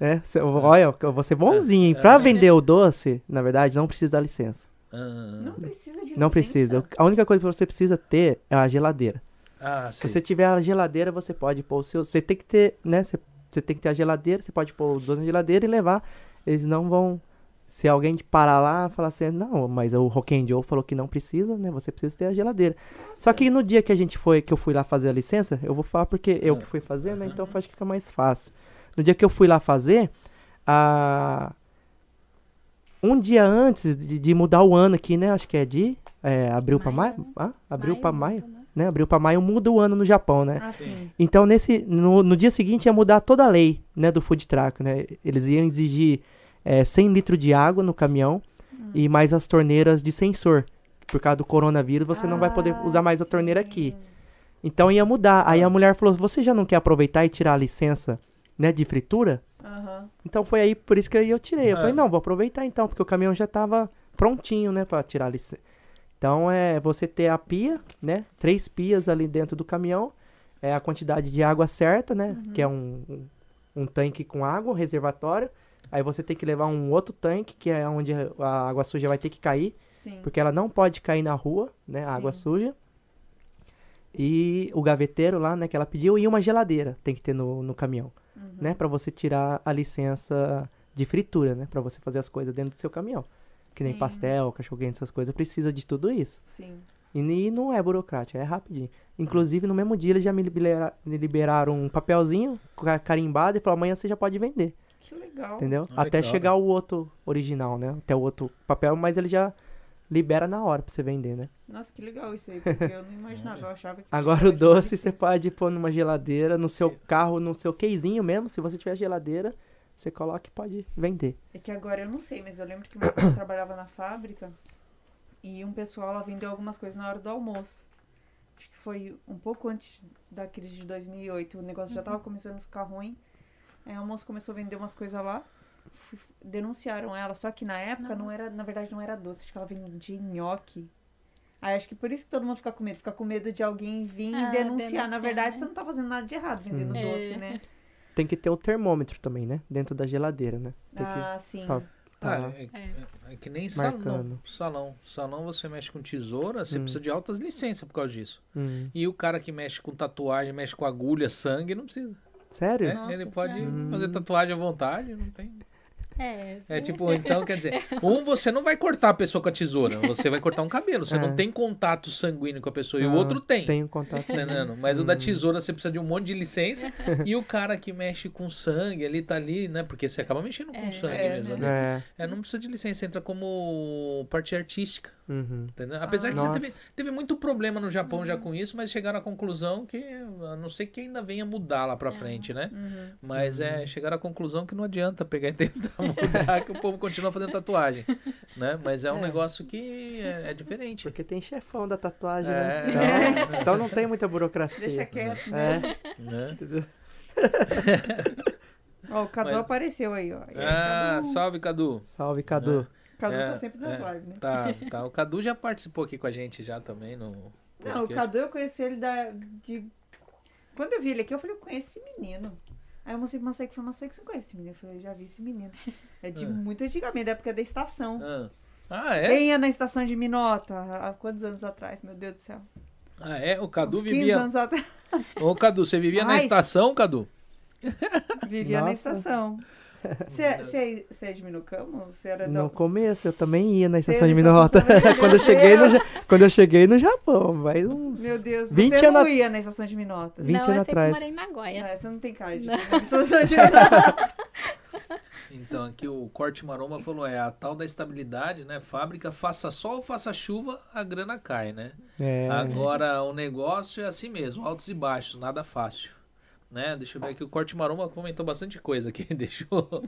Né? Cê- Olha, eu vou ser bonzinho, hein? Pra vender o doce, na verdade, não precisa da licença. Ah, Não precisa de Não licença. precisa. A única coisa que você precisa ter é a geladeira. ah Se você tiver a geladeira, você pode pôr o seu. Você tem que ter, né? Você, você tem que ter a geladeira, você pode pôr os dois na geladeira e levar. Eles não vão. Se alguém parar lá e falar assim, não, mas o Rock and Joe falou que não precisa, né? Você precisa ter a geladeira. Só que no dia que a gente foi, que eu fui lá fazer a licença, eu vou falar porque eu que fui fazer, né? Então acho que fica mais fácil. No dia que eu fui lá fazer, a... um dia antes de, de mudar o ano aqui, né? Acho que é de é, abril pra maio. Maio. Ah, abril pra maio, né? né? Abril pra maio muda o ano no Japão, né? Ah. Então, nesse, no, no dia seguinte ia mudar toda a lei, né, do food truck, né? Eles iam exigir é, 100 litros de água no caminhão e mais as torneiras de sensor. Por causa do coronavírus, você não vai poder Ah, usar mais a torneira sim. aqui. Então ia mudar. Aí a mulher falou: "Você já não quer aproveitar e tirar a licença, né, de fritura?" Aham. Então foi aí por isso que aí eu tirei. Eu Ah. falei: "Não, vou aproveitar então, porque o caminhão já tava prontinho, né, para tirar a licença." Então é você ter a pia, né? Três pias ali dentro do caminhão, é a quantidade de água certa, né? Que é um, um, um tanque com água, um reservatório. Aí você tem que levar um outro tanque, que é onde a água suja vai ter que cair, Sim. porque ela não pode cair na rua, né? A água Sim. suja. E o gaveteiro lá, né, que ela pediu, e uma geladeira tem que ter no, no caminhão, Uhum. né? Pra você tirar a licença de fritura, né? Pra você fazer as coisas dentro do seu caminhão. Que nem Sim. pastel, cachorro-quente, essas coisas, precisa de tudo isso. Sim. E não é burocrático, é rapidinho. Inclusive, no mesmo dia, eles já me libera- me liberaram um papelzinho ca- carimbado e falaram, amanhã você já pode vender, Que legal. entendeu? Ah, Até legal, chegar o outro original, né? Até o outro papel, mas ele já libera na hora pra você vender, né? Nossa, que legal isso aí, porque eu não *laughs* imaginava, eu achava que Agora o doce você pode pôr numa geladeira, no seu carro, no seu queizinho mesmo, se você tiver geladeira, você coloca e pode vender. É que agora eu não sei, mas eu lembro que meu pai *coughs* trabalhava na fábrica e um pessoal lá vendeu algumas coisas na hora do almoço. Acho que foi um pouco antes da crise de 2008. O negócio já tava começando a ficar ruim. Aí a moça começou a vender umas coisas lá. Denunciaram ela, só que na época não Nossa. era, na verdade não era doce, acho que ela vendia nhoque. Aí acho que por isso que todo mundo fica com medo, fica com medo de alguém vir Ah, e denunciar. Na denunciar, verdade, né? você não tá fazendo nada de errado vendendo Hum. doce, É. né? Tem que ter o termômetro também, né? Dentro da geladeira, né? Tem que Ah, sim. tá- Ah, tá é, É. é- é que nem salão. Salão. Salão você mexe com tesoura, você Hum. precisa de altas licenças por causa disso. Hum. E o cara que mexe com tatuagem, mexe com agulha, sangue, não precisa. Sério? É, Nossa, ele pode cara. fazer tatuagem à vontade, não tem. É, É tipo, então quer dizer, *laughs* um você não vai cortar a pessoa com a tesoura, você vai cortar um cabelo, você *laughs* É. não tem contato sanguíneo com a pessoa e o Ah, outro tem. Tem um contato. Tá entendendo? Mas o da Hum. tesoura você precisa de um monte de licença *laughs* e o cara que mexe com sangue ali tá ali, né? Porque você acaba mexendo com É, sangue é, mesmo. né? né? É. É, não precisa de licença, entra como parte artística. Uhum. Apesar que Nossa. você teve, teve muito problema no Japão já com isso, mas chegaram à conclusão que, a não sei que ainda venha mudar lá pra frente, né? Uhum. Mas é, chegaram à conclusão que não adianta pegar e tentar *laughs* mudar, que o povo continua fazendo tatuagem, né? Mas é um É. negócio que é, é diferente. Porque tem chefão da tatuagem, É. né? Então, *laughs* então não tem muita burocracia. Deixa quieto, né? É. Né? entendeu? Ó, o Cadu Mas- apareceu aí, ó. Aí, Ah, Cadu? salve, Cadu. Salve, Cadu. O Cadu É, tá sempre nas é. lives, né? Tá, tá. O Cadu já participou aqui com a gente já também no Não, o podcast. Cadu eu conheci ele da. De... Quando eu vi ele aqui, eu falei, eu conheço esse menino. Aí eu mostrei pro Masek, falei, Masek, você conhece esse menino? Eu falei, já vi esse menino. É de Ah. muito antigamente, da época da estação. Ah, Ah, é? Quem ia na estação de Minota? Há quantos anos atrás, meu Deus do céu? Ah, é? O Cadu Uns 15 vivia. anos atrás. Ô, Cadu, você vivia na Ai. estação, Cadu? Vivia na Nossa. estação. Você é- você é- você é de Minocamo? Você era da... No começo eu também ia na estação de Minota. *laughs* quando, eu cheguei no, quando eu cheguei no Japão, vai uns. Meu Deus, 20 você não anos- ia na estação de Minota. 20 não, anos eu sempre atrás. morei na Goia. Não, você não tem cara de Não. ir na estação de Minota. *laughs* Então, aqui o Corte Maroma falou, é a tal da estabilidade, né? Fábrica, faça sol, faça chuva, a grana cai, né? É. Agora, o negócio é assim mesmo, altos e baixos, nada fácil. Né? Deixa eu ver aqui. O Corte Maromba comentou bastante coisa aqui. *laughs* Deixou.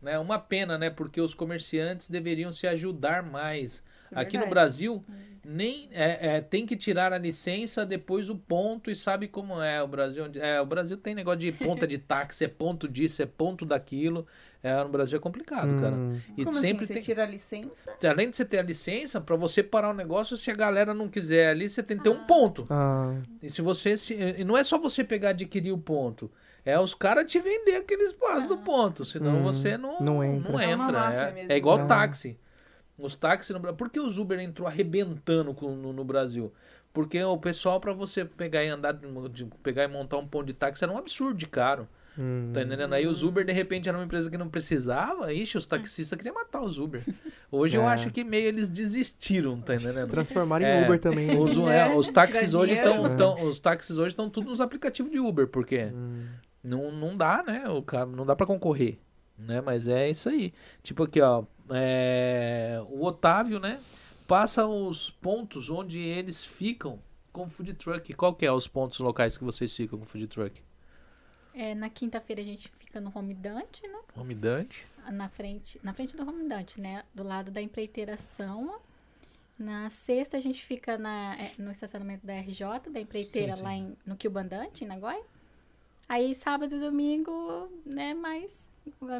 né? Uma pena, né? Porque os comerciantes deveriam se ajudar mais. É Aqui no. Brasil, nem é, é, tem que tirar a licença, depois o ponto, e sabe como é o Brasil. É, o Brasil tem negócio de ponta de táxi, é ponto disso, é ponto daquilo. É, no Brasil é complicado, cara. Hum. E Como sempre assim? Você tem. tira a licença? Além de você ter a licença, pra você parar o negócio, se a galera não quiser ali, você tem que ter Ah. um ponto. Ah, E se você se. E não é só você pegar e adquirir o ponto. É os caras te vender aquele espaço do ponto. Senão Hum, você não, não entra. não É entra. É, mesmo. é igual É. táxi. Os táxis no Brasil. Por que os Uber entrou arrebentando com- no, no Brasil? Porque o pessoal, pra você pegar e andar, de, pegar e montar um ponto de táxi era um absurdo de caro. Hum. Tá entendendo? Aí os Uber, de repente, era uma empresa que não precisava. Ixi, os taxistas queriam matar os Uber. Hoje eu É. acho que meio eles desistiram, tá Se entendendo? transformaram em É, Uber também. Os, Né? é, os táxis hoje estão. Os táxis hoje estão tudo nos aplicativos de Uber, porque Hum. não, não dá, né? O cara não dá pra concorrer, né? Mas é isso aí. Tipo aqui, ó, é, o Otávio, né? Passa os pontos onde eles ficam com food truck. Qual que é os pontos locais que vocês ficam com food truck? É, na quinta-feira a gente fica no Home Dante, né? Home Dante. Na frente, na frente do Home Dante, né? Do lado da empreiteiração. Na sexta a gente fica na, é, no estacionamento da RJ, da empreiteira Sim, sim. lá em, no Kilbandante, em Nagoya. Aí sábado e domingo, né, mais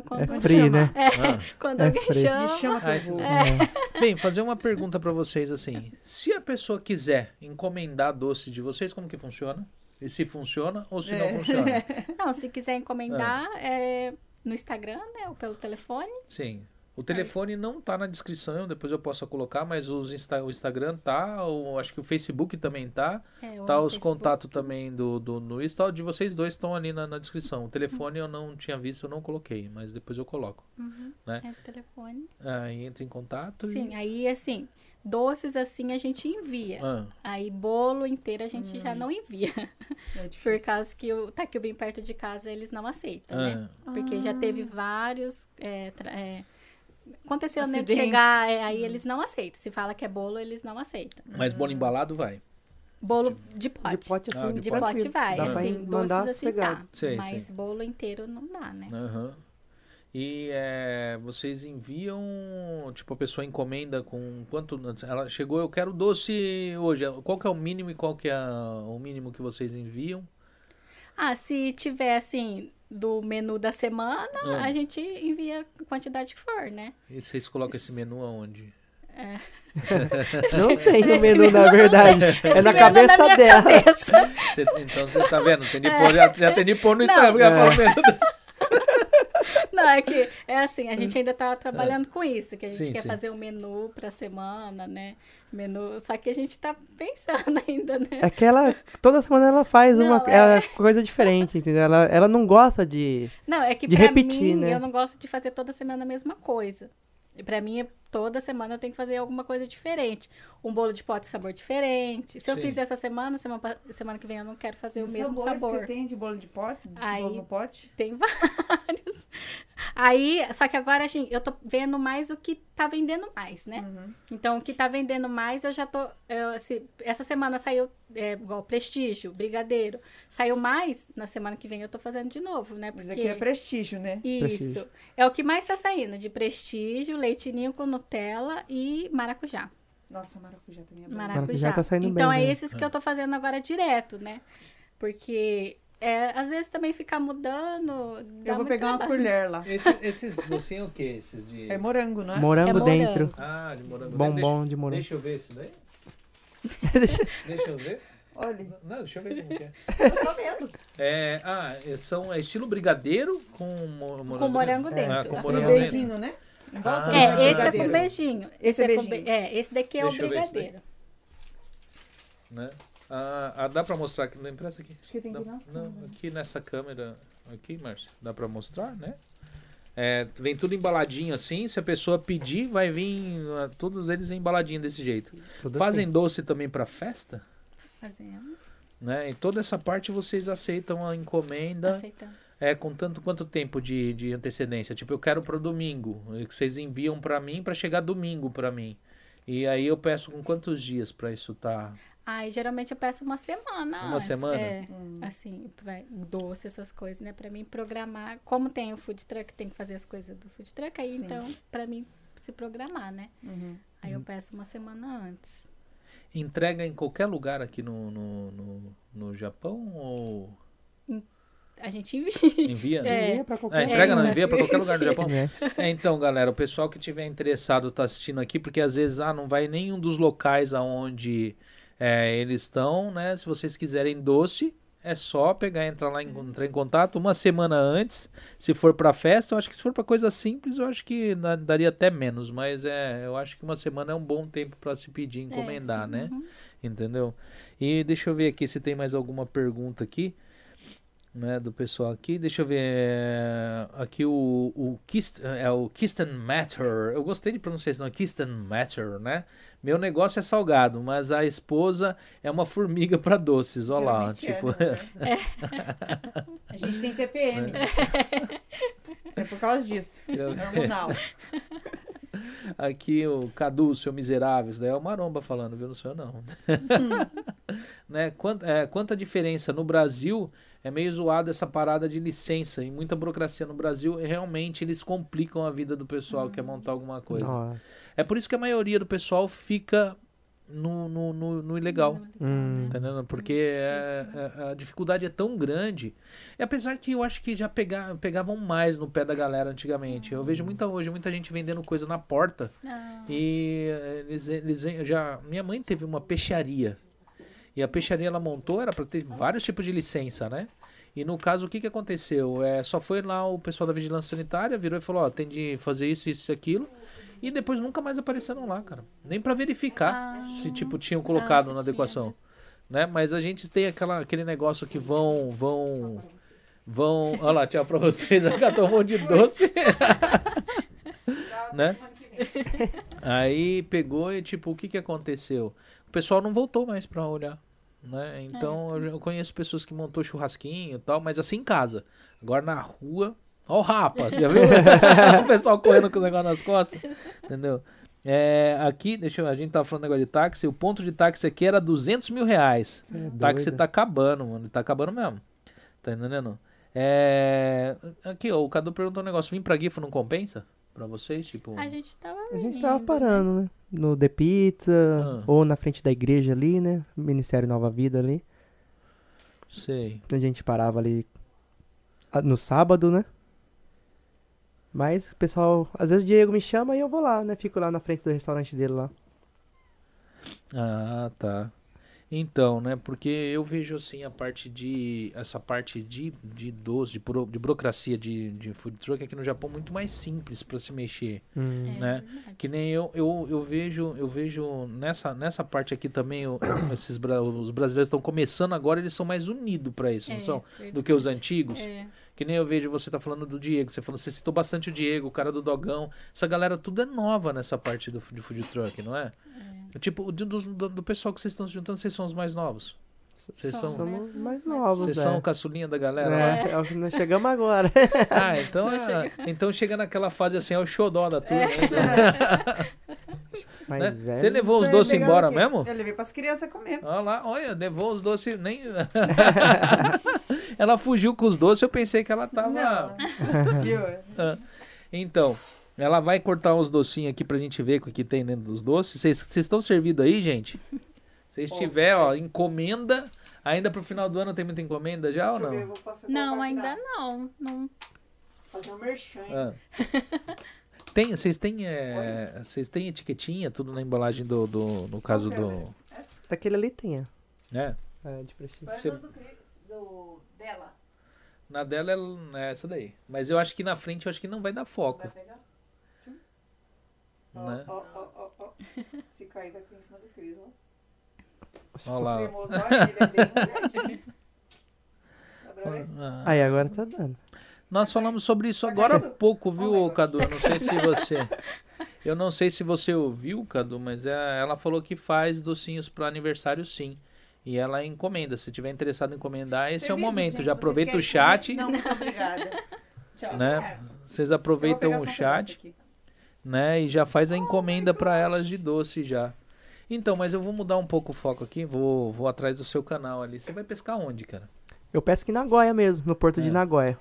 quando, É free, chamar. né? Ah. *laughs* quando É alguém free. chama. Me chama Ah, esses- vou. É. Bem, fazer uma pergunta pra vocês assim. Se a pessoa quiser encomendar doce de vocês, como que funciona? E se funciona ou se não É. funciona? *laughs* Não, se quiser encomendar, Ah. é no Instagram, né? Ou pelo telefone. Sim. O telefone não tá na descrição, depois eu posso colocar, mas os Insta- o Instagram tá, o, acho que o Facebook também tá. É, Tá os contatos também do, do no Insta, de vocês dois estão ali na, na descrição. O telefone eu não tinha visto, eu não coloquei, mas depois eu coloco. Uhum, né? É o telefone. Aí entra em contato Sim, e... aí assim, doces assim a gente envia. Ah, Aí bolo inteiro a gente Hum. já não envia. É *laughs* Por causa que o Taquil bem perto de casa eles não aceitam, né? ah, Porque já Ah. teve vários. é, tra- é, aconteceu né, de chegar, é, aí eles não aceitam. Se fala que é bolo, eles não aceitam. mas bolo embalado vai. Bolo de pote. De pote assim, Ah, de De pote. pote vai, Dá assim, doces assim cegado. tá. Sei, mas sei. bolo inteiro não dá, né? Aham. E é, vocês enviam, tipo, a pessoa encomenda com quanto. Ela chegou, eu quero doce hoje. Qual que é o mínimo e qual que é o mínimo que vocês enviam? Ah, se tiver assim, do menu da semana, Ah. a gente envia a quantidade que for, né? E vocês colocam esse menu aonde? *laughs* Não tem o menu, menu na verdade. É Esse na cabeça minha dela. cabeça. Cê- então você tá vendo? Tem de pôr, já, já tem de pôr no Não. Instagram. É. Não, é que é assim, a gente ainda tá trabalhando com isso, que a gente Sim, quer sim. fazer um menu pra semana, né? Menu, só que a gente tá pensando *laughs* ainda, né? É que ela, toda semana ela faz uma Não, é. ela- coisa diferente, entendeu? Ela, ela não gosta de. Não, é que De pra repetir, mim, né? eu não gosto de fazer toda semana a mesma coisa. E pra mim, toda semana eu tenho que fazer alguma coisa diferente. Um bolo de pote sabor diferente. Se eu Sim. fizer essa semana, semana, semana que vem eu não quero fazer Os o mesmo sabor. que tem de bolo de pote? De Aí- bolo no pote? Tem *laughs* vários. Aí, só que agora, assim, eu tô vendo mais o que tá vendendo mais, né? Uhum. Então, o que tá vendendo mais, eu já tô. eu, se- essa semana saiu, é, igual Prestígio, Brigadeiro. Saiu mais, na semana que vem eu tô fazendo de novo, né? Mas Porque aqui é prestígio, né? Isso. Prestígio. É o que mais tá saindo, de Prestígio, leitinho com Nutella e maracujá. Nossa, maracujá também é bom. Maracujá. Maracujá tá saindo então, bem, é né? esses que eu tô fazendo agora direto, né? Porque, é, às vezes também ficar mudando. dá Eu vou muito pegar uma trabalho. colher lá. Esses, esses docinhos é o quê? Esses de. É morango, não é? Morango É morango. dentro. Ah, de morango. Bombom de morango. Deixa eu ver esse daí. *laughs* deixa eu ver. Olha, Não, deixa eu ver como que é. eu tô vendo. É, ah, é- são, é estilo brigadeiro com mo- morango, Com morango Ah, dentro. com. Um morango dentro. beijinho, né? Em volta Ah. É, esse é com beijinho. Esse é com beijinho. be- É, esse daqui é Deixa eu o ver esse daí. brigadeiro. Né? Ah, ah, dá pra mostrar aqui? Não empresta aqui. Acho que tem que ir na não, aqui nessa câmera. Aqui, Márcio. Dá pra mostrar, né? É, vem tudo embaladinho assim. Se a pessoa pedir, vai vir. ah, Todos eles embaladinho desse jeito. Tudo Fazem assim. doce também pra festa? Fazendo. Né? Em toda essa parte vocês aceitam a encomenda. Aceitamos. É, com tanto quanto tempo de, de antecedência? Tipo, eu quero pro domingo. e que Vocês enviam pra mim pra chegar domingo pra mim. E aí eu peço com quantos dias pra isso tá? Aí geralmente eu peço uma semana Uma antes. semana? É, Hum. assim, vai, doce, essas coisas, né? Pra mim programar. Como tem o food truck, tem que fazer as coisas do food truck, aí Sim. então, pra mim se programar, né? Uhum. Aí eu peço uma semana antes. Entrega em qualquer lugar aqui no, no, no, no Japão ou A gente envia. envia? *laughs* É. Envia pra Ah, qualquer entrega não, É. envia pra qualquer lugar do Japão? *laughs* É. É, então, galera, o pessoal que tiver interessado tá assistindo aqui, porque às vezes ah, não vai em nenhum dos locais aonde é, eles estão, né? Se vocês quiserem doce, é só pegar, entrar lá, em, entrar em contato uma semana antes. Se for pra festa, eu acho que se for pra coisa simples, eu acho que daria até menos, mas é, eu acho que uma semana é um bom tempo pra se pedir, encomendar, É, sim, né? uhum. Entendeu? E deixa eu ver aqui se tem mais alguma pergunta aqui, né, do pessoal aqui. Deixa eu ver é, aqui o o Kist, é o Kisten Matter. Eu gostei de pronunciar esse nome, Kisten Matter, né? Meu negócio é salgado, mas a esposa é uma formiga para doces. Olha lá, é, tipo, né? *laughs* A gente tem TPM. É por causa disso. *laughs* É hormonal. *laughs* Aqui o Cadu, seu miserável, isso daí é o Maromba falando, viu? Não sou eu não. né? Quanta, é, quanta diferença no Brasil é meio zoado essa parada de licença e muita burocracia no Brasil. E realmente eles complicam a vida do pessoal que quer montar alguma coisa. Nossa. É por isso que a maioria do pessoal fica no, no, no, no ilegal. Hum. Entendendo? Porque é- é- a dificuldade é tão grande. E apesar que eu acho que já pega, pegavam mais no pé da galera antigamente. Eu vejo muita hoje, muita gente vendendo coisa na porta. Ah, E eh, eles, eles já. Minha mãe teve uma peixaria. E a peixaria ela montou, era para ter vários tipos de licença, né? E no caso, o que, que aconteceu? É, só foi lá o pessoal da vigilância sanitária, virou e falou: Ó, tem de fazer isso, isso e aquilo. E depois nunca mais apareceram lá, cara. Nem para verificar Ah. se, tipo, tinham ah, colocado na adequação mesmo. né? Mas a gente tem aquela, aquele negócio que vão, vão, vão. Olha lá, tchau pra vocês. *laughs* Um monte de doce. né? Aí pegou e tipo, o que que aconteceu? O pessoal não voltou mais pra olhar, né? Então eu, eu conheço pessoas que montou churrasquinho e tal, mas assim em casa. Agora na rua, ó o rapa, já viu? *laughs* o pessoal correndo com o negócio nas costas, entendeu? É, aqui, deixa eu a gente tava falando negócio de táxi, o ponto de táxi aqui era 200 mil reais. É O táxi doido. tá acabando, mano. Tá acabando mesmo. Tá entendendo? É... Aqui, ó, o Cadu perguntou um negócio. Vim pra Gifo não compensa? Pra vocês? Tipo. A gente tava. A gente tava né? parando, né? No The Pizza, Ah. ou na frente da igreja ali, né? Ministério Nova Vida ali. Sei. A gente parava ali no sábado, né? Mas o pessoal, às vezes o Diego me chama e eu vou lá, né? Fico lá na frente do restaurante dele lá. Ah, tá. Então, né? Porque eu vejo assim a parte de. Essa parte de, de doce, de, buro- de burocracia de, de food truck aqui no Japão muito mais simples pra se mexer. Hum. É né? verdade. Que nem eu, eu, eu vejo, eu vejo nessa, nessa parte aqui também, o- *coughs* esses, bra- os brasileiros estão começando agora, eles são mais unidos pra isso, não É, são? verdade. Do que os antigos. É. Que nem eu vejo você tá falando do Diego, você falou, você citou bastante o Diego, o cara do Dogão. Essa galera tudo é nova nessa parte do, de food truck, não é? Tipo, do, do, do- pessoal que vocês estão se juntando, vocês são os mais novos. Vocês são, Somos né? mais novos, vocês é. são o caçulinha da galera lá. É, é o que nós chegamos agora. *laughs* Ah, então, é, então chega naquela fase assim, é o xodó da turma. né? *laughs* Mas, Né? velho, Você levou os doces embora mesmo? Eu levei pras crianças comer. Olha lá, olha, levou os doces, nem... *laughs* ela fugiu com os doces, eu pensei que ela tava... Não. Viu? Então, ela vai cortar uns docinhos aqui pra gente ver o que tem dentro dos doces. Vocês estão servidos aí, gente? *laughs* Se tiver, ó, encomenda. Ainda pro final do ano tem muita encomenda já ou eu ver, eu não? Não, ainda não. não. Fazer um merchan. Ah. Tem, vocês têm, é, vocês têm etiquetinha, tudo na embalagem do, do no caso do, Daquele ali tem, ó. né? É, de prestígio. Você- do, do- dela. Na dela é- é essa daí. Mas eu acho que na frente eu acho que não vai dar foco, Vai pegar? Ó, né? ó, ó, ó, ó. Se cair, vai cair em cima do Cris, ó. Olha lá. Olha, é ver? Ah. Aí agora tá dando. Nós falamos sobre isso agora há pouco, viu, Cadu? Eu não sei se você. *laughs* Eu não sei se você ouviu, Cadu, mas é- ela falou que faz docinhos para aniversário sim. E ela encomenda. Se tiver interessado em encomendar, esse é o Servido, momento. gente, Já aproveita o chat, comer? Não, muito obrigada. *laughs* Tchau. né? Vocês aproveitam o chat. Né? E já faz a encomenda para elas de doce já. Então, mas eu vou mudar um pouco o foco aqui, vou, vou atrás do seu canal ali. Você vai pescar onde, cara? Eu pesco em Nagoya mesmo, no porto de É. Nagoya.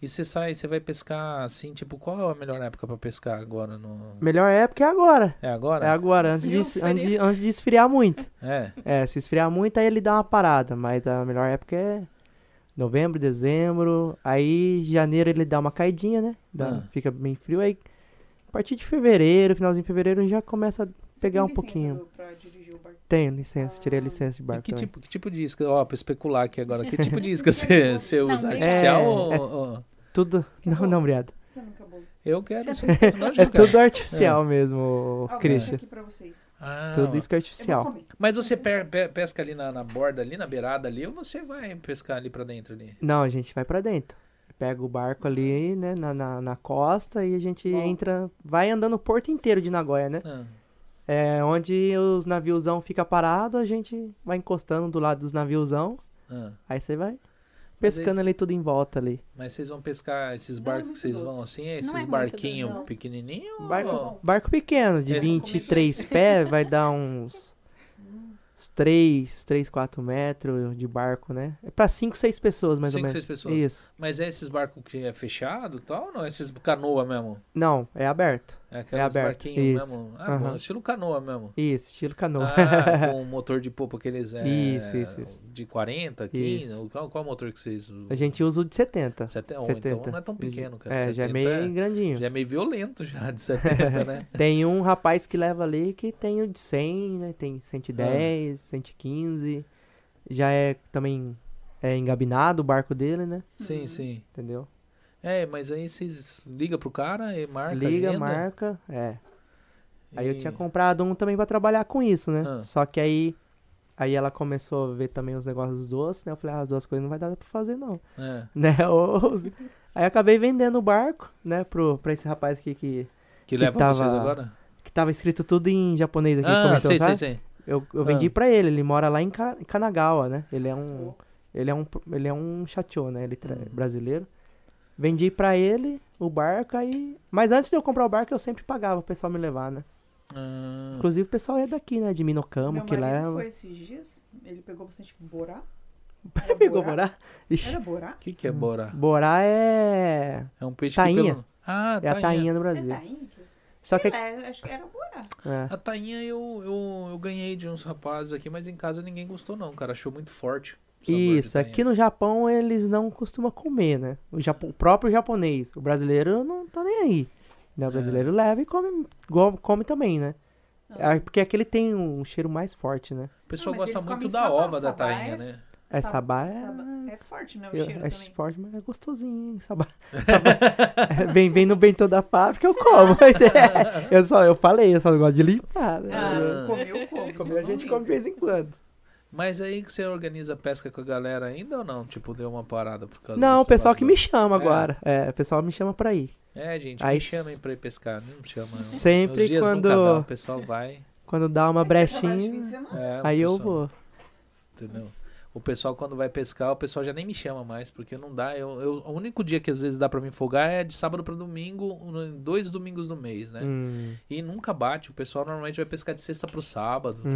E você sai, você vai pescar assim, tipo, qual é a melhor época pra pescar agora no. Melhor época é agora. É agora? É agora, antes de, antes, de, antes de esfriar muito. É. É, se esfriar muito, aí ele dá uma parada. Mas a melhor época é novembro, dezembro. Aí janeiro ele dá uma caidinha, né? Dá- Ah. Fica bem frio. Aí partir de fevereiro, finalzinho de fevereiro, já começa a pegar um pouquinho. Pra dirigir o barco. Tenho licença, tirei a Ah. licença de E barco que também. tipo, que tipo de isca? Ó, pra especular aqui agora. Que *laughs* tipo de isca você, você Não, usa? é- Artificial é- ou. *laughs* ou- Tudo. Não, não, obrigado. Você nunca acabou. Eu quero. Você- não, É tudo artificial mesmo, ô, Ah, vou Christian. aqui pra vocês. Ah, Tudo isso que é artificial. Mas você pe- pe- pesca ali na, na borda, ali na beirada ali, ou você vai pescar ali pra dentro ali? Não, a gente vai pra dentro. Pega o barco ali, né, na, na, na costa e a gente Bom. entra, vai andando o porto inteiro de Nagoya, né? Ah, É, onde os naviozão fica parado, a gente vai encostando do lado dos naviozão, ah. aí você vai Mas pescando esse- ali tudo em volta ali. Mas vocês vão pescar esses Não, barcos é que vocês vão assim? Esses é barquinhos pequenininhos? Barco, ou- barco pequeno, de Esse- 23 pés, *laughs* vai dar uns, uns 3, 3, 4 metros de barco, né? É pra 5, 6 pessoas, mais Cinco, ou menos. seis pessoas. Isso. Mas é esses barcos que é fechado e tal? Ou não? Esses canoa mesmo? Não, é aberto. É aqueles aberto, barquinhos isso. mesmo? Ah, bom, Aham. estilo canoa mesmo. Isso, estilo canoa. Ah, *laughs* com motor de popa aqueles é, Isso, isso, isso. de 40, 15. Isso. Qual, qual motor que vocês usam? A gente usa o de 70. Sete- oh, 70. Então não é tão pequeno, cara. É, já é 70 meio grandinho. já é meio violento já, de 70, né? *laughs* Tem um rapaz que leva ali que tem o de 100, né? Tem Ah. 110, 115. Já é também é engabinado o barco dele, né? Sim, Uhum. sim. Entendeu? É, mas aí vocês ligam pro cara e marca Liga, agenda, marca, é. Aí eu e- tinha comprado um também pra trabalhar com isso, né? Ah. Só que aí aí ela começou a ver também os negócios dos doces, né? Eu falei, ah, as duas coisas não vai dar pra fazer não, É. *laughs* né? Aí acabei vendendo o barco, né, pro pra esse rapaz aqui que Que Que leva tava- vocês agora? que tava escrito tudo em japonês aqui, Ah, sabe? sei, sei. Eu, eu Ah. vendi pra ele, ele mora lá em, Ka- em Kanagawa, né? Ele é um ele é um ele é um chachô, né? Ele tra- Hum. brasileiro. Vendi pra ele o barco aí, mas antes de eu comprar o barco eu sempre pagava o pessoal me levar, né? Ah, Inclusive o pessoal é daqui, né, de Minokama Meu que leva. foi esses dias, ele pegou bastante borá. *laughs* Pegou borá? Era borá? O que, que é bora? borá é É um peixe Tainha. que pelo... Ah, é a tainha do É Brasil. tainha? que- Só que lá, acho que era borá. é, A tainha eu, eu, eu ganhei de uns rapazes aqui, mas em casa ninguém gostou não, cara. Achou muito forte. Isso, aqui no Japão eles não costumam comer, né? O, Japo- o próprio japonês, o brasileiro não tá nem aí. Né? O É. brasileiro leva e come, come também, né? Não. É, porque aqui ele tem um cheiro mais forte, né? O pessoal Não, gosta muito da sabá, ova da sabá tainha, é- né? É Sab- sabá é, sabá- É forte, né? O eu- cheiro é também. forte, mas é gostosinho, hein? Sabá. *laughs* Sabá. É, vem, vem no bentô da fábrica, eu como. *laughs* eu, só, eu falei, eu só gosto de limpar. Né? Ah, Ah. comeu, come. Comer a gente come de vez em quando. Mas aí que você organiza pesca com a galera ainda ou não? Tipo, deu uma parada por causa Não, o pessoal que me chama É. agora. É, o pessoal me chama pra ir. É, gente, Aí me chamem pra ir pescar. Não me chama, não. Sempre dias quando- nunca dá, o pessoal vai. Quando dá uma brechinha. É, aí eu vou. Entendeu? O pessoal, quando vai pescar, o pessoal já nem me chama mais, porque não dá. Eu, eu- o único dia que às vezes dá pra me folgar é de sábado pra domingo, dois domingos do mês, né? Hum, E nunca bate. O pessoal normalmente vai pescar de sexta pro sábado, Hum.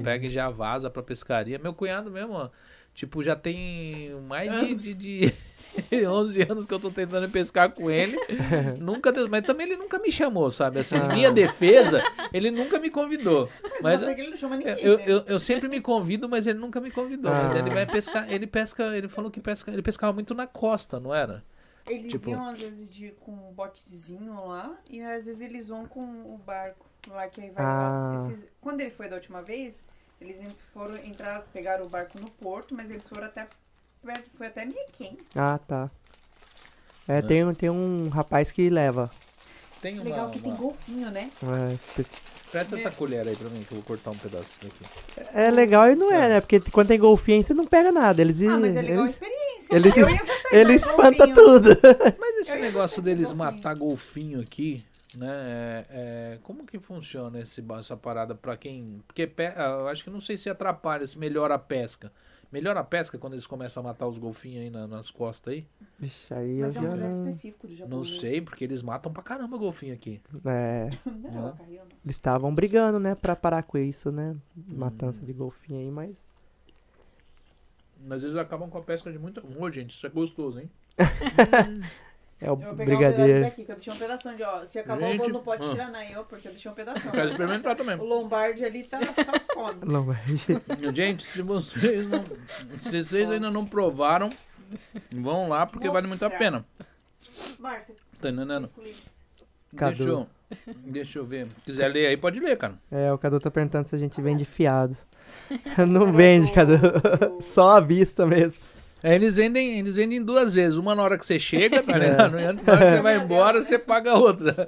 É. Pega e já vaza pra pescaria. Meu cunhado mesmo, ó, tipo, já tem mais de, Anos. de, de *laughs* 11 anos que eu tô tentando pescar com ele. *laughs* nunca deu, mas também ele nunca me chamou, sabe? Assim, em Ah. minha defesa, ele nunca me convidou. Mas, Mas você que ele não chama ninguém, eu, né? eu, eu sempre me convido, mas ele nunca me convidou. Mas Ah. ele vai pescar, ele pesca, ele falou que pesca, ele pescava muito na costa, não era? Eles tipo- iam às vezes de, com um botezinho lá e às vezes eles vão com o barco lá que aí vai Ah. lá. Esses- quando ele foi da última vez, eles foram entrar, pegaram o barco no porto, mas eles foram até perto, foi até Mequém. ah, tá. É, tem, um- tem um rapaz que leva. Tem uma, Legal que tem uma- golfinho, né? É, Presta essa colher aí pra mim, que eu vou cortar um pedaço daqui. É legal e não é, né? Porque quando tem golfinho aí você não pega nada. Eles, Ah, mas é legal a eles, experiência. eles- *laughs* eu ia gostar de ele ver espanta golfinho. tudo. Mas esse negócio deles golfinho. matar golfinho aqui, né? é- é, como que funciona esse, essa parada pra quem. Porque pe- ah, eu acho que não sei se atrapalha, se melhora a pesca. Melhora a pesca quando eles começam a matar os golfinhos aí na- nas costas aí? Vixe, aí Mas é um já lugar específico do Japão. Não né? sei, porque eles matam pra caramba golfinho aqui. É, *laughs* Não, É. Eles estavam brigando, né, pra parar com isso, né? Hum. Matança de golfinho aí, mas... Mas eles acabam com a pesca de muita. Ô, gente, isso é gostoso, hein? *laughs* É o Eu vou pegar um pedaço brigadeiro. daqui, que eu deixei um pedaço de, ó. Se acabar Gente, o bolo, não pode ah. tirar não, eu, porque eu deixei um pedaço. Eu quero experimentar também. O Lombardi ali tá só come. Mas... Gente, se vocês não. Se vocês ainda não provaram, vão lá porque vale muito a pena. Márcia, Tá entendendo? Cadu. Deixa eu, deixa eu ver. Se quiser ler aí, pode ler, cara. É, o Cadu tá perguntando se a gente vende fiado. *laughs* Não vende, Cadu. *laughs* Só à vista mesmo. É, eles vendem, eles vendem duas vezes. Uma na hora que você chega, tá *laughs* ligado? E antes, na hora que você vai *laughs* embora, você paga outra.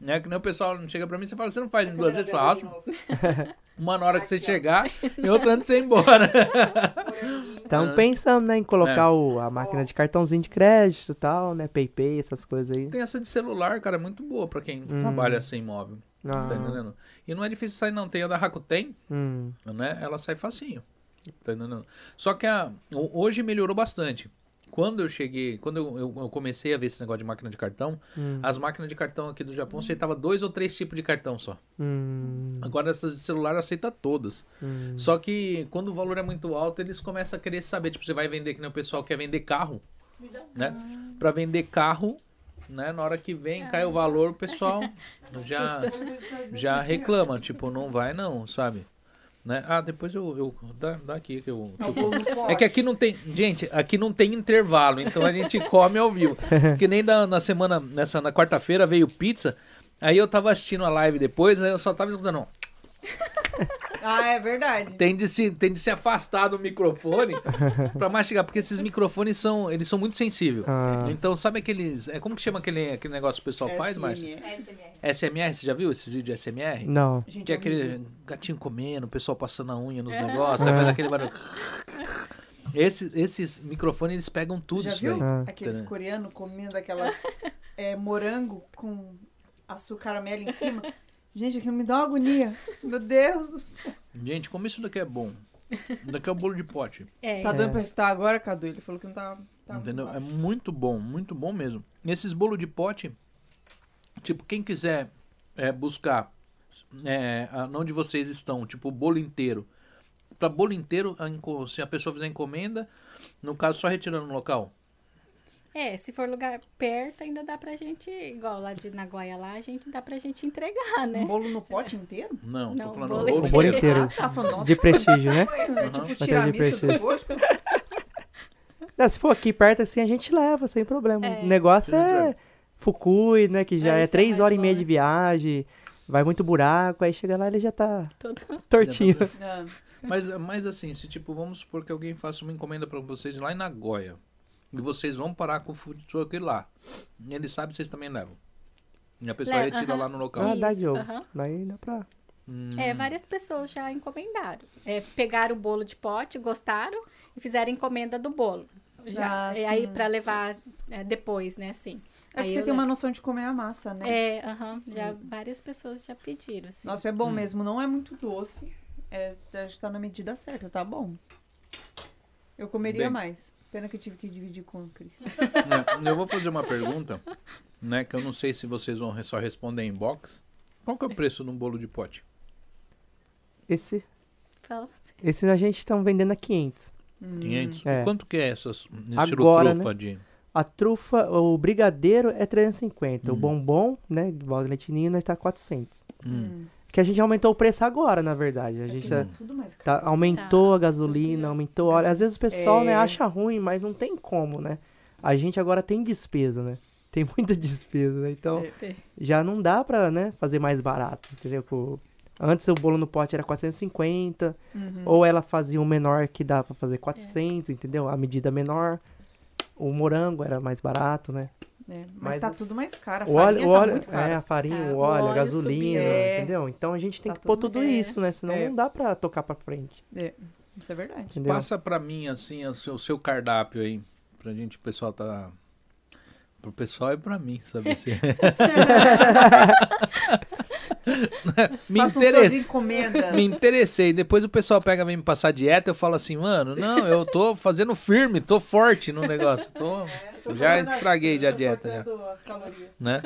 Né? Que nem o pessoal não chega pra mim e fala, você não faz em duas vezes, faço. *laughs* Uma na hora que você chegar e outra antes de você ir embora. Estamos É. pensando, né, em colocar É. o, a máquina de cartãozinho de crédito e tal, né? PayPay, essas coisas aí. Tem essa de celular, cara, é muito boa pra quem Hum. trabalha sem móvel. Ah, Tá entendendo? E não é difícil sair, não. Tem a da Rakuten, hum, né? Ela sai facinho. Tá? Só que a, ho- hoje melhorou bastante. Quando eu cheguei, quando eu, eu- eu comecei a ver esse negócio de máquina de cartão, hum, as máquinas de cartão aqui do Japão aceitavam dois ou três tipos de cartão só. hum, Agora essas de celular aceita todas. hum. Só que quando o valor é muito alto, eles começam a querer saber. Tipo, você vai vender, que nem o pessoal quer vender carro, né? Pra vender carro, né? Na hora que vem, cai o valor, o pessoal *laughs* já, já reclama. Tipo, não vai não, sabe? Né? Ah, depois eu... eu dá, dá aqui que eu... É no pote. É que aqui não tem. Gente, aqui não tem intervalo, então a gente come ao vivo. *laughs* Que nem da, na semana, nessa, na quarta-feira veio pizza. Aí eu tava assistindo a live depois, aí eu só tava escutando. *laughs* Ah, é verdade. Tem de se, tem de se afastar do microfone *laughs* pra mastigar, porque esses microfones são, eles são muito sensíveis. Ah. Então, sabe aqueles. É, como que chama aquele, aquele negócio que o pessoal faz, Márcia? SMR. SMR, você já viu esses vídeos de SMR? Não. Gente, Que é é aquele gatinho comendo, o pessoal passando a unha nos negócios, sabe? aquele barulho. Esses, esses microfones, eles pegam tudo Já isso viu? daí. Ah. Aqueles coreanos comendo aquelas *laughs* é, morango com açúcar caramelo em cima. Gente, aquilo me dá uma agonia. Meu Deus do céu. Gente, como isso daqui é bom. Isso daqui é o bolo de pote. É, Tá dando pra estar agora, Cadu? Ele falou que não tá. tá entendeu? É muito muito bom, muito bom mesmo. Esses bolos de pote, tipo, quem quiser é, buscar é, onde vocês estão, tipo, o bolo inteiro. Pra bolo inteiro, se a pessoa fizer encomenda, no caso, só retirando no local. É, se for lugar perto, ainda dá pra gente, igual lá de Nagoya lá, a gente dá pra gente entregar, Um né? bolo no pote inteiro? Não, Não, tô falando bolo o bolo O bolo inteiro. Ah, tá, falando, nossa, De prestígio, né? *laughs* é Aham. tipo de tirar a missa do prestígio. posto. Não, se for aqui perto assim, a gente leva, sem problema. É. O negócio é. Fukui, né? Que já É, é é três horas e meia de longe. viagem, vai muito buraco, aí chega lá ele já tá Todo... tortinho. Ah, *laughs* Mas, mas assim, se tipo, vamos supor que alguém faça uma encomenda pra vocês lá em Nagoya. E vocês vão parar com o food truck lá. E ele sabe que vocês também levam. E a pessoa Le- retira aham. lá no local. Ah, dá Isso, Diogo. aham. Aí dá pra. Hum. É, várias pessoas já encomendaram. É, pegaram o bolo de pote, gostaram e fizeram encomenda do bolo. Já, Ah, e aí sim. pra levar é, depois, né, assim. É Aí que você tem uma levo. noção de comer a massa, né? É, aham, já várias pessoas já pediram, assim. Nossa, é bom Hum. mesmo. Não é muito doce. É, acho que tá na medida certa, tá bom. Eu comeria Bem. mais. Pena que eu tive que dividir com o Cris. É, eu vou fazer uma pergunta, né? Que eu não sei se vocês vão só responder em box. Qual que é o preço de um bolo de pote? Esse, esse a gente tá vendendo a 500. 500? É. Quanto que é essas Agora, trufa de... A trufa, o brigadeiro é 350. O Hum. bombom, né? Igual a leitinho, nós tá 400. Hum. Que a gente aumentou o preço agora, na verdade. A gente É tá, tudo mais tá- caro. aumentou Tá, a gasolina, subiu. aumentou o óleo. Às vezes o pessoal, né, É. acha ruim, mas não tem como, né? A gente agora tem despesa, né? *laughs* Tem muita despesa, né? Então, É. já não dá pra, né, fazer mais barato, entendeu? Antes o bolo no pote era 450, Uhum. ou ela fazia um menor que dá pra fazer 400, entendeu? A medida menor. O morango era mais barato, né? É, mas, Mas tá tudo mais caro. A O óleo, farinha o tá muito é, cara. a farinha, Tá, o o óleo, a gasolina, subiu. É. entendeu? Então a gente tem Tá que pôr tudo isso, né? Senão É. não dá pra tocar pra frente, É, isso é verdade. entendeu? Passa pra mim, assim, o seu, o seu cardápio aí. Pra gente, o pessoal tá... Pro pessoal e pra mim, sabe? assim. *laughs* me interessei. Me interessei. Depois o pessoal pega vem me passar dieta, eu falo assim, mano, não, eu tô fazendo firme, tô forte no negócio. Tô, Tô já estraguei já a dieta, já. as calorias. né?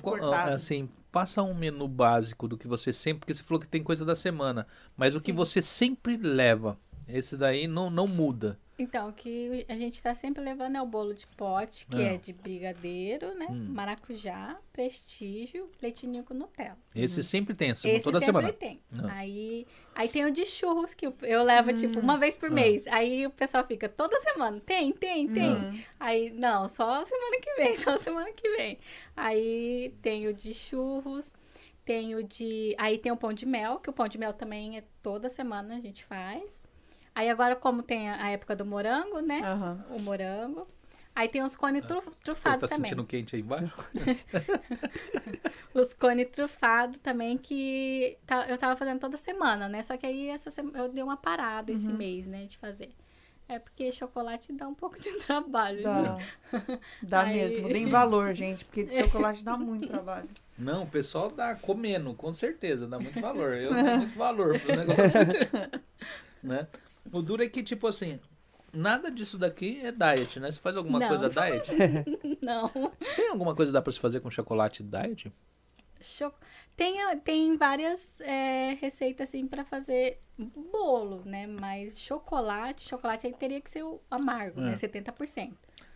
Cortado. assim, passa um menu básico do que você sempre, porque você falou que tem coisa da semana, mas o que Sim. você sempre leva, esse daí não, não muda. Então, o que a gente tá sempre levando é o bolo de pote, que Ah. é de brigadeiro, né? Hum. Maracujá, prestígio, leitinho com Nutella. Esse sempre tem, assim, Esse toda sempre semana. tem. Ah. Aí, aí tem o de churros, que eu- levo, tipo, uma vez por Ah. mês. Aí o pessoal fica, toda semana, tem, tem, tem. Hum. Aí, não, só semana que vem, *laughs* só semana que vem. Aí tem o de churros, tem o de... Aí tem o pão de mel, que o pão de mel também é toda semana a gente faz. Aí agora, como tem a época do morango, né? Aham. O morango. Aí tem os cones trufados tá também. sentindo quente aí embaixo? *laughs* Os cones trufados também, que tá- eu tava fazendo toda semana, né? Só que aí essa sema- eu dei uma parada esse mês, né, de fazer. É porque chocolate dá um pouco de *laughs* trabalho, Dá, né? dá Aí- mesmo. *laughs* Deem valor, gente, porque chocolate dá muito trabalho. Não, o pessoal dá comendo, com certeza, dá muito valor. Eu dou muito valor pro negócio. né? O duro é que, tipo assim, nada disso daqui é diet, né? Você faz alguma Não. coisa diet? *laughs* Não. Tem alguma coisa que dá pra se fazer com chocolate diet? Cho- Tem, tem várias é, receitas, assim, pra fazer bolo, né? Mas chocolate, chocolate aí teria que ser o amargo, É. né? 70%.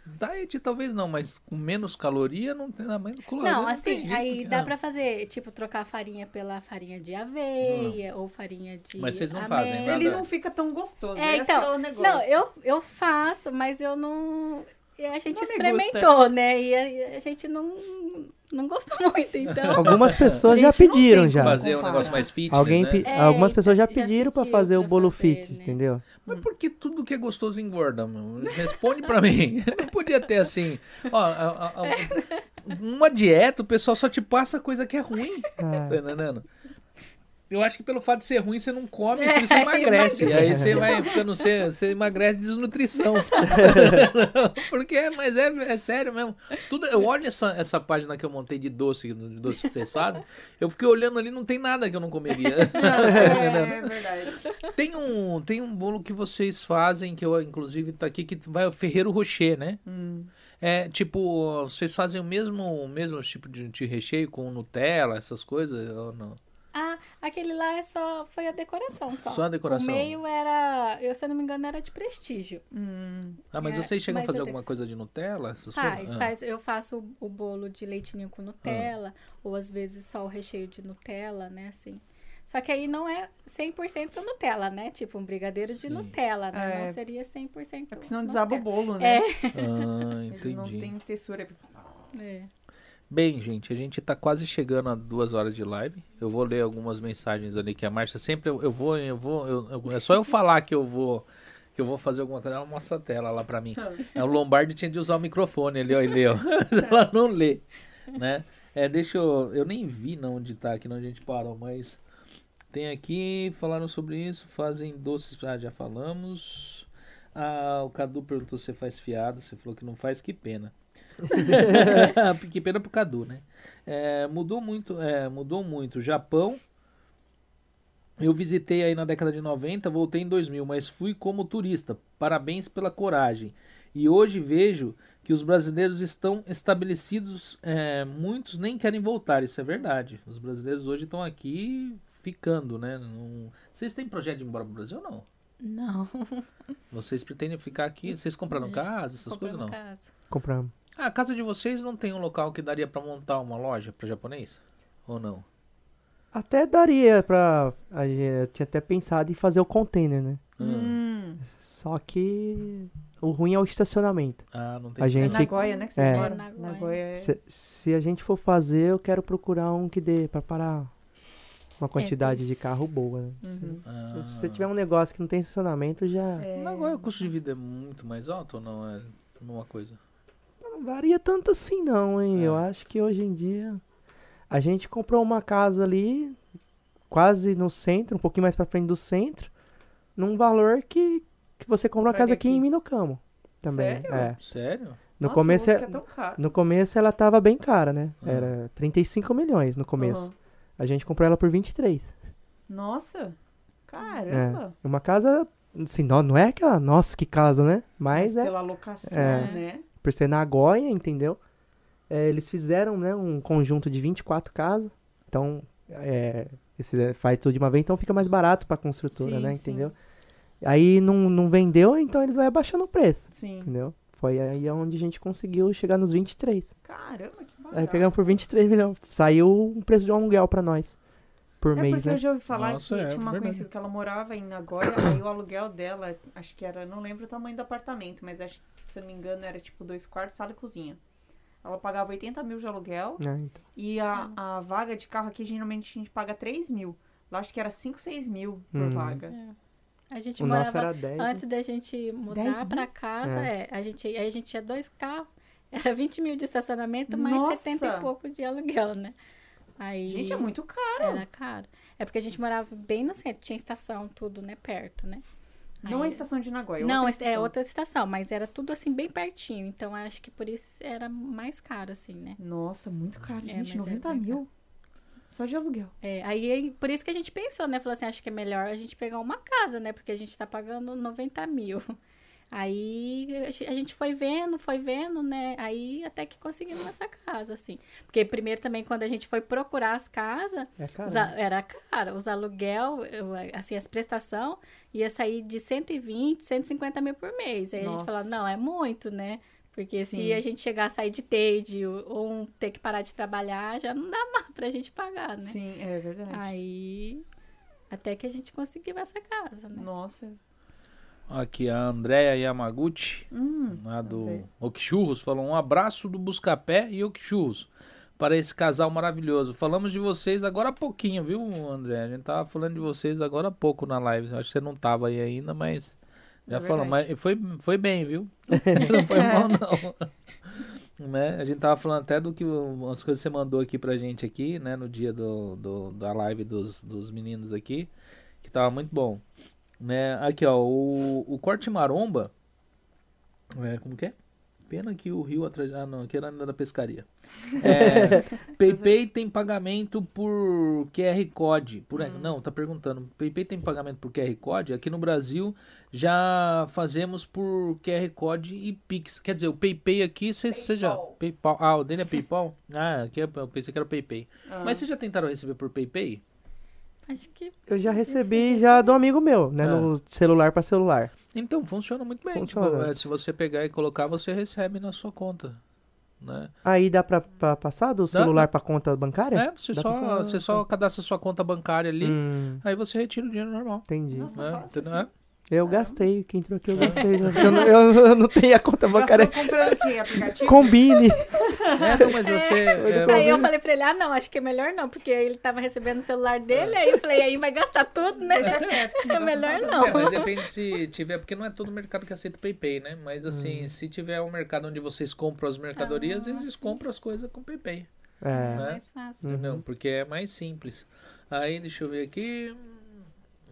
Diet talvez não, mas com menos caloria não tem nada mais caloria. Não, assim, jeito aí dá pra fazer, tipo, trocar a farinha pela farinha de aveia ou farinha de Mas vocês não fazem amêndoa. nada. Ele não fica tão gostoso. É, esse então, é o negócio. Não, eu, eu faço, mas eu não. e A gente Não me experimentou, né? E a, a gente não, não gostou *laughs* muito, então. Algumas pessoas já não pediram já. Fazer um negócio mais fitness, Alguém né? É, Algumas pessoas já já pediram pra pediu fazer o bolo fazer, fitness, né? entendeu? Mas por que tudo que é gostoso engorda, meu? Responde pra mim. *laughs* Não podia ter assim. Ó, a- a- a- *laughs* uma dieta, o pessoal só te passa coisa que é ruim. Ah, Tá entendendo? Eu acho que pelo fato de ser ruim, você não come, É, por isso *laughs* você emagrece. E aí você vai ficando, você, você emagrece de desnutrição. *laughs* Porque, é- mas é, é sério mesmo. Tudo, eu olho essa, essa página que eu montei de doce, de doce fazem, eu fiquei olhando ali, não tem nada que eu não comeria. *laughs* É, é verdade. Tem um, tem um bolo que vocês fazem, que eu inclusive tá aqui, que vai o Ferreiro Rocher, né? Hum. É tipo, vocês fazem o mesmo, o mesmo tipo de, de recheio com Nutella, essas coisas ou não? Ah, aquele lá é só. Foi a decoração só. Só a decoração. O meio era. Eu, se eu não me engano, era de prestígio. Hum. Ah, mas É, vocês chegam a mas fazer eu alguma tenho- coisa de Nutella? Faz? Ah. faz. Eu faço o, o bolo de leitinho com Nutella, ou às vezes só o recheio de Nutella, né, assim. Só que aí não é 100% Nutella, né? Tipo um brigadeiro de Sim. Nutella, né? É. Não seria 100% É porque senão desaba o Nutella. bolo, né? É. Ah, *laughs* Ele não entendi. tem textura. É. Bem, gente, a gente tá quase chegando a duas horas de live. Eu vou ler algumas mensagens ali que a Márcia sempre eu, eu vou, eu vou, eu- eu- é só eu falar que eu vou que eu vou fazer alguma coisa, ela mostra a tela lá pra mim. É, o Lombardi tinha de usar o microfone ali, ó, ele leu. *laughs* ela não lê, né? É, deixa eu, eu nem vi não onde tá aqui, onde a gente parou, mas tem aqui, falaram sobre isso, fazem doces, ah, já falamos. Ah, o Cadu perguntou se faz fiado, você falou que não faz, que pena. *laughs* que pena pro Cadu, né? É, mudou muito, é, mudou muito. Japão, eu visitei aí na década de 90, voltei em 2000, mas fui como turista. Parabéns pela coragem. E hoje vejo que os brasileiros estão estabelecidos, é, muitos nem querem voltar, isso é verdade. Os brasileiros hoje estão aqui ficando, né? Não- Vocês têm projeto de ir embora pro Brasil ou não? Não. Vocês pretendem ficar aqui? Vocês compraram casa, essas Comprei coisas não? caso. compramos. Ah, a casa de vocês não tem um local que daria pra montar uma loja para japonês? Ou não? Até daria pra. a gente- Eu tinha até pensado em fazer o container, né? Hum. Só que o ruim é o estacionamento. Ah, não tem A É gente- Nagoya, né? Que você É. mora. Nagoya. Nagoya é... Se, se a gente for fazer, eu quero procurar um que dê pra parar uma quantidade de carro boa. Né? Uhum. Ah, Se você tiver um negócio que não tem estacionamento, já É... Nagoya o custo de vida é muito mais alto ou não é uma coisa? Varia tanto assim não, hein? É. Eu acho que hoje em dia a gente comprou uma casa ali quase no centro, um pouquinho mais pra frente do centro, num valor que, que você compra uma casa aqui, em aqui. Minocamo. Também. Sério? É. Sério? No Nossa, começo é- é. No começo ela tava bem cara, né? Ah. Era 35 milhões no começo. Uhum. A gente comprou ela por 23. Nossa, caramba. Uma casa, assim, não, não é aquela, nossa, que casa, né? Mas é, pela locação, É. né? Por ser na Goia, entendeu? É, eles fizeram, né, um conjunto de 24 casas. Então, é, esse, faz tudo de uma vez, então fica mais barato pra construtora, Sim, né? sim. Entendeu? Aí não, não vendeu, então eles vão abaixando o preço, Sim. entendeu? Foi aí onde a gente conseguiu chegar nos 23. Caramba, que barato. Aí pegamos por 23 milhões. Saiu um preço de um aluguel pra nós. Por É mês, porque né? eu já ouvi falar Nossa, que é tinha uma verdade. conhecida que ela morava em Nagoya, *coughs* aí o aluguel dela, acho que era, não lembro o tamanho do apartamento, mas acho que, se eu não me engano, era tipo dois quartos, sala e cozinha. Ela pagava 80 mil de aluguel É, então. e a, a vaga de carro aqui, geralmente a gente paga 3 mil. Lá acho que era 5, 6 mil por Uhum. vaga. A gente O morava era 10. Antes da gente mudar 10 mil? pra casa, é. a gente, aí a gente tinha dois carros, *laughs* era 20 mil de estacionamento, mais Nossa! 70 e pouco de aluguel, né? Aí, Gente, é muito caro. Era caro. É porque a gente morava bem no centro, tinha estação, tudo, né, perto, né? Não Aí- a estação de Nagoya, Não, outra é estação. outra estação, mas era tudo assim bem pertinho. Então acho que por isso era mais caro, assim, né? Nossa, muito caro, É, gente, mas é 90 bem mil. Só de aluguel. É, aí aí, por isso que a gente pensou, né? Falou assim, acho que é melhor a gente pegar uma casa, né? Porque a gente tá pagando 90 mil. Aí a gente foi vendo, foi vendo, né? Aí até que conseguimos essa casa, assim. Porque primeiro também, quando a gente foi procurar as casas, É caro. os a- era caro. Os aluguel, assim, as prestação ia sair de 120, 150 mil por mês. Aí a Nossa. gente falou, não, é muito, né? Porque Sim. se a gente chegar a sair de TADE ou, ou um ter que parar de trabalhar, já não dá mais pra gente pagar, né? Sim, é verdade. Aí, até que a gente conseguiu essa casa, né? Nossa. Aqui a Andréia Yamaguchi, Hum, lá do Andréia. Okichurros, falou um abraço do Buscapé e Okichurros para esse casal maravilhoso. Falamos de vocês agora há pouquinho, viu, André? A gente tava falando de vocês agora há pouco na live. Acho que você não tava aí ainda, mas já É falamos. verdade. Mas foi, foi bem, viu? *laughs* não foi mal, não. né? A gente tava falando até do que umas coisas que você mandou aqui pra gente aqui, né? No dia do, do- da live dos, dos meninos aqui, que tava muito bom. Né? Aqui, ó, o, o Corte Maromba, é, como que é? Pena que o rio atrás. Ah, não, aqui era ainda da pescaria. É, *laughs* PayPay tem pagamento por QR Code. Por, Hum. Não, tá perguntando. PayPay tem pagamento por QR Code? Aqui no Brasil já fazemos por QR Code e Pix. Quer dizer, o PayPay aqui, você você já. PayPal. Ah, o dele é PayPal? Ah, aqui é, eu pensei que era o PayPay. Ah. Mas vocês já tentaram receber por PayPay? Acho que Eu já recebi já do amigo meu, né? Ah. No celular pra celular. Então, funciona muito bem. Tipo, Funciona. é, se você pegar e colocar, você recebe na sua conta. Né? Aí dá pra, pra passar do celular pra conta bancária? É, você Dá só, pra você só cadastra sua conta bancária ali, Hum, aí você retira o dinheiro normal. entendi. Nossa, né? fácil assim. Eu gastei, quem entrou aqui eu gastei. né? eu, não, eu, eu não tenho a conta bancária. Comprando o quê? Aplicativo? *laughs* Combine. É, não, mas você. é, Aí eu falei pra ele, ah, não, acho que é melhor não, porque ele tava recebendo o celular dele, aí eu falei, aí vai gastar tudo, né? Esse É negócio melhor tá não. É, mas depende se tiver, porque não é todo mercado que aceita o PayPay, né? Mas assim, Hum. se tiver um mercado onde vocês compram as mercadorias, Ah, eles compram as coisas com PayPay, É É. né? mais fácil. entendeu? Uhum. Porque é mais simples. Aí, deixa eu ver aqui.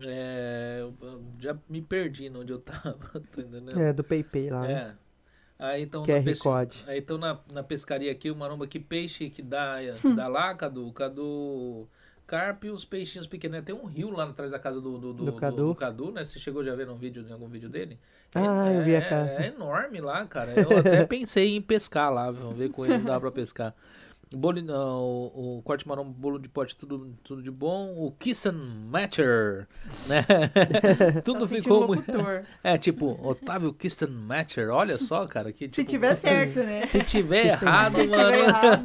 É, eu já me perdi onde eu tava, *laughs* tá entendendo? É, do PayPay lá. né? É. Aí então na, pesca- aí, então na, na pescaria aqui, o maromba que peixe que dá, que dá lá, Cadu, Cadu carpe e os peixinhos pequenos. Tem um rio lá atrás da casa do, do, do, Do Cadu. do Cadu, né? Você chegou já a ver um vídeo, em algum vídeo dele? Ah, é, eu vi a é- casa. É enorme lá, cara. Eu até *laughs* pensei em pescar lá, vamos ver com eles dá pra pescar. *laughs* Bolo, não, o, o corte marrom, bolo de pote, tudo, tudo de bom. O Kiss and Matcher, né? *laughs* tudo ficou muito. *laughs* É, tipo, Otávio Kirsten Matcher, olha só, cara. Que, Se tipo, tiver certo, né? Se tiver errado, Se mano. tiver errado.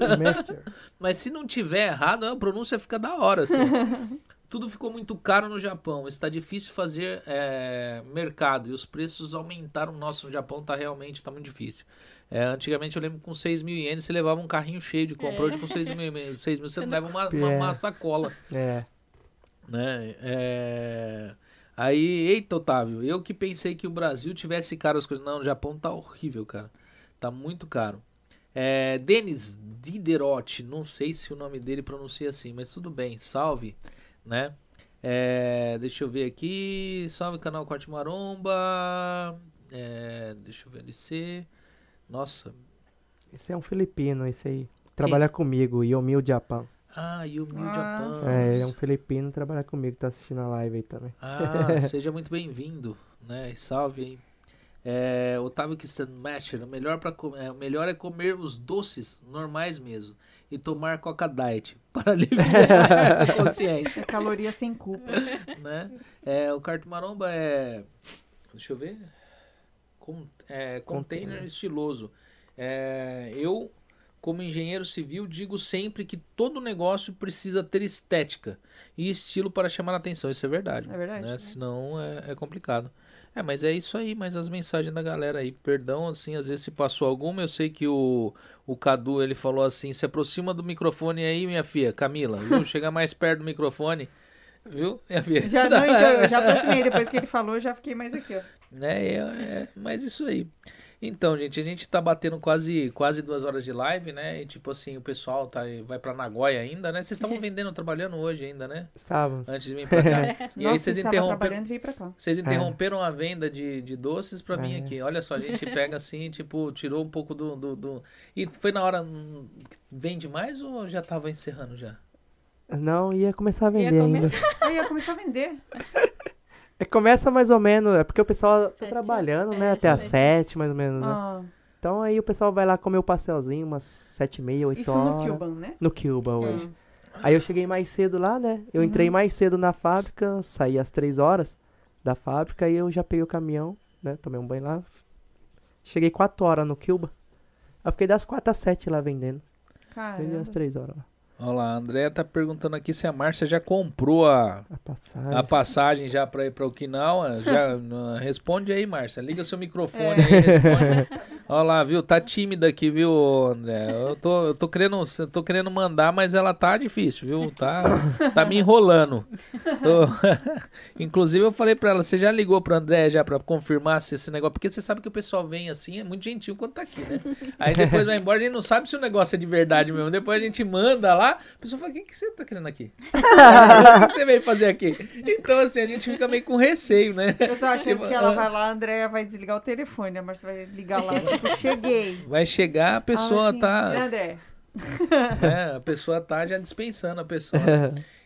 *laughs* Mas se não tiver errado, a pronúncia fica da hora, assim. Tudo ficou muito caro no Japão. Está difícil fazer é, mercado. E os preços aumentaram. Nossa, no Japão tá realmente tá muito difícil. É, antigamente eu lembro que com 6 mil ienes você levava um carrinho cheio de compra. É. Hoje com 6 mil, 6 mil você leva uma, É. uma, uma sacola. É. né? É... Aí, eita, Otávio, eu que pensei que o Brasil tivesse caro as coisas. Não, o Japão tá horrível, cara. Tá muito caro. É, Denis Diderot, não sei se o nome dele pronuncia assim, mas tudo bem, salve, né? É, deixa eu ver aqui, salve canal Corte Maromba, é, deixa eu ver LC, nossa, Esse é um filipino, esse aí. Trabalha comigo, Yomil Japan. Ah, Yumi Ah, Japan. sim. É, é um filipino trabalha comigo, tá assistindo a live aí também. Ah, *laughs* seja muito bem-vindo, né? Salve aí. É, Otávio Kissenmacher, o melhor, pra, co- é, o melhor é comer os doces normais mesmo e tomar Coca Diet *laughs* para aliviar a *laughs* consciência, É caloria sem culpa. né? É, o Carto Maromba é, deixa eu ver, Com- é, container Container. estiloso. É, eu, como engenheiro civil, digo sempre que todo negócio precisa ter estética e estilo para chamar a atenção. Isso é verdade É verdade. né? Senão é, é complicado. É, mas é isso aí, mas as mensagens da galera aí, perdão, assim, às vezes se passou alguma, eu sei que o, o Cadu, ele falou assim, se aproxima do microfone aí, minha filha, Camila, viu? Chega mais perto do microfone, viu, minha filha? Já, não, então, eu já *laughs* aproximei. Depois que ele falou, eu já fiquei mais aqui, ó. Né? É, é, mas isso aí. Então, gente, a gente tá batendo quase, quase duas horas de live, né? E tipo assim, o pessoal tá, vai pra Nagoya ainda, né? Vocês estavam vendendo, trabalhando hoje ainda, né? Estávamos. Antes de vir pra cá. *laughs* E aí Nossa, vocês estava interromperam. trabalhando e veio pra cá. Vocês interromperam a venda de, de doces pra mim É. aqui. Olha só, a gente pega assim, tipo, tirou um pouco do. do, do- E foi na hora. hum, Vende mais ou já tava encerrando já? Não, ia começar a Ia vender ainda. começar. Aí *laughs* ia começar a vender. É, começa mais ou menos, é porque o pessoal tá Sete, trabalhando, né? é, até às sete. mais ou menos, né? Então aí o pessoal vai lá comer o pastelzinho, umas sete e meia, oito isso horas. no Cuban, né? No Cuba hoje. Hum. Aí eu cheguei mais cedo lá, né? Eu entrei Uhum. mais cedo na fábrica, saí às três horas da fábrica e eu já peguei o caminhão, né? Tomei um banho lá. Cheguei quatro horas no Cuba. Eu fiquei das quatro às sete lá vendendo. Vendi Caramba. às três horas lá. Olha lá, a Andrea tá perguntando aqui se a Márcia já comprou a, A passagem. a passagem já pra ir pra Okinawa. *laughs* Já, uh, responde aí, Márcia. Liga seu microfone É. aí, responde. *laughs* Olha lá, viu? Tá tímida aqui, viu, André? Eu tô, eu tô querendo, eu tô querendo mandar, mas ela tá difícil, viu? Tá, tá me enrolando. Tô- *laughs* Inclusive, eu falei pra ela, você já ligou pro André já pra confirmar se esse negócio... Porque você sabe que o pessoal vem assim, é muito gentil quando tá aqui, né? Aí depois vai embora, a gente não sabe se o negócio é de verdade mesmo. Depois a gente manda lá, a pessoa fala, o que, que você tá querendo aqui? *laughs* o que você veio fazer aqui? Então, assim, a gente fica meio com receio, né? Eu tô achando Tipo, que ela ah. vai lá, a Andréia vai desligar o telefone, a Márcia vai ligar lá, *laughs* cheguei. Vai chegar, a pessoa assim, tá... Né, André? É, a pessoa tá já dispensando a pessoa.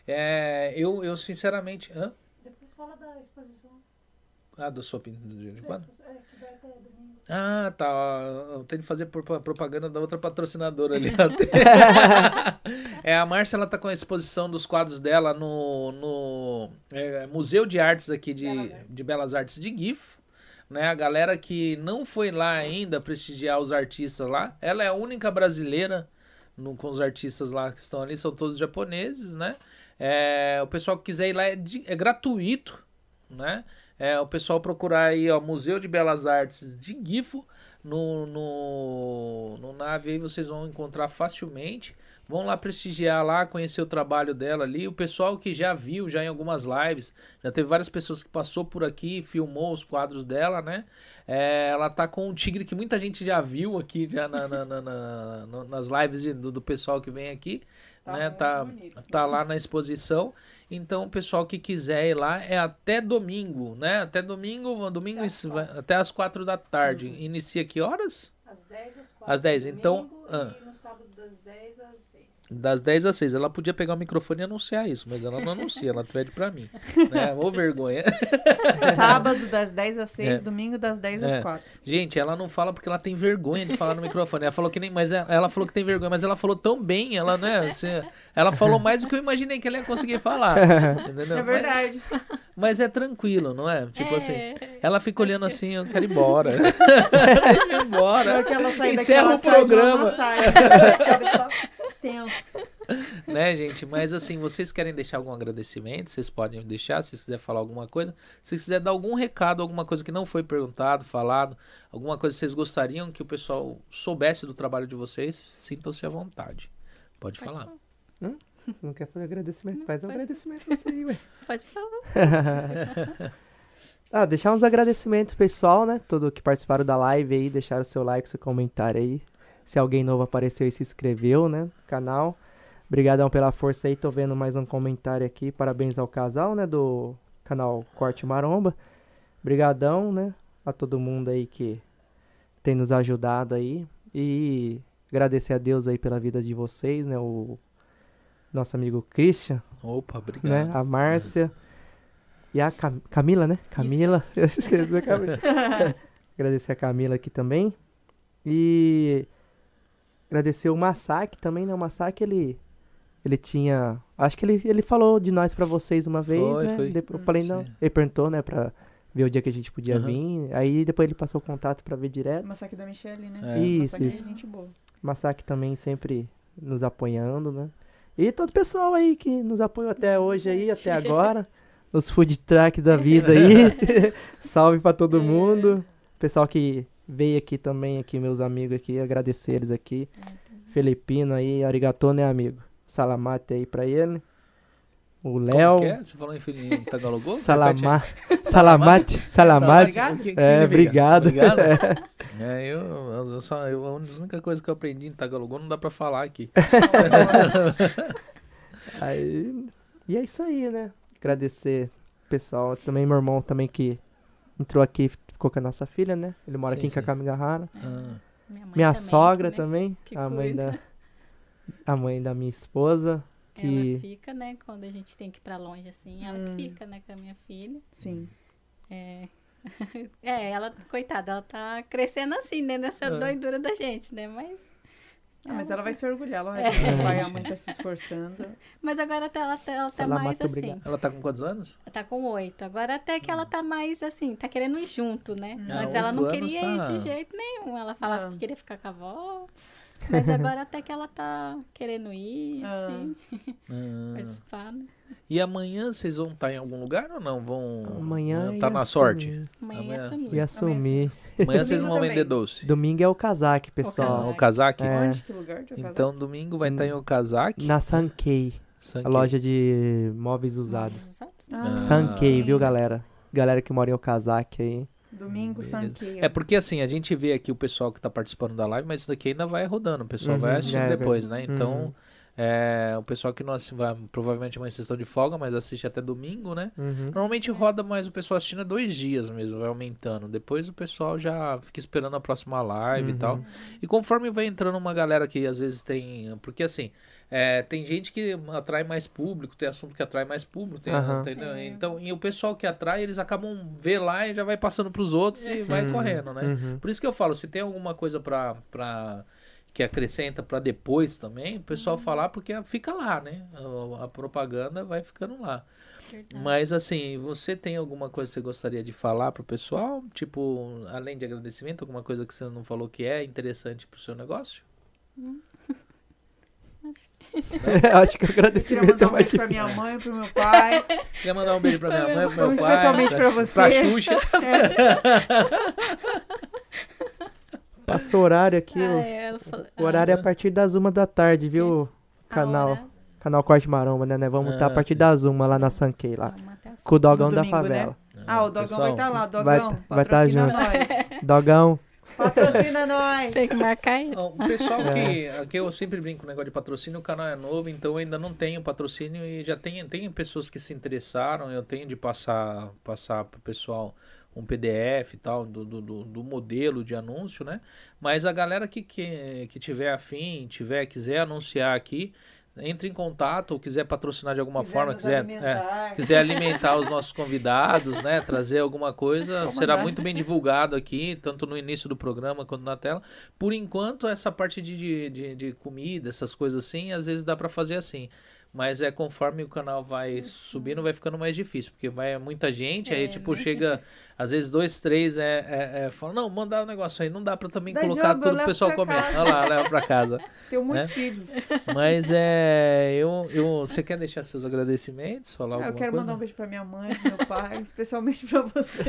É, eu, eu sinceramente. Hã? Depois fala da exposição. Ah, do sua opinião de Da quando? expo- é. Ah, tá. Eu tenho que fazer propa- propaganda da outra patrocinadora ali. *laughs* é, a Márcia ela tá com a exposição dos quadros dela no, no é, Museu de Artes aqui de, Belas Artes. de Belas Artes de GIF. Né, a galera que não foi lá ainda prestigiar os artistas lá, ela é a única brasileira no- com os artistas lá que estão ali, são todos japoneses, né? É, o pessoal que quiser ir lá é, de- é gratuito, né? É, o pessoal procurar aí, ó, Museu de Belas Artes de Gifo, no, no, no nave aí vocês vão encontrar facilmente. Vão lá prestigiar lá, conhecer o trabalho dela ali. O pessoal que já viu já em algumas lives, já teve várias pessoas que passou por aqui, filmou os quadros dela, né? É, ela tá com um tigre que muita gente já viu aqui já na, na- na- nas lives de- do, do pessoal que vem aqui, Tá né? Tá, bonito. tá lá na exposição. Então, o pessoal que quiser ir lá é até domingo, né? Até domingo, domingo isso vai- até às quatro da tarde. Inicia que horas? Às 10 às 4. Às 10, então, ah. E no sábado das 10 às 6. Das 10 às 6. Ela podia pegar o microfone e anunciar isso, mas ela não anuncia, ela pede pra mim. Né? Ô vergonha. *laughs* Sábado das 10 às 6, É. domingo das 10 É. às 4. Gente, ela não fala porque ela tem vergonha de falar no microfone. Ela falou que nem, mas ela, ela falou que tem vergonha, mas ela falou tão bem, ela, né? assim, ela falou mais do que eu imaginei que ela ia conseguir falar. *laughs* Entendeu? É Mas- verdade. Mas, é tranquilo, não é? Tipo É. assim, ela fica olhando assim, eu quero ir embora. Deixa *laughs* eu ir embora. Que Encerra o programa. *laughs* Tenso. né, gente? Mas assim, vocês querem deixar algum agradecimento? Vocês podem deixar, se quiser falar alguma coisa. Se quiser dar algum recado, alguma coisa que não foi perguntado, falado, alguma coisa que vocês gostariam que o pessoal soubesse do trabalho de vocês, sintam-se à vontade. Pode falar. Não quer fazer agradecimento? Faz um agradecimento você aí, ué. *laughs* Pode falar. *laughs* Ah, deixar uns agradecimentos pessoal, né? Todo que participaram da live aí, deixaram o seu like, seu comentário aí. Se alguém novo apareceu e se inscreveu, né? No canal. Obrigadão pela força aí. Tô vendo mais um comentário aqui. Parabéns ao casal, né? Do canal Corte Maromba. Obrigadão, né? A todo mundo aí que tem nos ajudado aí. E agradecer a Deus aí pela vida de vocês, né? O nosso amigo Christian, Opa, obrigado. né? A Márcia e a Cam- Camila, né? Camila. *laughs* Eu esqueci *laughs* Camila. agradecer a Camila aqui também. E agradecer o Masaki também, né? O Masaki, ele, ele tinha... Acho que ele, ele falou de nós pra vocês uma vez, Foi, né? foi. Depois eu falei, não. Ele perguntou, né? Pra ver o dia que a gente podia Aham. vir. Aí depois ele passou o contato pra ver direto. Massaque da Michelle, né? É. Isso, Massaque é isso. gente boa. Masaki também sempre nos apoiando, né? E todo o pessoal aí que nos apoiou até hoje aí, até *laughs* agora. Os food truck da vida aí. *laughs* *laughs* Salve pra todo mundo. Pessoal que veio aqui também, aqui, meus amigos aqui, agradecer eles aqui. Felipino aí, arigatô, né, amigo? Salamate aí pra ele. O Como Léo. que é? Você falou em, Tagalogô? *laughs* Salama, *laughs* salamate, salamate. Que- que É, obrigado. Obrigado? *laughs* É, eu, eu só, eu, a única coisa que eu aprendi em Tagalogô não dá pra falar aqui. Aí, e é isso aí, né? Agradecer o pessoal. Também meu irmão também que entrou aqui e ficou com a nossa filha, né? Ele mora Sim, aqui em sim. Cacamigahara. Ah, Minha, mãe Minha também, sogra né? também, que a mãe da a mãe da minha esposa, que Ela fica, né, quando a gente tem que ir pra longe, assim. Ela Hum. que fica, né, com a minha filha. Sim. É. *laughs* é, ela, coitada, ela tá crescendo assim, né, nessa É. doidura da gente, né? Mas. Ah, mas ela vai se orgulhar. Ela vai É. a mãe tá se esforçando. Mas agora tá- ela, tá- ela tá mais assim. obrigado. ela tá com quantos anos? Tá com oito. Agora até que ela tá mais assim, tá querendo ir junto, né? Ah, Antes ela não queria tá- ir de jeito nenhum. Ela falava Ah. que queria ficar com a avó. Mas *laughs* agora até que ela tá querendo ir, Ah. assim, *laughs* Ah, participar, né? e amanhã vocês vão estar em algum lugar ou não? Vão. amanhã Tá na sorte. assumir. Amanhã Amanhã. ia assumir. Ia assumir. Amanhã vocês vão vender doce. Domingo é o casaque, pessoal. O casaque? É. Onde? Que lugar de Então domingo vai estar em Okazaki. Na Sankei, Sankei. a loja de móveis usados. Novos usados? Ah, Sankei, sim. viu, galera? Galera que mora em Okazaki aí. Domingo, Beleza. É porque assim, a gente vê aqui o pessoal que tá participando da live, mas isso daqui ainda vai rodando, o pessoal vai Uhum, assistindo é, depois, né? Então, Uhum. é, o pessoal que não assi- vai, provavelmente uma sessão de folga, mas assiste até domingo, né? Uhum. Normalmente roda, mas o pessoal assistindo é dois dias mesmo, vai aumentando. Depois o pessoal já fica esperando a próxima live e Uhum. tal. E conforme vai entrando uma galera que às vezes tem. Porque assim, é, tem gente que atrai mais público, tem assunto que atrai mais público, tem- Aham. entendeu? É. Então, e o pessoal que atrai, eles acabam ver lá e já vai passando pros outros e vai Uhum, correndo, né? uhum. Por isso que eu falo, se tem alguma coisa pra. pra que acrescenta pra depois também, o pessoal falar, porque fica lá, né? A, a propaganda vai ficando lá. Verdade. Mas assim, você tem alguma coisa que você gostaria de falar pro pessoal? Tipo, além de agradecimento, alguma coisa que você não falou que é interessante pro seu negócio? *laughs* Acho *laughs* que o Eu queria agradecimento mandar é um mais beijo que... pra minha mãe, pro meu pai, Quer mandar um beijo pra minha mãe, pro meu pai? especialmente pra você. Pra Xuxa. Passa o horário aqui, Ah, o- é, o horário é a partir das uma da tarde, viu? Canal, hora- canal Corte Maromba, né? né? Vamos estar Ah, a partir sim. das uma lá na Sankei lá. Com o dogão No da domingo, né? favela. Ah, o Dogão Pessoal, vai estar lá. Dogão, vai tá- vai tá patrocina junto. nós. Dogão. Patrocina *laughs* nós. Tem que marcar. Ó, O pessoal É. que, aqui eu sempre brinco com o negócio de patrocínio, o canal é novo, então eu ainda não tenho patrocínio e já tem, tem pessoas que se interessaram, eu tenho de passar, passar pro pessoal um PDF e tal, do, do, do- do modelo de anúncio, né? Mas a galera que, que, que tiver afim, tiver, quiser anunciar aqui, entre em contato ou quiser patrocinar de alguma Quiser forma, quiser, é, alimentar. quiser alimentar os nossos convidados, né? Trazer alguma coisa, Vamos será dar. muito bem divulgado aqui, tanto no início do programa quanto na tela. Por enquanto, essa parte de, de, de, comida, essas coisas assim, às vezes dá pra fazer assim. Mas é conforme o canal vai subindo, vai ficando mais difícil, porque vai muita gente, aí É, tipo, né? chega, às vezes dois, três, é, é, é fala, não, mandar o negócio aí, não dá pra também Dá colocar jogo, tudo pro pessoal comer. casa. Olha lá, leva pra casa. *laughs* Tenho muitos né? filhos. Mas é, *laughs* eu, eu, você quer deixar seus agradecimentos, falar Ah, eu quero coisa? mandar um beijo pra minha mãe, meu pai, *laughs* especialmente pra você.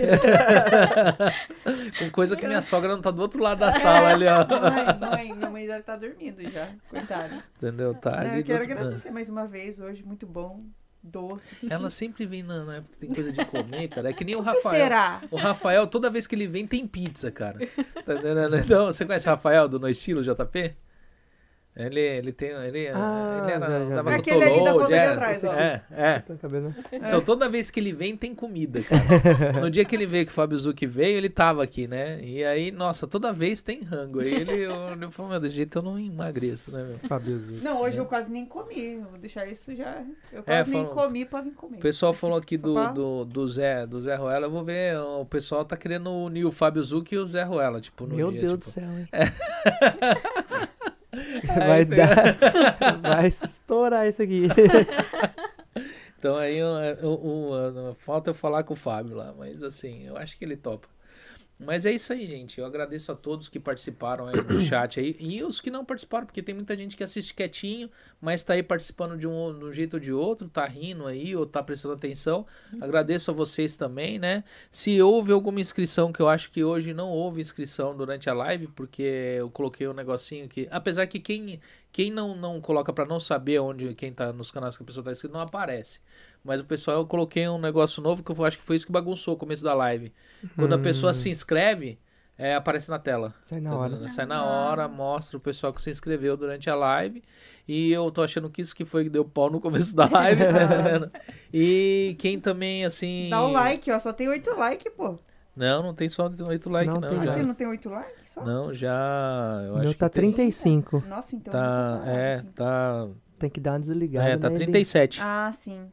Com coisa que minha sogra não tá do outro lado da sala ali, ó. Mãe, mãe, minha mãe deve estar dormindo já, coitada. Entendeu? Tá Não, eu quero agradecer mais uma vez hoje, muito bom, doce. Ela sempre vem na, na época que tem coisa de comer, cara. É que nem *laughs* o Rafael. será? O Rafael, toda vez que ele vem, tem pizza, cara. Tá entendendo? Então, você conhece o Rafael do No Estilo JP? Ele, ele tem. Ele, Ah, ele era. já, já tava vi. com Aquele ali da foto ali é, atrás, ó. É, é. Né? Então toda vez que ele vem, tem comida, cara. *laughs* No dia que ele veio, que o Fábio Zucchi veio, ele tava aqui, né? E aí, nossa, toda vez tem rango. Aí ele, eu, eu falei, meu, desse jeito eu não emagreço, né, meu? Fabiozinho. Não, hoje eu quase nem comi. Vou deixar isso já. Eu É, quase nem falou- comi pra vir comer. O pessoal falou aqui do, do, do Zé, do Zé Ruela, eu vou ver, o pessoal tá querendo unir o Fábio Zucchi e o Zé Ruela, tipo, no Meu dia, Deus tipo. do céu, hein? Aí, *laughs* *laughs* Vai dar. *laughs* Vai estourar isso aqui. *laughs* Então aí eu- eu- falta eu falar com o Fábio lá, mas assim, eu acho que ele topa. Mas é isso aí, gente. Eu agradeço a todos que participaram aí do *clears throat* chat aí. E os que não participaram, porque tem muita gente que assiste quietinho, mas tá aí participando de um, de um jeito ou de outro, tá rindo aí ou tá prestando atenção. Agradeço a vocês também, né? Se houve alguma inscrição, que eu acho que hoje não houve inscrição durante a live, porque eu coloquei um negocinho que. Apesar que quem, quem não, não coloca pra não saber onde quem tá nos canais que a pessoa tá inscrito, não aparece. Mas o pessoal, eu coloquei um negócio novo que eu acho que foi isso que bagunçou o começo da live. Quando a pessoa se inscreve, é, aparece na tela. Sai na Tá hora. vendo? Sai na hora, mostra o pessoal que se inscreveu durante a live. E eu tô achando que isso que foi que deu pau no começo da live, tá? *laughs* E quem também, assim. Dá o like, ó. Só tem oito likes, pô. Não, não tem só oito likes, Não não. tem já. Não tem oito likes só? Não, já. Eu meu acho tá que tem. 35. Nossa, então. Tá, é, aqui. tá. Tem que dar uma desligada. É, tá né, ele- 37. Ah, sim.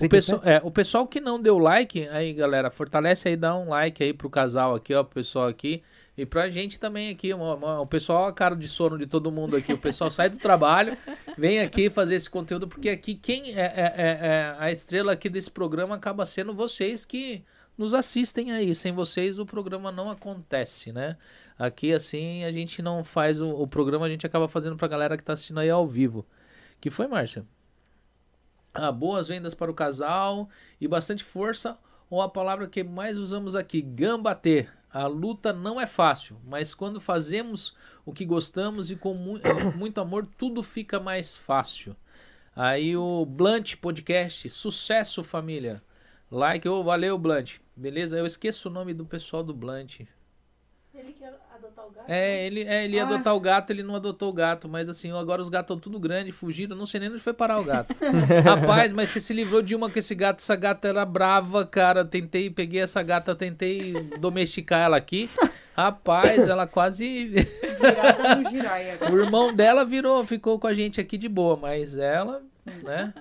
O pessoal, é, o pessoal que não deu like, aí galera, fortalece aí, dá um like aí pro casal aqui, ó, pro pessoal aqui. E pra gente também aqui, uma- uma- o pessoal, a cara de sono de todo mundo aqui. O pessoal sai do trabalho, *laughs* vem aqui fazer esse conteúdo, porque aqui quem é, é- é- é a estrela aqui desse programa acaba sendo vocês que nos assistem aí. Sem vocês o programa não acontece, né? Aqui assim a gente não faz o, o programa, a gente acaba fazendo pra galera que tá assistindo aí ao vivo. Que foi, Márcia? Ah, boas vendas para o casal e bastante força, ou a palavra que mais usamos aqui, gambater. A luta não é fácil, mas quando fazemos o que gostamos e com mu- *coughs* eh, muito amor, tudo fica mais fácil. Aí o Blunt Podcast, sucesso família. Like, ô, valeu Blunt. Beleza? Eu esqueço o nome do pessoal do Blunt. Ele quer adotar o gato? É, ele, é, ele ia Ah. adotar o gato, ele não adotou o gato, mas assim, agora os gatos estão tudo grande, fugiram, não sei nem onde foi parar o gato. *laughs* Rapaz, mas você se livrou de uma com esse gato, essa gata era brava, cara. Tentei, peguei essa gata, tentei domesticar ela aqui. Rapaz, ela quase. Virada no *laughs* girai agora. o irmão dela virou, ficou com a gente aqui de boa, mas ela, né?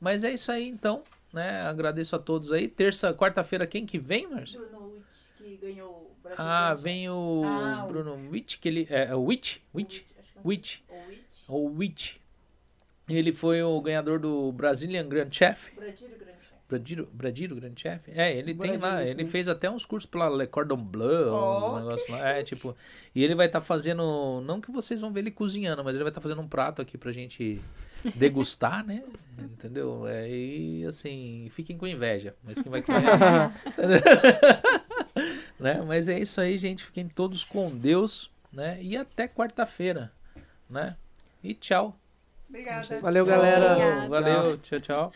Mas é isso aí então, né? Agradeço a todos aí. Terça, quarta-feira, quem que vem? Bruno Witt, que ganhou. Ah, vem o Ah, o- Bruno Witt, que ele. É, é o Witt? Witt? acho que é. Witt. O Witt. Ele foi o ganhador do Brazilian Grand Chef. Bradiro Grande. Bradiro, Bradiro Grand Chef? É, ele tem lá, Bradiro, ele fez até uns cursos pela Le Cordon Bleu, Oh, uns negócios lá. É, tipo, e ele vai estar fazendo, não que vocês vão ver ele cozinhando, mas ele vai estar fazendo um prato aqui pra gente degustar, né? Entendeu? É, e assim, fiquem com inveja, mas quem vai comer *laughs* né? Mas é isso aí, gente. Fiquem todos com Deus, né? E até quarta-feira, né? E tchau. Obrigada. Valeu, galera. Obrigada. Valeu, tchau, tchau.